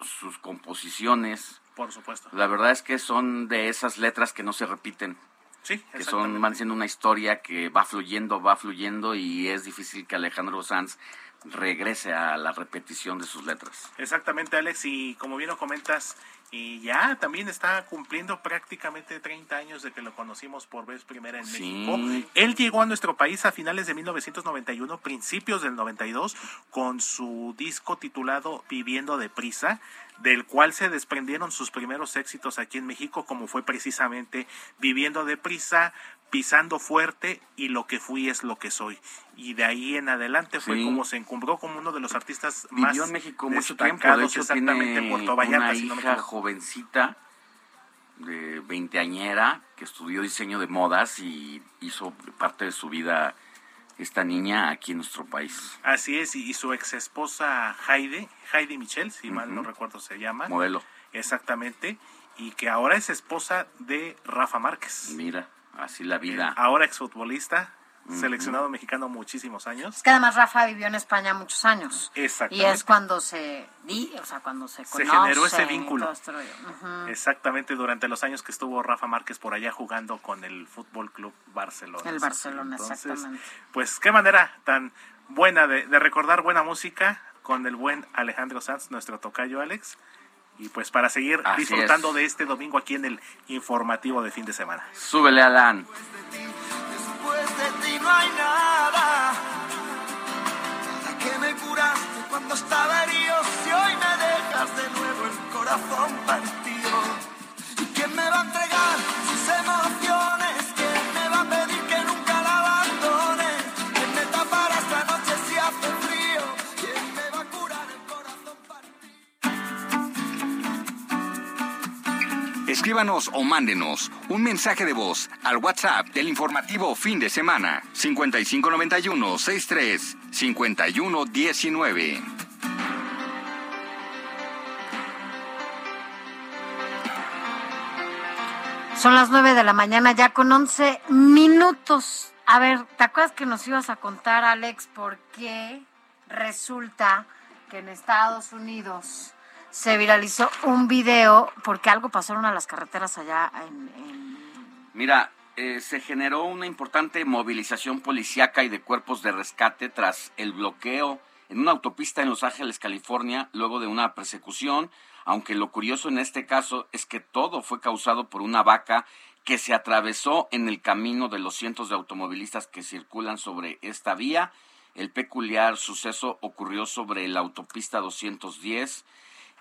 sus composiciones. Por supuesto. La verdad es que son de esas letras que no se repiten. Sí, que son van siendo una historia que va fluyendo, va fluyendo y es difícil que Alejandro Sanz regrese a la repetición de sus letras. Exactamente, Alex, y como bien lo comentas, y ya también está cumpliendo prácticamente 30 años de que lo conocimos por vez primera en Sí. México. Él llegó a nuestro país a finales de 1991, principios del 92, con su disco titulado Viviendo de Prisa, del cual se desprendieron sus primeros éxitos aquí en México, como fue precisamente Viviendo de Prisa, Pisando Fuerte y Lo que fui es lo que soy. Y de ahí en adelante fue Sí. como se encumbró como uno de los artistas más Vivió en México mucho tiempo, de hecho exactamente tiene en Puerto Vallarta, una si no me hija jovencita de veinteañera que estudió diseño de modas y hizo parte de su vida esta niña aquí en nuestro país. Así es, y, su ex esposa Heidi, Heidi Michel, si mal no recuerdo se llama. Modelo. Exactamente, y que ahora es esposa de Rafa Márquez. Mira, así la vida. Ahora exfutbolista, seleccionado mexicano muchos años. Es que además Rafa vivió en España muchos años. Y Exactamente. es cuando se di, o sea, cuando se Se conocen generó ese y vínculo. este. Exactamente, durante los años que estuvo Rafa Márquez por allá jugando con el Fútbol Club Barcelona. El. Barcelona, Entonces, exactamente. Pues qué manera tan buena de, de recordar buena música con el buen Alejandro Sanz, nuestro tocayo Alex. Y pues para seguir Así disfrutando es. de este domingo aquí en el informativo de fin de semana. Súbele, Alan. Después de ti no hay nada. Escríbanos o mándenos un mensaje de voz al WhatsApp del informativo fin de semana 5591 63 51 19. Son las nueve de la mañana ya con once minutos. A ver, ¿te acuerdas que nos ibas a contar, Alex, por qué resulta que en Estados Unidos se viralizó un video porque algo pasaron a las carreteras allá en... en... Mira, eh, se generó una importante movilización policíaca y de cuerpos de rescate tras el bloqueo en una autopista en Los Ángeles, California, luego de una persecución, aunque lo curioso en este caso es que todo fue causado por una vaca que se atravesó en el camino de los cientos de automovilistas que circulan sobre esta vía. El peculiar suceso ocurrió sobre la autopista 210.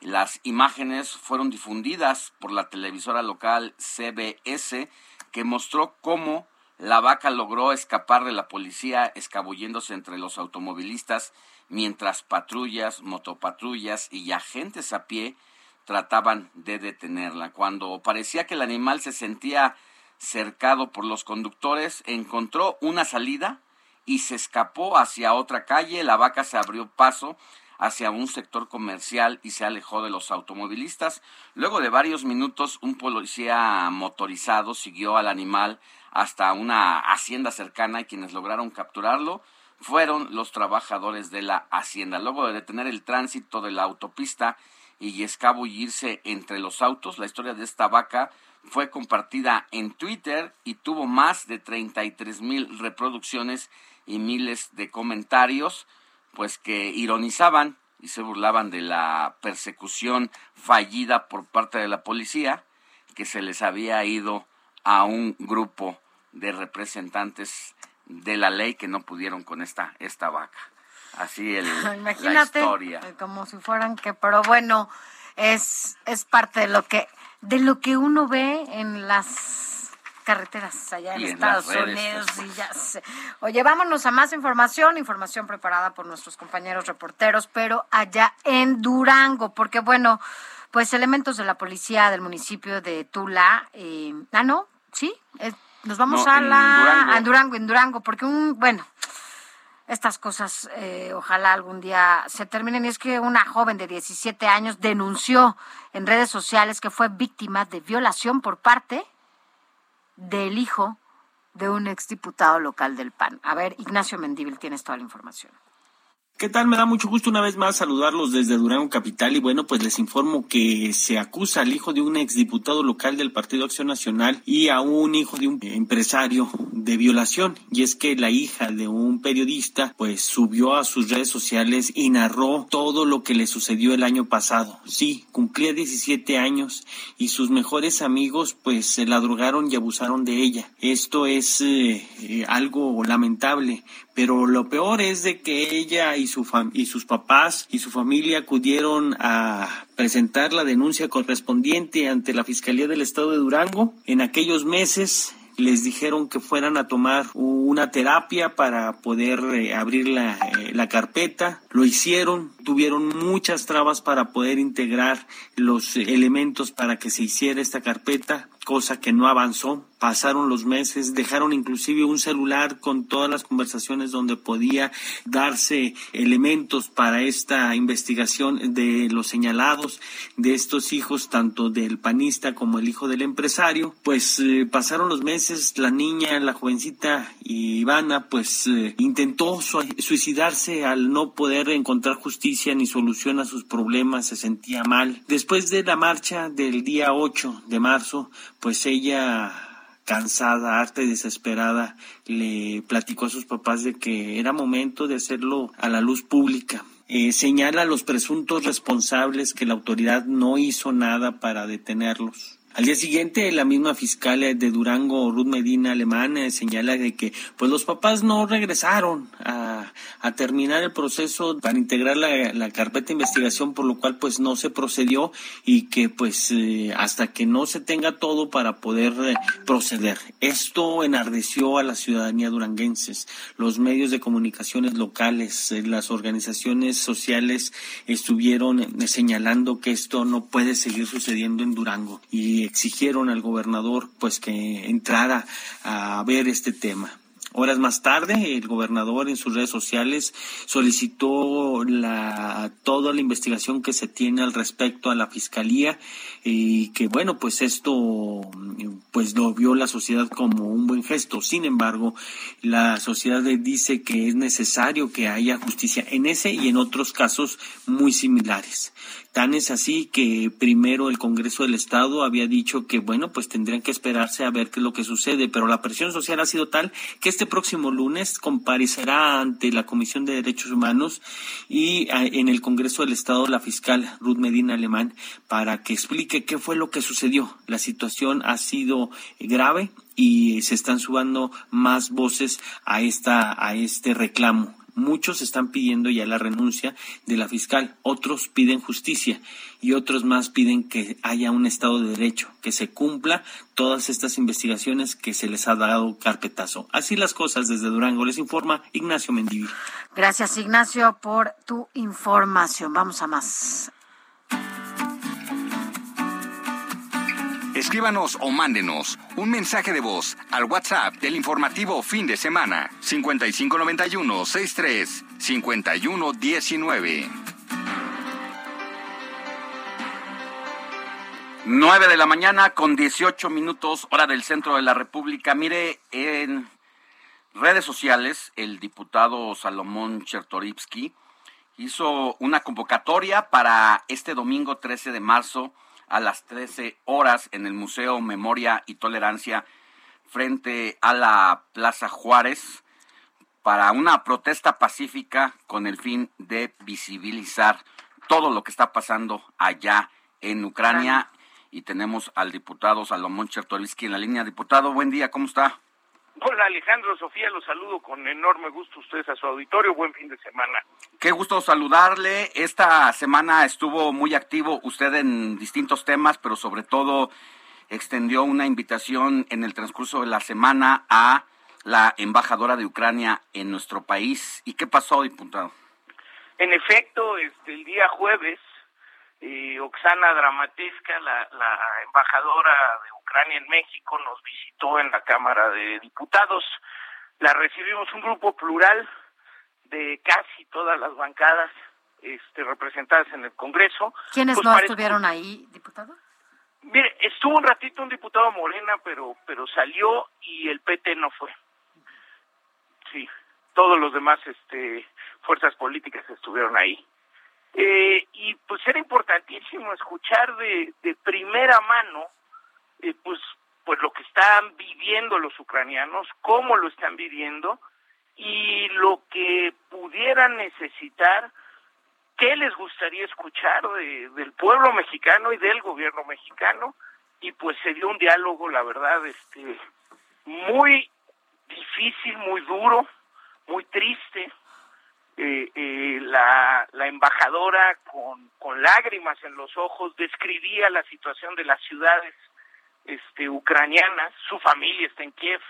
Las imágenes fueron difundidas por la televisora local CBS, que mostró cómo la vaca logró escapar de la policía escabulléndose entre los automovilistas mientras patrullas, motopatrullas y agentes a pie trataban de detenerla. Cuando parecía que el animal se sentía cercado por los conductores, encontró una salida y se escapó hacia otra calle. La vaca se abrió paso hacia un sector comercial y se alejó de los automovilistas. Luego de varios minutos, un policía motorizado siguió al animal hasta una hacienda cercana y quienes lograron capturarlo fueron los trabajadores de la hacienda. Luego de detener el tránsito de la autopista y escabullirse entre los autos, la historia de esta vaca fue compartida en Twitter y tuvo más de 33 mil reproducciones y miles de comentarios, pues que ironizaban y se burlaban de la persecución fallida por parte de la policía que se les había ido a un grupo de representantes de la ley que no pudieron con esta, esta vaca. Así el, Imagínate, la historia. eh, como si fueran que, pero bueno, es, es parte de lo que, de lo que uno ve en las carreteras allá en Y en las Estados Unidos y ya sé. Oye, vámonos a más información, información preparada por nuestros compañeros reporteros, pero allá en Durango, porque bueno, pues elementos de la policía del municipio de Tula, eh, ah, no, sí, eh, nos vamos No, a la, Durango. a Durango, en Durango, porque un, bueno, estas cosas eh, ojalá algún día se terminen. Y es que una joven de 17 años denunció en redes sociales que fue víctima de violación por parte del hijo de un exdiputado local del PAN. A ver, Ignacio Mendíbil, tienes toda la información. ¿Qué tal? Me da mucho gusto una vez más saludarlos desde Durango Capital y bueno, pues les informo que se acusa al hijo de un exdiputado local del Partido Acción Nacional y a un hijo de un empresario de violación. Y es que la hija de un periodista pues subió a sus redes sociales y narró todo lo que le sucedió el año pasado. Sí, cumplía 17 años y sus mejores amigos pues se la drogaron y abusaron de ella. Esto es eh, eh, algo lamentable, pero lo peor es de que ella y, y sus papás y su familia acudieron a presentar la denuncia correspondiente ante la Fiscalía del Estado de Durango. En aquellos meses les dijeron que fueran a tomar una terapia para poder eh, abrir la, eh, la carpeta. Lo hicieron, tuvieron muchas trabas para poder integrar los eh, elementos para que se hiciera esta carpeta, cosa que no avanzó. Pasaron los meses, dejaron inclusive un celular con todas las conversaciones donde podía darse elementos para esta investigación de los señalados de estos hijos, tanto del panista como el hijo del empresario. Pues eh, pasaron los meses, la niña, la jovencita Ivana, pues eh, intentó su- suicidarse al no poder encontrar justicia ni solución a sus problemas, se sentía mal. Después de la marcha del día 8 de marzo, pues ella cansada, harta y desesperada, le platicó a sus papás de que era momento de hacerlo a la luz pública. Eh, señala a los presuntos responsables que la autoridad no hizo nada para detenerlos. Al día siguiente, la misma fiscal de Durango, Ruth Medina Alemán, eh, señala de que pues los papás no regresaron a, terminar el proceso para integrar la, carpeta de investigación, por lo cual pues no se procedió y que pues eh, hasta que no se tenga todo para poder eh, proceder. Esto enardeció a la ciudadanía duranguenses, los medios de comunicaciones locales, eh, las organizaciones sociales estuvieron eh, señalando que esto no puede seguir sucediendo en Durango y exigieron al gobernador pues que entrara a ver este tema. Horas más tarde, el gobernador en sus redes sociales solicitó la, toda la investigación que se tiene al respecto a la fiscalía y que bueno, pues esto pues lo vio la sociedad como un buen gesto. Sin embargo, la sociedad dice que es necesario que haya justicia en ese y en otros casos muy similares. Tan es así que primero el Congreso del Estado había dicho que, bueno, pues tendrían que esperarse a ver qué es lo que sucede, pero la presión social ha sido tal que este próximo lunes comparecerá ante la Comisión de Derechos Humanos y en el Congreso del Estado la fiscal Ruth Medina Alemán para que explique qué fue lo que sucedió. La situación ha sido grave y se están subando más voces a esta a este reclamo Muchos están pidiendo ya la renuncia de la fiscal, otros piden justicia y otros más piden que haya un Estado de Derecho, que se cumpla todas estas investigaciones que se les ha dado carpetazo. Así las cosas desde Durango. Les informa Ignacio Mendivir. Gracias Ignacio por tu información. Vamos a más. Escríbanos o mándenos un mensaje de voz al WhatsApp del informativo fin de semana 5591 63 5119. 9 de la mañana con 18 minutos, hora del centro de la República. Mire, en redes sociales, el diputado Salomón Chertorivsky hizo una convocatoria para este domingo 13 de marzo a las 13 horas en el Museo Memoria y Tolerancia frente a la Plaza Juárez para una protesta pacífica con el fin de visibilizar todo lo que está pasando allá en Ucrania. Y tenemos al diputado Salomón Chertorisky en la línea. Diputado, buen día, ¿cómo está? Hola Alejandro, Sofía, los saludo con enorme gusto ustedes a su auditorio. Buen fin de semana. Qué gusto saludarle. Esta semana estuvo muy activo usted en distintos temas, pero sobre todo extendió una invitación en el transcurso de la semana a la embajadora de Ucrania en nuestro país. ¿Y qué pasó, diputado? En efecto, este, el día jueves, eh, Oksana Dramateska, la, la embajadora de Ucrania en México, nos visitó en la Cámara de Diputados. La recibimos un grupo plural de casi todas las bancadas este, representadas en el Congreso. ¿Quiénes Pues no estuvieron ahí, diputado? Mire, estuvo un ratito un diputado Morena, pero pero salió y el PT no fue. Sí, todos los demás este fuerzas políticas estuvieron ahí. Eh, y pues era importantísimo escuchar de, de primera mano eh, pues pues lo que están viviendo los ucranianos, cómo lo están viviendo y lo que pudieran necesitar qué les gustaría escuchar de- del pueblo mexicano y del gobierno mexicano. Y pues se dio un diálogo la verdad este muy difícil muy duro muy triste. Eh, eh, la, la embajadora con, con lágrimas en los ojos describía la situación de las ciudades este ucranianas su familia está en Kiev.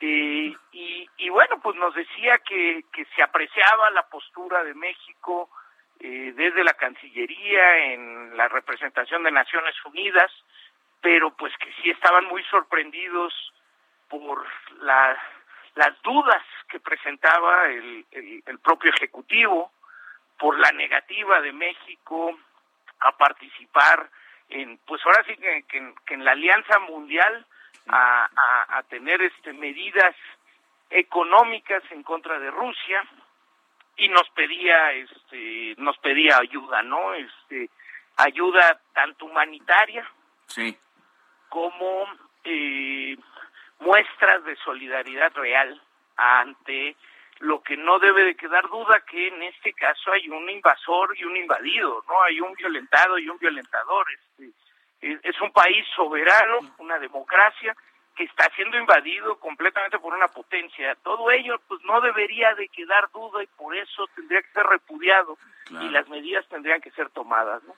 Eh, y, bueno, pues nos decía que, se apreciaba la postura de México eh, desde la Cancillería en la representación de Naciones Unidas, pero pues que sí estaban muy sorprendidos por la, las dudas que presentaba el, el propio Ejecutivo, por la negativa de México a participar en, pues ahora sí que, que en- que en la Alianza Mundial a, a, a tener este medidas económicas en contra de Rusia y nos pedía este nos pedía ayuda no este ayuda tanto humanitaria Sí. como eh, muestras de solidaridad real ante lo que no debe de quedar duda que en este caso hay un invasor y un invadido, no hay un violentado y un violentador. Este, es, un país soberano, una democracia que está siendo invadido completamente por una potencia. Todo ello pues no debería de quedar duda y por eso tendría que ser repudiado Claro. y las medidas tendrían que ser tomadas, ¿no?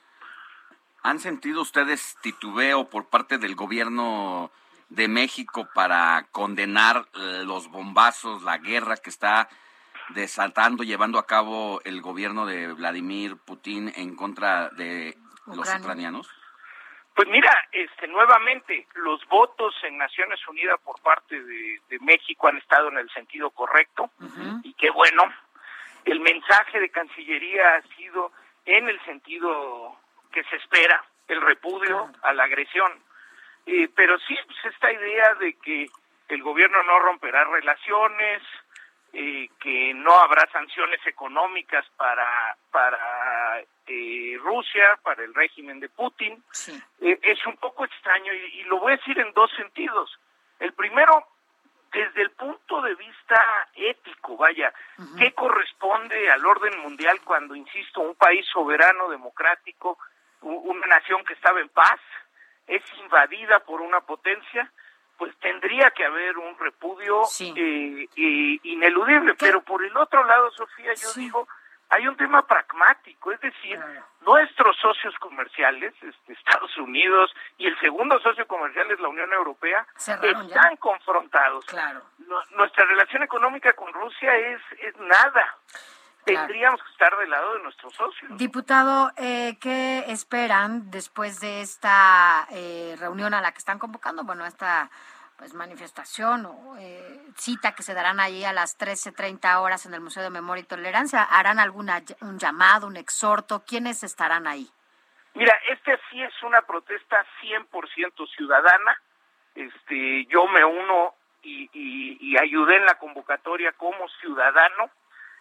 ¿Han sentido ustedes titubeo por parte del gobierno de México para condenar eh, los bombazos, la guerra que está desatando, llevando a cabo el gobierno de Vladimir Putin en contra de los Ucrania. ucranianos? Pues mira, este, nuevamente, los votos en Naciones Unidas por parte de, de México han estado en el sentido correcto y qué bueno. El mensaje de Cancillería ha sido en el sentido que se espera, el repudio a la agresión. Eh, pero sí, pues esta idea de que el gobierno no romperá relaciones, eh, que no habrá sanciones económicas para para eh, Rusia, para el régimen de Putin, eh, es un poco extraño y, y lo voy a decir en dos sentidos. El primero, desde el punto de vista ético, vaya, ¿qué corresponde al orden mundial cuando, insisto, un país soberano, democrático, una nación que estaba en paz, es invadida por una potencia? Pues tendría que haber un repudio eh, eh, ineludible. Pero por el otro lado, Sofía, yo digo, hay un tema pragmático, es decir, nuestros socios comerciales, este, Estados Unidos, y el segundo socio comercial es la Unión Europea, Cerraron ya. están confrontados. Nu- Nuestra relación económica con Rusia es, es nada. Tendríamos que estar del lado de nuestros socios. Diputado, eh, ¿qué esperan después de esta eh, reunión a la que están convocando? Bueno, esta pues manifestación o eh, cita que se darán allí a las 13.30 horas en el Museo de Memoria y Tolerancia. ¿Harán alguna un llamado, un exhorto? ¿Quiénes estarán ahí? Mira, este sí es una protesta 100% ciudadana. Este, yo me uno y, y, y ayudé en la convocatoria como ciudadano.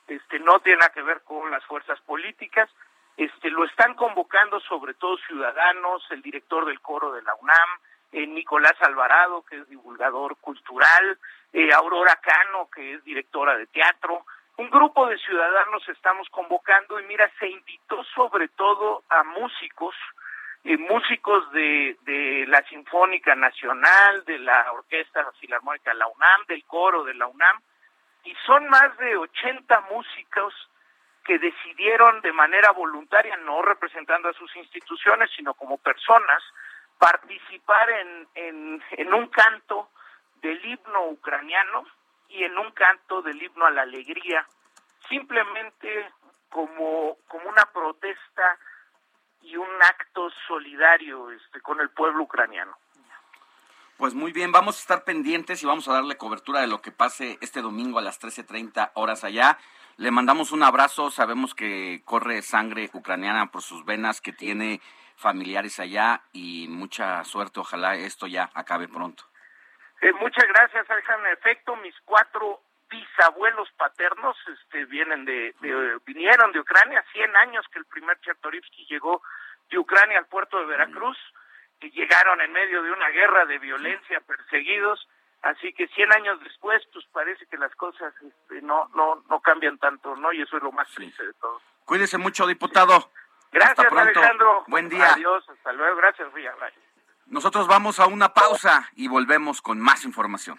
Este, no tiene nada que ver con las fuerzas políticas. Este, lo están convocando sobre todo ciudadanos, el director del coro de la UNAM, eh, Nicolás Alvarado, que es divulgador cultural, eh, Aurora Cano, que es directora de teatro. Un grupo de ciudadanos estamos convocando y mira, se invitó sobre todo a músicos, eh, músicos de, de la Sinfónica Nacional, de la Orquesta Filarmónica de la UNAM, del coro de la UNAM, y son más de 80 músicos que decidieron de manera voluntaria, no representando a sus instituciones, sino como personas, participar en, en, un canto del himno ucraniano y en un canto del himno a la alegría, simplemente como, como una protesta y un acto solidario este, con el pueblo ucraniano. Pues muy bien, vamos a estar pendientes y vamos a darle cobertura de lo que pase este domingo a las 13.30 horas allá. Le mandamos un abrazo, sabemos que corre sangre ucraniana por sus venas, que tiene familiares allá y mucha suerte, ojalá esto ya acabe pronto. Eh, muchas gracias, Alejandro. En efecto, mis cuatro bisabuelos paternos este, vienen de, de- vinieron de Ucrania, 100 años que el primer Chertorivsky llegó de Ucrania al puerto de Veracruz, llegaron en medio de una guerra de violencia, perseguidos, así que 100 años después, pues parece que las cosas este, no, no, no cambian tanto, ¿no? Y eso es lo más triste de todo. Cuídese mucho, diputado. Gracias. Alejandro. Buen día. Adiós, hasta luego. Gracias. Bye. Nosotros vamos a una pausa y volvemos con más información.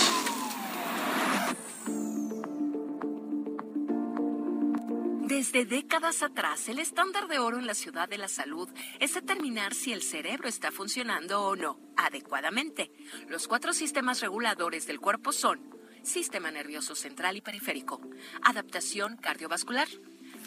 Desde décadas atrás, el estándar de oro en la ciudad de la salud es determinar si el cerebro está funcionando o no adecuadamente. Los cuatro sistemas reguladores del cuerpo son sistema nervioso central y periférico, adaptación cardiovascular,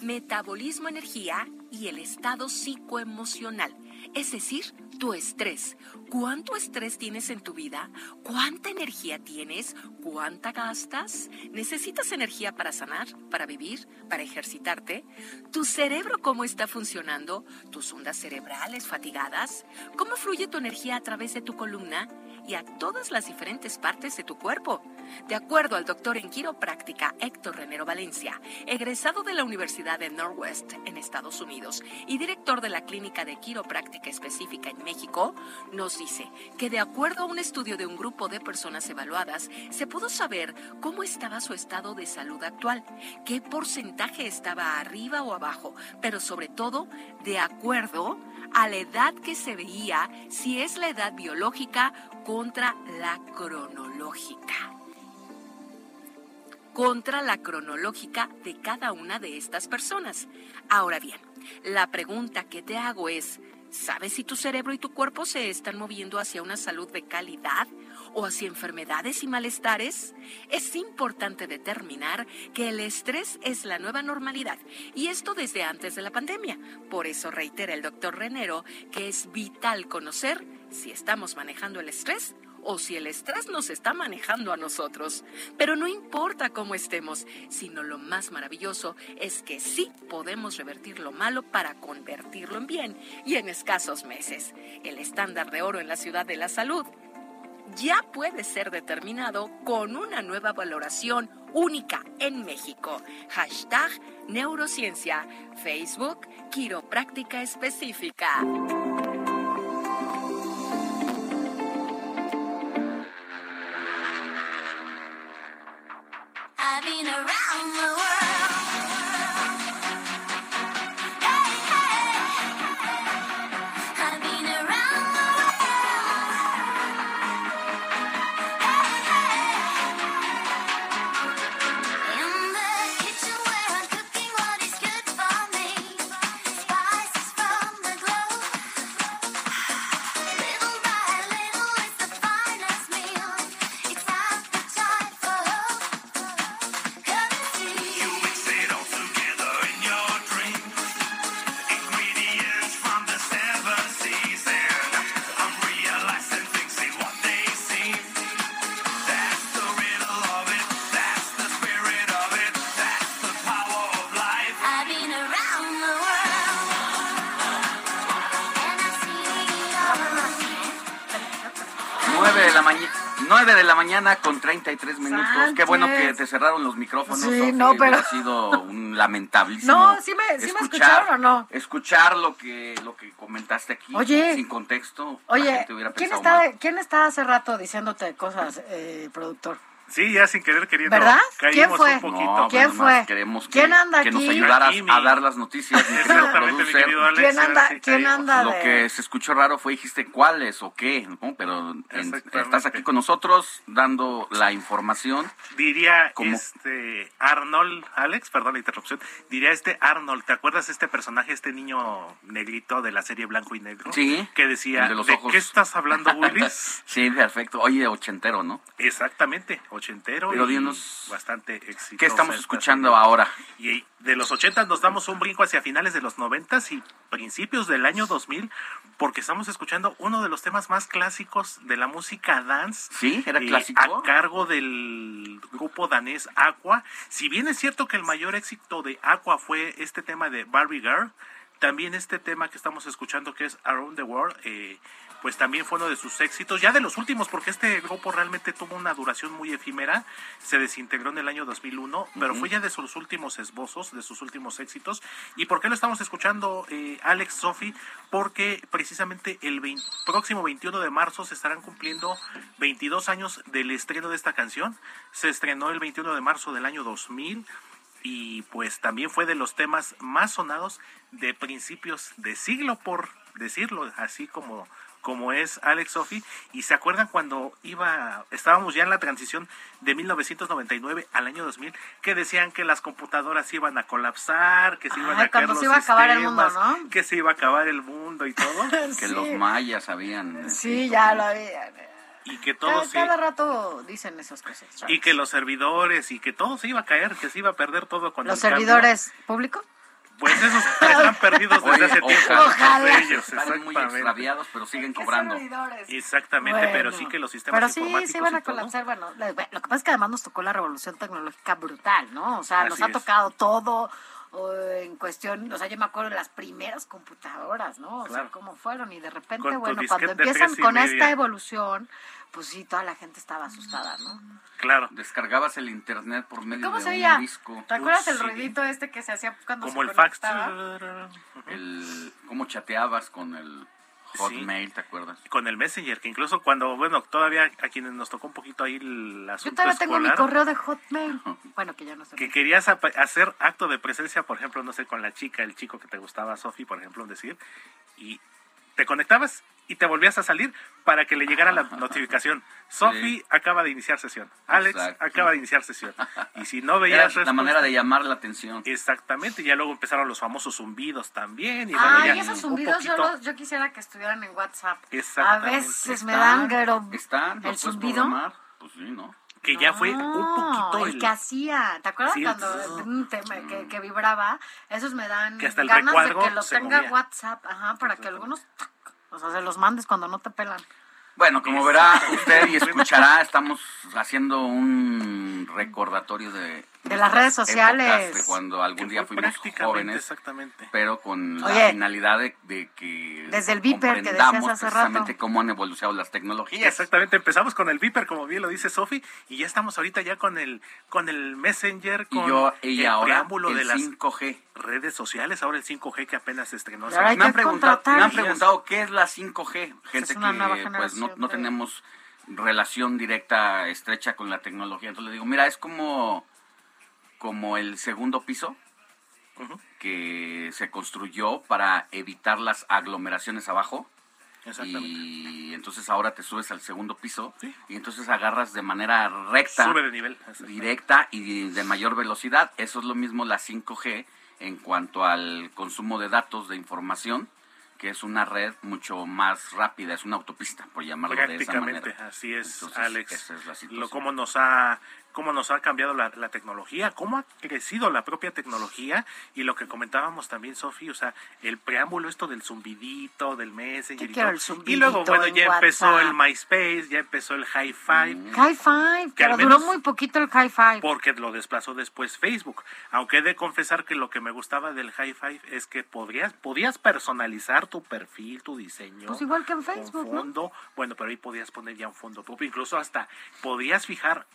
metabolismo, energía y el estado psicoemocional, es decir, tu estrés. ¿Cuánto estrés tienes en tu vida? ¿Cuánta energía tienes? ¿Cuánta gastas? ¿Necesitas energía para sanar, para vivir, para ejercitarte? ¿Tu cerebro cómo está funcionando? ¿Tus ondas cerebrales fatigadas? ¿Cómo fluye tu energía a través de tu columna y a todas las diferentes partes de tu cuerpo? De acuerdo al doctor en quiropráctica Héctor Renero Valencia, egresado de la Universidad de Northwest en Estados Unidos y director de la Clínica de Quiropráctica Específica en México, nos dice que de acuerdo a un estudio de un grupo de personas evaluadas, se pudo saber cómo estaba su estado de salud actual, qué porcentaje estaba arriba o abajo, pero sobre todo de acuerdo a la edad que se veía, si es la edad biológica contra la cronológica. contra la cronológica de cada una de estas personas. Ahora bien, la pregunta que te hago es, ¿sabes si tu cerebro y tu cuerpo se están moviendo hacia una salud de calidad o hacia enfermedades y malestares? Es importante determinar que el estrés es la nueva normalidad y esto desde antes de la pandemia. Por eso reitera el doctor Renero que es vital conocer si estamos manejando el estrés o si el estrés nos está manejando a nosotros. Pero no importa cómo estemos, sino lo más maravilloso es que sí podemos revertir lo malo para convertirlo en bien y en escasos meses. El estándar de oro en la ciudad de la salud ya puede ser determinado con una nueva valoración única en México. Hashtag neurociencia. Facebook, quiropráctica específica. Been around the world. 43 minutos. Sánchez. Qué bueno que te cerraron los micrófonos. No, pero. Ha sido un. No, sí me, sí me escucharon o no. Escuchar lo que, lo que comentaste aquí sin contexto. Oye, ¿quién, está, ¿quién está hace rato diciéndote cosas, eh, productor? Sí, ya sin querer queriendo. ¿Verdad? Caímos ¿Quién fue? un poquito. No, ¿Quién fue? Queremos que, ¿Quién anda que nos aquí? ayudaras a dar las noticias. mi querido Exactamente, mi producer. querido Alex. ¿Quién anda, quién anda Lo que se escuchó raro fue dijiste cuáles o qué, ¿no? pero en- estás aquí con nosotros dando la información. Diría este Arnold, Alex, perdón la interrupción, diría este Arnold, ¿te acuerdas de este personaje, este niño negrito de la serie Blanco y Negro? Sí, Que decía, de los ¿de ojos. qué estás hablando, Willis? Sí, perfecto. Oye, ochentero, ¿no? Exactamente, ochentero Pero dinos, bastante exitoso. ¿Qué estamos esta escuchando ahora? Y de los 80 nos damos un brinco hacia finales de los 90 y principios del año 2000, porque estamos escuchando uno de los temas más clásicos de la música dance. Sí, era eh, clásico. A cargo del grupo danés Aqua. Si bien es cierto que el mayor éxito de Aqua fue este tema de Barbie Girl, también este tema que estamos escuchando que es Around the World, eh, pues también fue uno de sus éxitos, ya de los últimos, porque este grupo realmente tuvo una duración muy efímera, se desintegró en el año 2001, pero fue ya de sus últimos esbozos, de sus últimos éxitos. ¿Y por qué lo estamos escuchando, eh, Alex, Sofi? Porque precisamente el 20 próximo 21 de marzo se estarán cumpliendo 22 años del estreno de esta canción. Se estrenó el 21 de marzo del año 2000 y pues también fue de los temas más sonados de principios de siglo, por decirlo así como como es Alex Sophie y se acuerdan cuando iba estábamos ya en la transición de 1999 al año 2000 que decían que las computadoras iban a colapsar, que se iban Ay, a caer cuando los se iba a acabar el mundo, ¿no? que se iba a acabar el mundo y todo Que los mayas habían... Sí, ya lo había. y que todo Cada, se cada rato dicen esas cosas. y que los servidores y que todo se iba a caer, que se iba a perder todo con ¿Los el cambio. servidores públicos? Pues esos están perdidos desde Oye, hace tiempo. ojalá. muchos de ellos, Están muy extraviados, pero siguen cobrando. Exactamente, Bueno. pero sí que los sistemas Pero sí, informáticos sí van a colapsar. Bueno, lo que pasa es que además nos tocó la revolución tecnológica brutal, ¿no? O sea, nos Así ha es. tocado todo o, en cuestión, o sea, yo me acuerdo de las primeras computadoras, ¿no? O sea, cómo fueron y de repente, Con bueno, cuando empiezan con media. esta evolución, pues sí, toda la gente estaba asustada, ¿no? Claro. Descargabas el internet por medio ¿Cómo de se un oía? disco. ¿Te acuerdas el sí. ruidito este que se hacía cuando Como se el fax. El, ¿Cómo chateabas con el Hotmail, te acuerdas? Con el Messenger, que incluso cuando, bueno, todavía a quienes nos tocó un poquito ahí el Yo asunto todavía tengo mi escolar, correo de Hotmail. Bueno, que ya no sé. que querías hacer acto de presencia, por ejemplo, no sé, con la chica, el chico que te gustaba, Sofi, por ejemplo, decir, y te conectabas y te volvías a salir para que le llegara la notificación. Sofi acaba de iniciar sesión. Alex Exacto. acaba de iniciar sesión. Y si no Era veías la respuesta- manera de llamar la atención. Exactamente, y ya luego empezaron los famosos zumbidos también. Y ya esos zumbidos yo, los- yo quisiera que estuvieran en WhatsApp. A veces me dan, pero Están, el los zumbido. programar. Pues sí, ¿no? Que ya fue un No, poquito el el- que hacía, ¿te acuerdas Sí, cuando mm, te- me- que, que vibraba? Esos me dan Que hasta el ganas de que lo se tenga movía. WhatsApp, ajá, para que algunos, o sea, se los mandes cuando no te pelan. Bueno, como verá usted y escuchará, estamos haciendo un recordatorio de... De las redes sociales. De cuando algún día fuimos jóvenes, exactamente. pero con la finalidad de, de que desde el Viper que decías comprendamos hace precisamente rato. cómo han evolucionado las tecnologías. Exactamente, empezamos con el Viper, como bien lo dice Sofi, y ya estamos ahorita ya con el con el Messenger, Y con yo, y el ahora preámbulo el de las 5G. redes sociales, ahora el 5G que apenas se estrenó. Y me, han que preguntado, me han preguntado qué es la 5G. Gente es una que nueva pues no, no tenemos relación directa, estrecha con la tecnología. Entonces le digo, mira, es como, como el segundo piso que se construyó para evitar las aglomeraciones abajo. Exactamente. Y entonces ahora te subes al segundo piso y entonces agarras de manera recta, Sube de nivel. directa y de mayor velocidad. Eso es lo mismo la 5G en cuanto al consumo de datos, de información, que es una red mucho más rápida, es una autopista, por llamarlo de esa Prácticamente, manera. así es, Entonces, Alex. esa es la situación. lo cómo nos ha cómo nos ha cambiado la, la tecnología, cómo ha crecido la propia tecnología y lo que comentábamos también, Sofi, o sea, el preámbulo esto del zumbidito, del Messenger y todo. Y luego, bueno, en ya empezó el MySpace, ya empezó el High Five. High Five, Que pero duró muy poquito el High Five. porque lo desplazó después Facebook. Aunque he de confesar que lo que me gustaba del High Five es que podrías, podías personalizar tu perfil, tu diseño. Pues igual que en Facebook, ¿no? fondo. Bueno, pero ahí podías poner ya un fondo propio. Incluso hasta podías fijar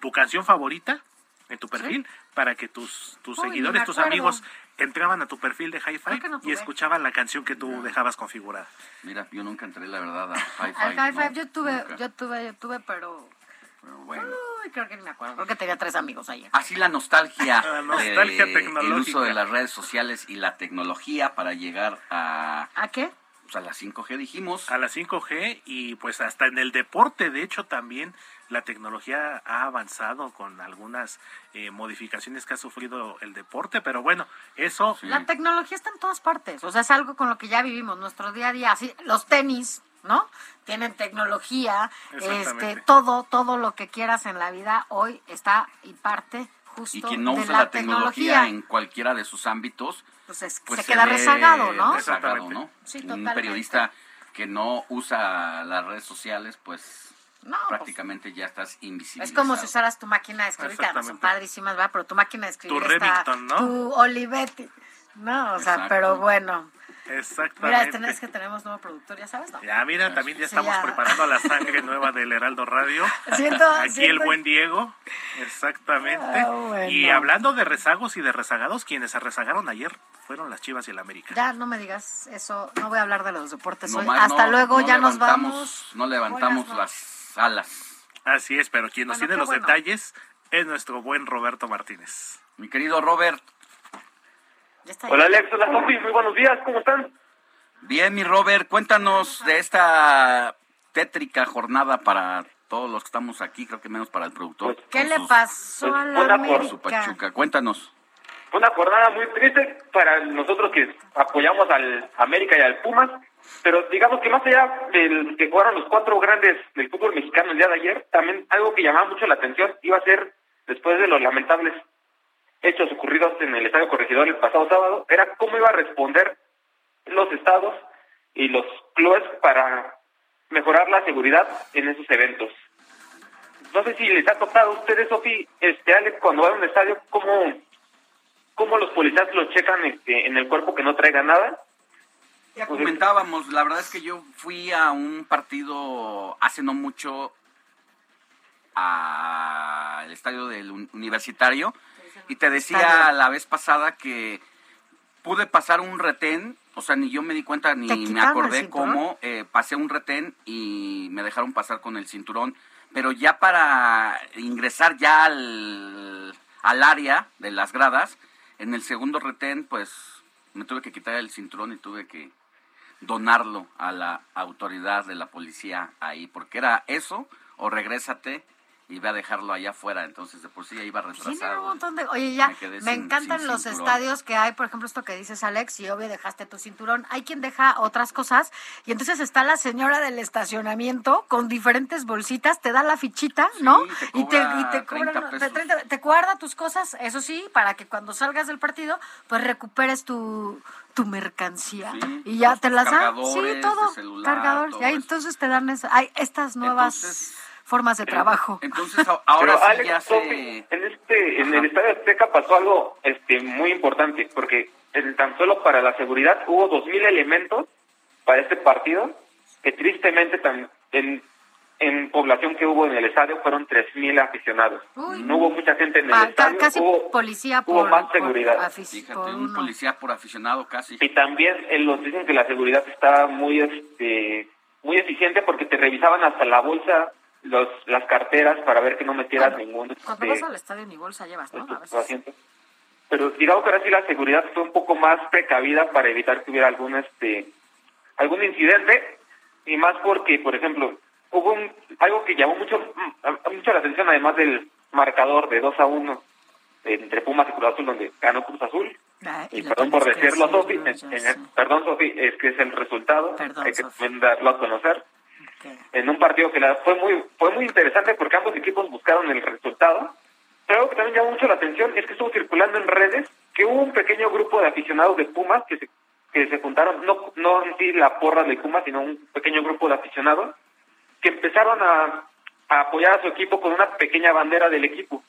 tu canción favorita en tu perfil para que tus, tus Uy, seguidores, tus amigos entraban a tu perfil de High Five que no y escuchaban la canción que tú dejabas configurada. Mira, yo nunca entré, la verdad, a Al no, Five yo tuve, nunca. yo tuve, yo tuve, pero... Pero bueno. Uy, creo que ni me acuerdo. Creo que tenía tres amigos ahí. Así la nostalgia, La nostalgia de- el tecnológica. uso de las redes sociales y la tecnología para llegar a, ¿A qué? pues, a la 5G, dijimos. a la 5G y pues hasta en el deporte, de hecho también la tecnología ha avanzado con algunas eh, modificaciones que ha sufrido el deporte, pero bueno, eso La tecnología está en todas partes, o sea, es algo con lo que ya vivimos, nuestro día a día, así, los tenis, ¿no? Tienen tecnología, este, todo, todo lo que quieras en la vida hoy está y parte justo Y quien no de usa la, la tecnología, tecnología. en cualquiera de sus ámbitos, Pues es- pues se queda rezagado, ¿no? rezagado, ¿no? Sí, Un periodista que no usa las redes sociales, pues No, pues, prácticamente ya estás Es invisibilizado. como si usaras tu máquina de escribir, que son padrísimas, ¿verdad? Pero tu máquina de escribir Tu está, Remington, ¿no? tu Olivetti. No, o sea, pero bueno. exactamente. Mira, este es que tenemos nuevo productor, ya sabes, ¿no? Ya, mira, también ya Sí, estamos ya. preparando la sangre nueva del Heraldo Radio. Siento- Aquí el buen Diego, exactamente. Ah, bueno. Y hablando de rezagos y de rezagados, quienes se rezagaron ayer fueron las Chivas y el América. Ya no me digas eso, no voy a hablar de los deportes hoy. Hasta no- luego, no ya nos vamos. No levantamos las alas. Así es, pero quien nos Bueno, tiene qué los bueno. detalles es nuestro buen Roberto Martínez. Mi querido Robert. Hola Alex, hola Sofi, muy buenos días, ¿cómo están? Bien, mi Robert, cuéntanos de esta tétrica jornada para todos los que estamos aquí, creo que menos para el productor. ¿Qué con le sus- pasó a la Hola, por su América? Pachuca. Cuéntanos. Fue una jornada muy triste para nosotros que apoyamos al América y al Pumas, pero digamos que más allá del que jugaron los cuatro grandes del fútbol mexicano el día de ayer, también algo que llamaba mucho la atención iba a ser, después de los lamentables hechos ocurridos en el Estadio Corregidor el pasado sábado, era cómo iba a responder los estados y los clubes para mejorar la seguridad en esos eventos. No sé si les ha tocado a ustedes, Sofi, este, Alex, cuando van a un estadio, cómo, cómo los policías lo checan este, en el cuerpo que no traiga nada. Ya comentábamos, la verdad es que yo fui a un partido hace no mucho al estadio del un- universitario y te decía la vez pasada que pude pasar un retén, o sea, ni yo me di cuenta ni ¿Te me acordé cómo eh, pasé un retén y me dejaron pasar con el cinturón, pero ya para ingresar ya al, al área de las gradas, en el segundo retén, pues me tuve que quitar el cinturón y tuve que donarlo a la autoridad de la policía ahí, porque era eso o regrésate y ve a dejarlo allá afuera. Entonces, de por sí ya iba retrasado. Sí, un montón de... Oye, ya, Me quedé me sin- encantan sin los cinturón. estadios que hay, por ejemplo, esto que dices, Alex, y obvio dejaste tu cinturón. Hay quien deja otras cosas, y entonces está la señora del estacionamiento con diferentes bolsitas, te da la fichita, ¿no? te y te, y te cobra 30 te- pesos. 30 te guarda tus cosas, eso sí, para que cuando salgas del partido, pues recuperes tu, tu mercancía. y ya te las dan. Sí, todo. celular, todo Y ahí entonces te dan esa- hay estas nuevas formas de trabajo. Entonces, ahora Pero, sí Alex, ya se... en este en el Estadio Azteca pasó algo este muy importante porque en- tan solo para la seguridad hubo 2000 elementos para este partido que tristemente tan, en en población que hubo en el estadio fueron 3000 aficionados. Uy. No hubo mucha gente en el Ah, estadio, casi hubo policía hubo por, más por seguridad. Fíjate, por un uno. policía por aficionado casi. Y también eh, los dicen que la seguridad está muy este muy eficiente porque te revisaban hasta la bolsa, los las carteras para ver que no metieras ningún Cuando este, vas al estadio ni bolsa llevas, ¿no? A veces. Pero digamos que ahora sí la seguridad fue un poco más precavida para evitar que hubiera algún este algún incidente y más porque, por ejemplo, hubo un, algo que llamó mucho mm, mucho la atención además del marcador de 2 a 1 entre Pumas y Cruz Azul donde ganó Cruz Azul. Ah, Y perdón por decirlo, decir, Sofi, perdón, Sofi, es que es el resultado, Perdón, hay que también darlo a conocer. En un partido que la, fue muy fue muy interesante porque ambos equipos buscaron el resultado, pero algo que también llamó mucho la atención es que estuvo circulando en redes que hubo un pequeño grupo de aficionados de Pumas que se, que se juntaron, no, no en sí la porra de Pumas, sino un pequeño grupo de aficionados que empezaron a, a apoyar a su equipo con una pequeña bandera del equipo.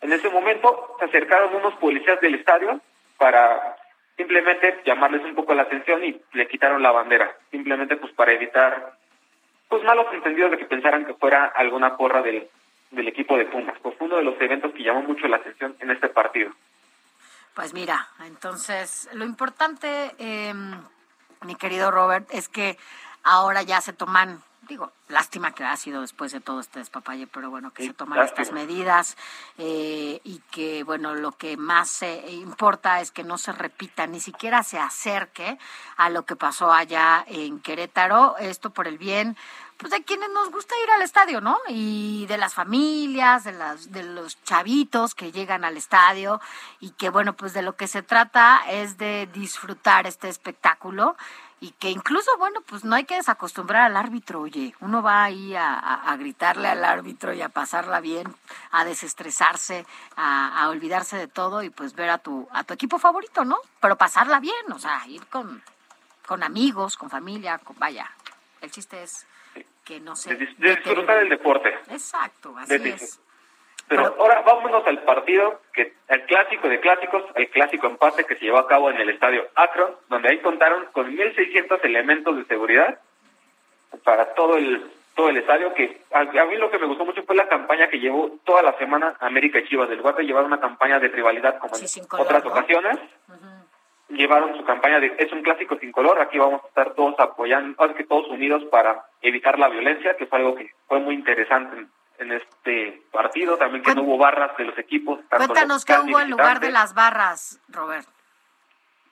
En ese momento se acercaron unos policías del estadio para simplemente llamarles un poco la atención y le quitaron la bandera, simplemente pues para evitar pues malos entendidos de que pensaran que fuera alguna porra del, del equipo de Pumas. Pues fue uno de los eventos que llamó mucho la atención en este partido. Pues mira, entonces lo importante, eh, mi querido Robert, es que ahora ya se toman, digo, lástima que ha sido después de todo este despapalle, pero bueno, que se toman lástima. estas medidas eh, y que, bueno, lo que más eh, importa es que no se repita, ni siquiera se acerque a lo que pasó allá en Querétaro, esto por el bien pues de quienes nos gusta ir al estadio, ¿no? Y de las familias, de las de los chavitos que llegan al estadio y que bueno, pues de lo que se trata es de disfrutar este espectáculo y que incluso, bueno, pues no hay que desacostumbrar al árbitro, oye, uno va ahí a, a- a gritarle al árbitro y a pasarla bien, a desestresarse, a, a olvidarse de todo y pues ver a tu, a tu equipo favorito, ¿no? Pero pasarla bien, o sea, ir con, con amigos, con familia, con, vaya, el chiste es que no se... De, de disfrutar el deporte. Exacto, así De es. Pero ahora vámonos al partido, que el clásico de clásicos, el clásico empate que se llevó a cabo en el estadio Akron, donde ahí contaron con 1.600 elementos de seguridad para todo el todo el estadio, que a, a mí lo que me gustó mucho fue la campaña que llevó toda la semana América y Chivas, del lugar de llevar una campaña de rivalidad como en color, otras ¿no? ocasiones, llevaron su campaña de es un clásico sin color, aquí vamos a estar todos apoyando, ahora que todos unidos para evitar la violencia, que fue algo que fue muy interesante en, este partido, también que no hubo barras de los equipos. tanto Cuéntanos qué hubo en lugar de las barras, Robert.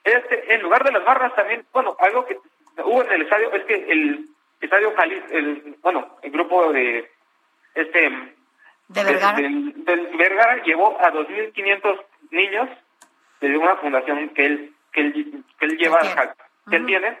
Este, en lugar de las barras también, bueno, algo que hubo en el estadio es que el estadio Jalisco, el, bueno, el grupo de este de Vergara, del, del Vergara llevó a 2.500 niños de una fundación que él que él, que él lleva, que él tiene,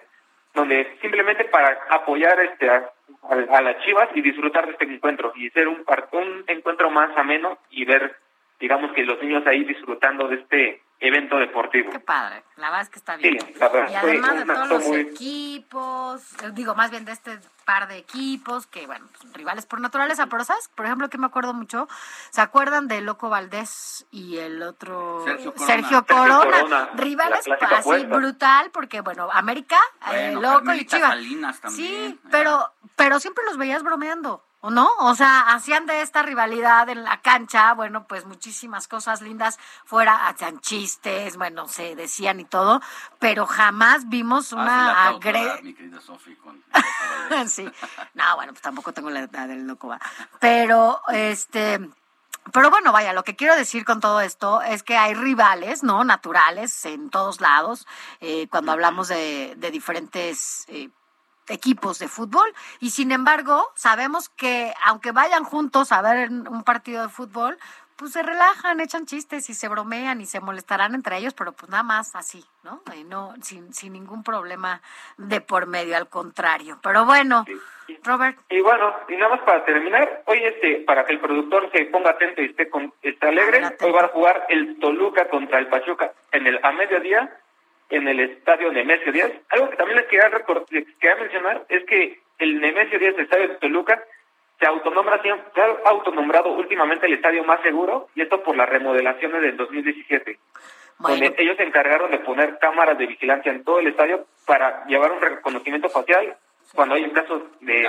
donde simplemente para apoyar este a, a- las Chivas y disfrutar de este encuentro y ser un un encuentro más ameno y ver, digamos que los niños ahí disfrutando de este evento deportivo. Qué padre, la verdad es que está bien. Sí, la verdad, y además de todos los muy- equipos, eh, digo, más bien de este par de equipos, que bueno, pues, rivales por naturaleza, pero ¿sabes? Por ejemplo, que me acuerdo mucho, ¿se acuerdan de Loco Valdés y el otro Sergio Corona. Sergio Sergio Corona? Corona, rivales así brutal, porque bueno, América, eh, Loco y Chivas. Salinas también. Sí, pero, pero siempre los veías bromeando, ¿o no? O sea, hacían de esta rivalidad en la cancha, bueno, pues muchísimas cosas lindas fuera, hacían chistes, bueno, se decían y todo, pero jamás vimos Ah, una acabo de agre... dar, mi querida Sofi, con- sí, no, bueno, pues tampoco tengo la edad del loco, va. Pero, este, Pero bueno, vaya, lo que quiero decir con todo esto es que hay rivales, ¿no? Naturales en todos lados, eh, cuando hablamos de, de diferentes eh, equipos de fútbol. Y sin embargo, sabemos que aunque vayan juntos a ver un partido de fútbol, pues se relajan, echan chistes y se bromean y se molestarán entre ellos, pero pues nada más así, ¿no? Y no sin, sin ningún problema de por medio, al contrario. Pero bueno, Robert. Y bueno, y nada más para terminar, hoy este, para que el productor se ponga atento y esté, con, esté alegre, hoy va a jugar el Toluca contra el Pachuca en el a mediodía en el estadio Nemesio Díaz. Algo que también les quería, quería mencionar es que el Nemesio Díaz, el estadio de Toluca, se autonombra se ha autonombrado últimamente el estadio más seguro y esto por las remodelaciones del 2017. Donde ellos se encargaron de poner cámaras de vigilancia en todo el estadio para llevar un reconocimiento facial cuando hay casos de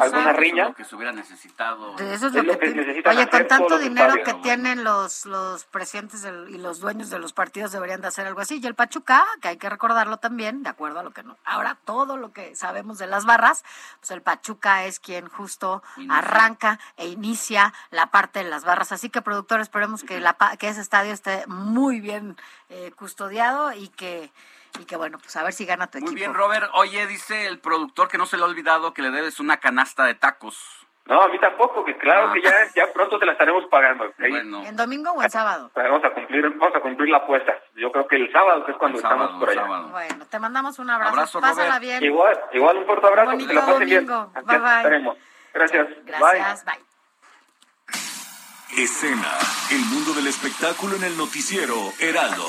alguna riña. Lo que se hubiera necesitado. De eso es Es lo lo que que tiene- necesitan Oye, con tanto dinero que ¿no? tienen los, los presidentes del- y los dueños de los partidos deberían de hacer algo así. Y el Pachuca, que hay que recordarlo también, de acuerdo a lo que no. Ahora, todo lo que sabemos de las barras, pues el Pachuca es quien justo arranca e inicia la parte de las barras. Así que, productor, esperemos que, la, pa- que ese estadio esté muy bien eh, custodiado y que, y que, bueno, pues a ver si gana tu Muy equipo. bien, Robert. Oye, dice el productor que no se le ha olvidado que le debes una canasta de tacos. No, a mí tampoco, que claro Ah. que ya, ya pronto te la estaremos pagando. Ahí ¿En domingo o en sábado? Vamos a cumplir, vamos a cumplir la apuesta. Yo creo que el sábado, que es cuando El estamos sábado, por allá. sábado. Bueno, te mandamos un abrazo. Abrazo, Pásala Robert. bien. Igual, igual un fuerte abrazo, que la Bonito pasen bien. domingo. Aquí Bye, bye. estaremos. Gracias. Gracias, bye. Escena, el mundo del espectáculo en el noticiero Heraldo.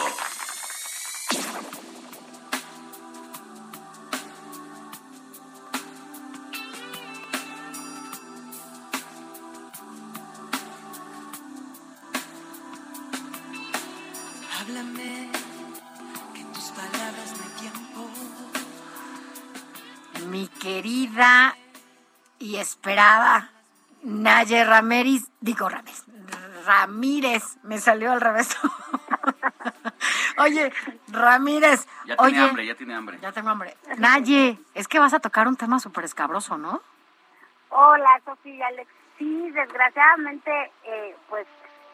Y esperada Naye Ramírez, digo Ramírez, Ramírez, me salió al revés. Oye, Ramírez, Ya oye, tiene hambre, ya tiene hambre. ya tengo hambre. Naye, es que vas a tocar un tema súper escabroso, ¿no? Hola, Sofía Alex. Sí, desgraciadamente, eh, pues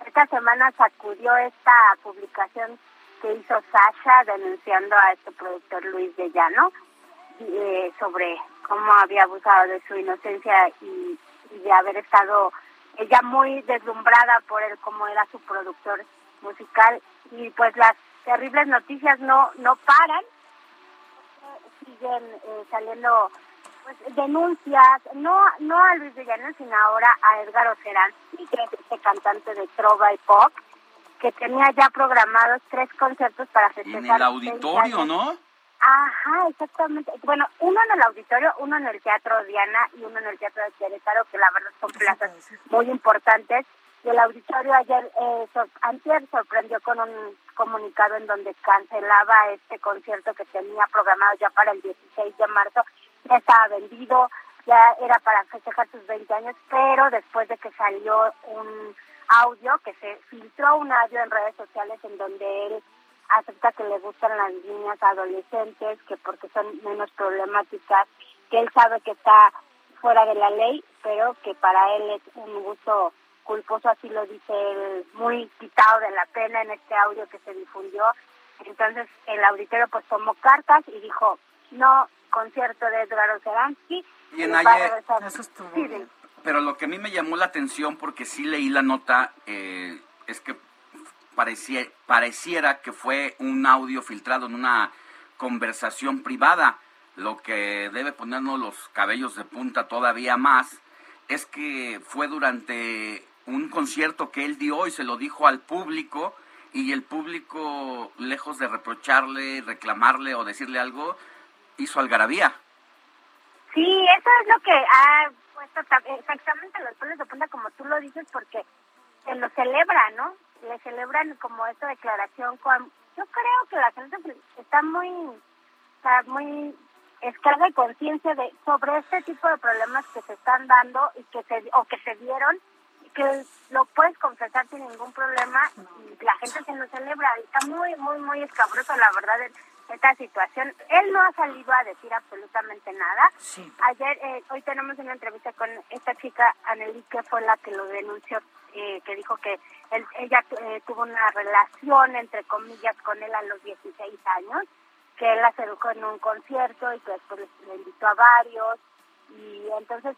esta semana sacudió esta publicación que hizo Sasha denunciando a este productor Luis de Llano eh, sobre cómo había abusado de su inocencia y, y de haber estado ella muy deslumbrada por él como era su productor musical y pues las terribles noticias no no paran siguen eh, saliendo pues, denuncias, no no a Luis Llano, sino ahora a Edgar Ocerán, que es este cantante de trova y pop, que tenía ya programados tres conciertos para festejar. En el 20 auditorio. ¿no? Ajá, exactamente. Bueno, uno en el auditorio, uno en el Teatro Diana y uno en el Teatro de Querétaro, que la verdad son plazas muy importantes. Y el auditorio ayer, eh, sor- antier sorprendió con un comunicado en donde cancelaba este concierto que tenía programado ya para el 16 de marzo. Ya estaba vendido, ya era para festejar sus 20 años, pero después de que salió un audio, que se filtró un audio en redes sociales en donde él acepta que le gustan las niñas adolescentes, que porque son menos problemáticas, que él sabe que está fuera de la ley, pero que para él es un gusto culposo, así lo dice él, muy quitado de la pena en este audio que se difundió. Entonces el auditorio pues tomó cartas y dijo, no, concierto de Edgar Oceransky. Y en ayer-. Sí, sí. Pero lo que a mí me llamó la atención, porque sí leí la nota, eh, es que parecía, pareciera que fue un audio filtrado en una conversación privada. Lo que debe ponernos los cabellos de punta todavía más es que fue durante un concierto que él dio y se lo dijo al público y el público, lejos de reprocharle, reclamarle o decirle algo, hizo algarabía. Sí, eso es lo que ha puesto ta- exactamente los pelos de punta como tú lo dices porque se lo celebra, ¿no? Le celebran como esta declaración con... Yo creo que la gente está muy, está muy escasa de conciencia de sobre este tipo de problemas que se están dando y que se o que se dieron que lo puedes confesar sin ningún problema y la gente se lo celebra. Está muy, muy, muy escabroso, la verdad. esta situación. Él no ha salido a decir absolutamente nada. Sí. Ayer, eh, hoy tenemos una entrevista con esta chica, Anneli, que fue la que lo denunció, eh, que dijo que él- ella eh, tuvo una relación, entre comillas, con él a los 16 años, que él la sedujo en un concierto y que después le- invitó a varios. Y entonces,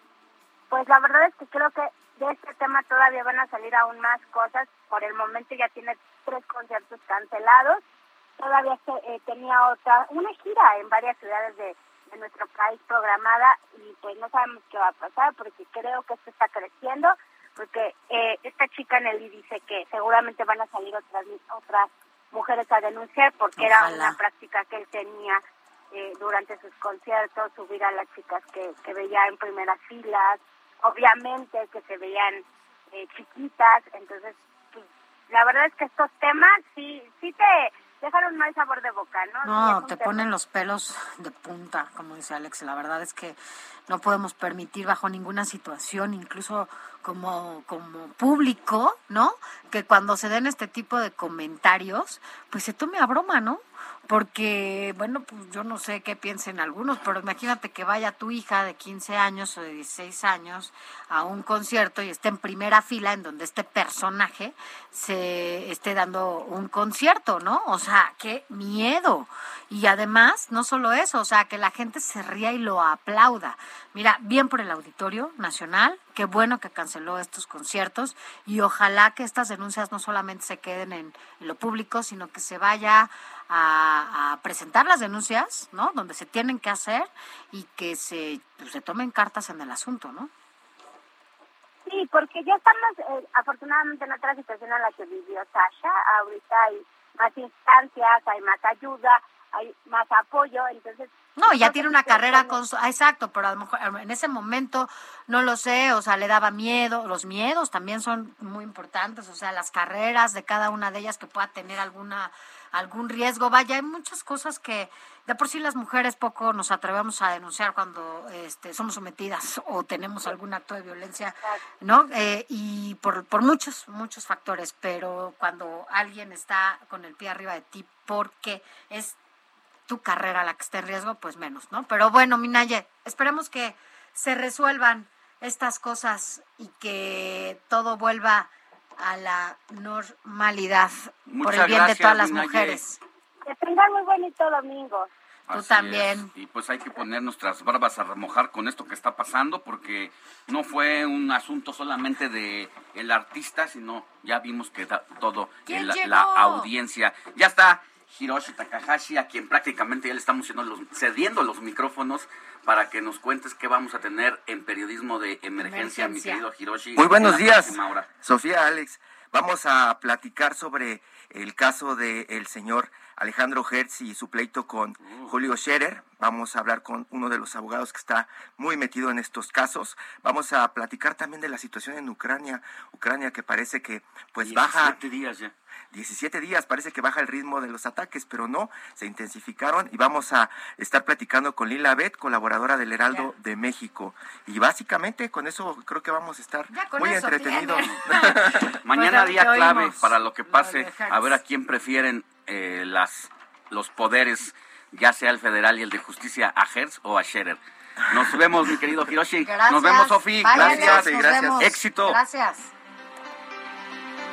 pues la verdad es que creo que de este tema todavía van a salir aún más cosas. Por el momento ya tiene tres conciertos cancelados. Todavía se, eh, tenía otra, una gira en varias ciudades de, de nuestro país programada y pues no sabemos qué va a pasar porque creo que esto está creciendo porque eh, esta chica Nelly dice que seguramente van a salir otras otras mujeres a denunciar porque era una práctica que él tenía eh, durante sus conciertos, subir a las chicas que, que veía en primeras filas, obviamente que se veían eh, chiquitas, entonces pues, la verdad es que estos temas sí sí te dejan un mal sabor de boca, ¿no? No, te tema- ponen los pelos de punta, como dice Alex. La verdad es que no podemos permitir bajo ninguna situación, incluso como, como público, ¿no? Que cuando se den este tipo de comentarios, pues se tome a broma, ¿no? Porque, bueno, pues yo no sé qué piensen algunos, pero imagínate que vaya tu hija de 15 años o de 16 años a un concierto y esté en primera fila en donde este personaje se esté dando un concierto, ¿no? O sea, qué miedo. Y además, no solo eso, o sea, que la gente se ría y lo aplauda. Mira, bien por el Auditorio Nacional, qué bueno que canceló estos conciertos y ojalá que estas denuncias no solamente se queden en, lo público, sino que se vaya a, a presentar las denuncias, ¿no? Donde se tienen que hacer y que se, pues, tomen cartas en el asunto, ¿no? Sí, porque ya estamos eh, afortunadamente en otra situación en la que vivió Sasha. Ahorita hay más instancias, hay más ayuda, hay más apoyo, entonces... No, ya tiene una carrera con su- ah, exacto, pero a lo mejor en ese momento no lo sé, o sea, le daba miedo, los miedos también son muy importantes, o sea, las carreras de cada una de ellas que pueda tener alguna algún riesgo, vaya, hay muchas cosas que de por sí las mujeres poco nos atrevemos a denunciar cuando este, somos sometidas o tenemos algún acto de violencia, ¿no? Eh, y por, por muchos, muchos factores, pero cuando alguien está con el pie arriba de ti porque es tu carrera la que esté en riesgo, pues menos, ¿no? Pero bueno, Minaye, esperemos que se resuelvan estas cosas y que todo vuelva a la normalidad por el bien de todas las Minaye. mujeres. Que tengan muy bonito domingo. Tú Así también. es. Y pues hay que poner nuestras barbas a remojar con esto que está pasando porque no fue un asunto solamente de el artista, sino ya vimos que da todo ¿Quién en la audiencia. Ya está Hiroshi Takahashi, a quien prácticamente ya le estamos cediendo los, cediendo los micrófonos para que nos cuentes qué vamos a tener en periodismo de emergencia, mi querido Hiroshi. Muy buenos días. Sofía, Alex. Vamos a platicar sobre el caso del señor Alejandro Hertz y su pleito con Julio Scherer. Vamos a hablar con uno de los abogados que está muy metido en estos casos. Vamos a platicar también de la situación en Ucrania. Ucrania que parece que pues baja 17 días ya. 17 días, parece que baja el ritmo de los ataques, pero no, se intensificaron y vamos a estar platicando con Lila Bet, colaboradora del Heraldo de México. Y básicamente con eso creo que vamos a estar muy eso entretenidos. Mañana Pues, día clave oímos. para lo que pase, a ver a quién prefieren eh, las los poderes, ya sea el federal y el de justicia, a Hertz o a Scherer. Nos vemos, mi querido Hiroshi. Gracias. Nos vemos, Sofi. Gracias, gracias. vemos. Éxito. Gracias.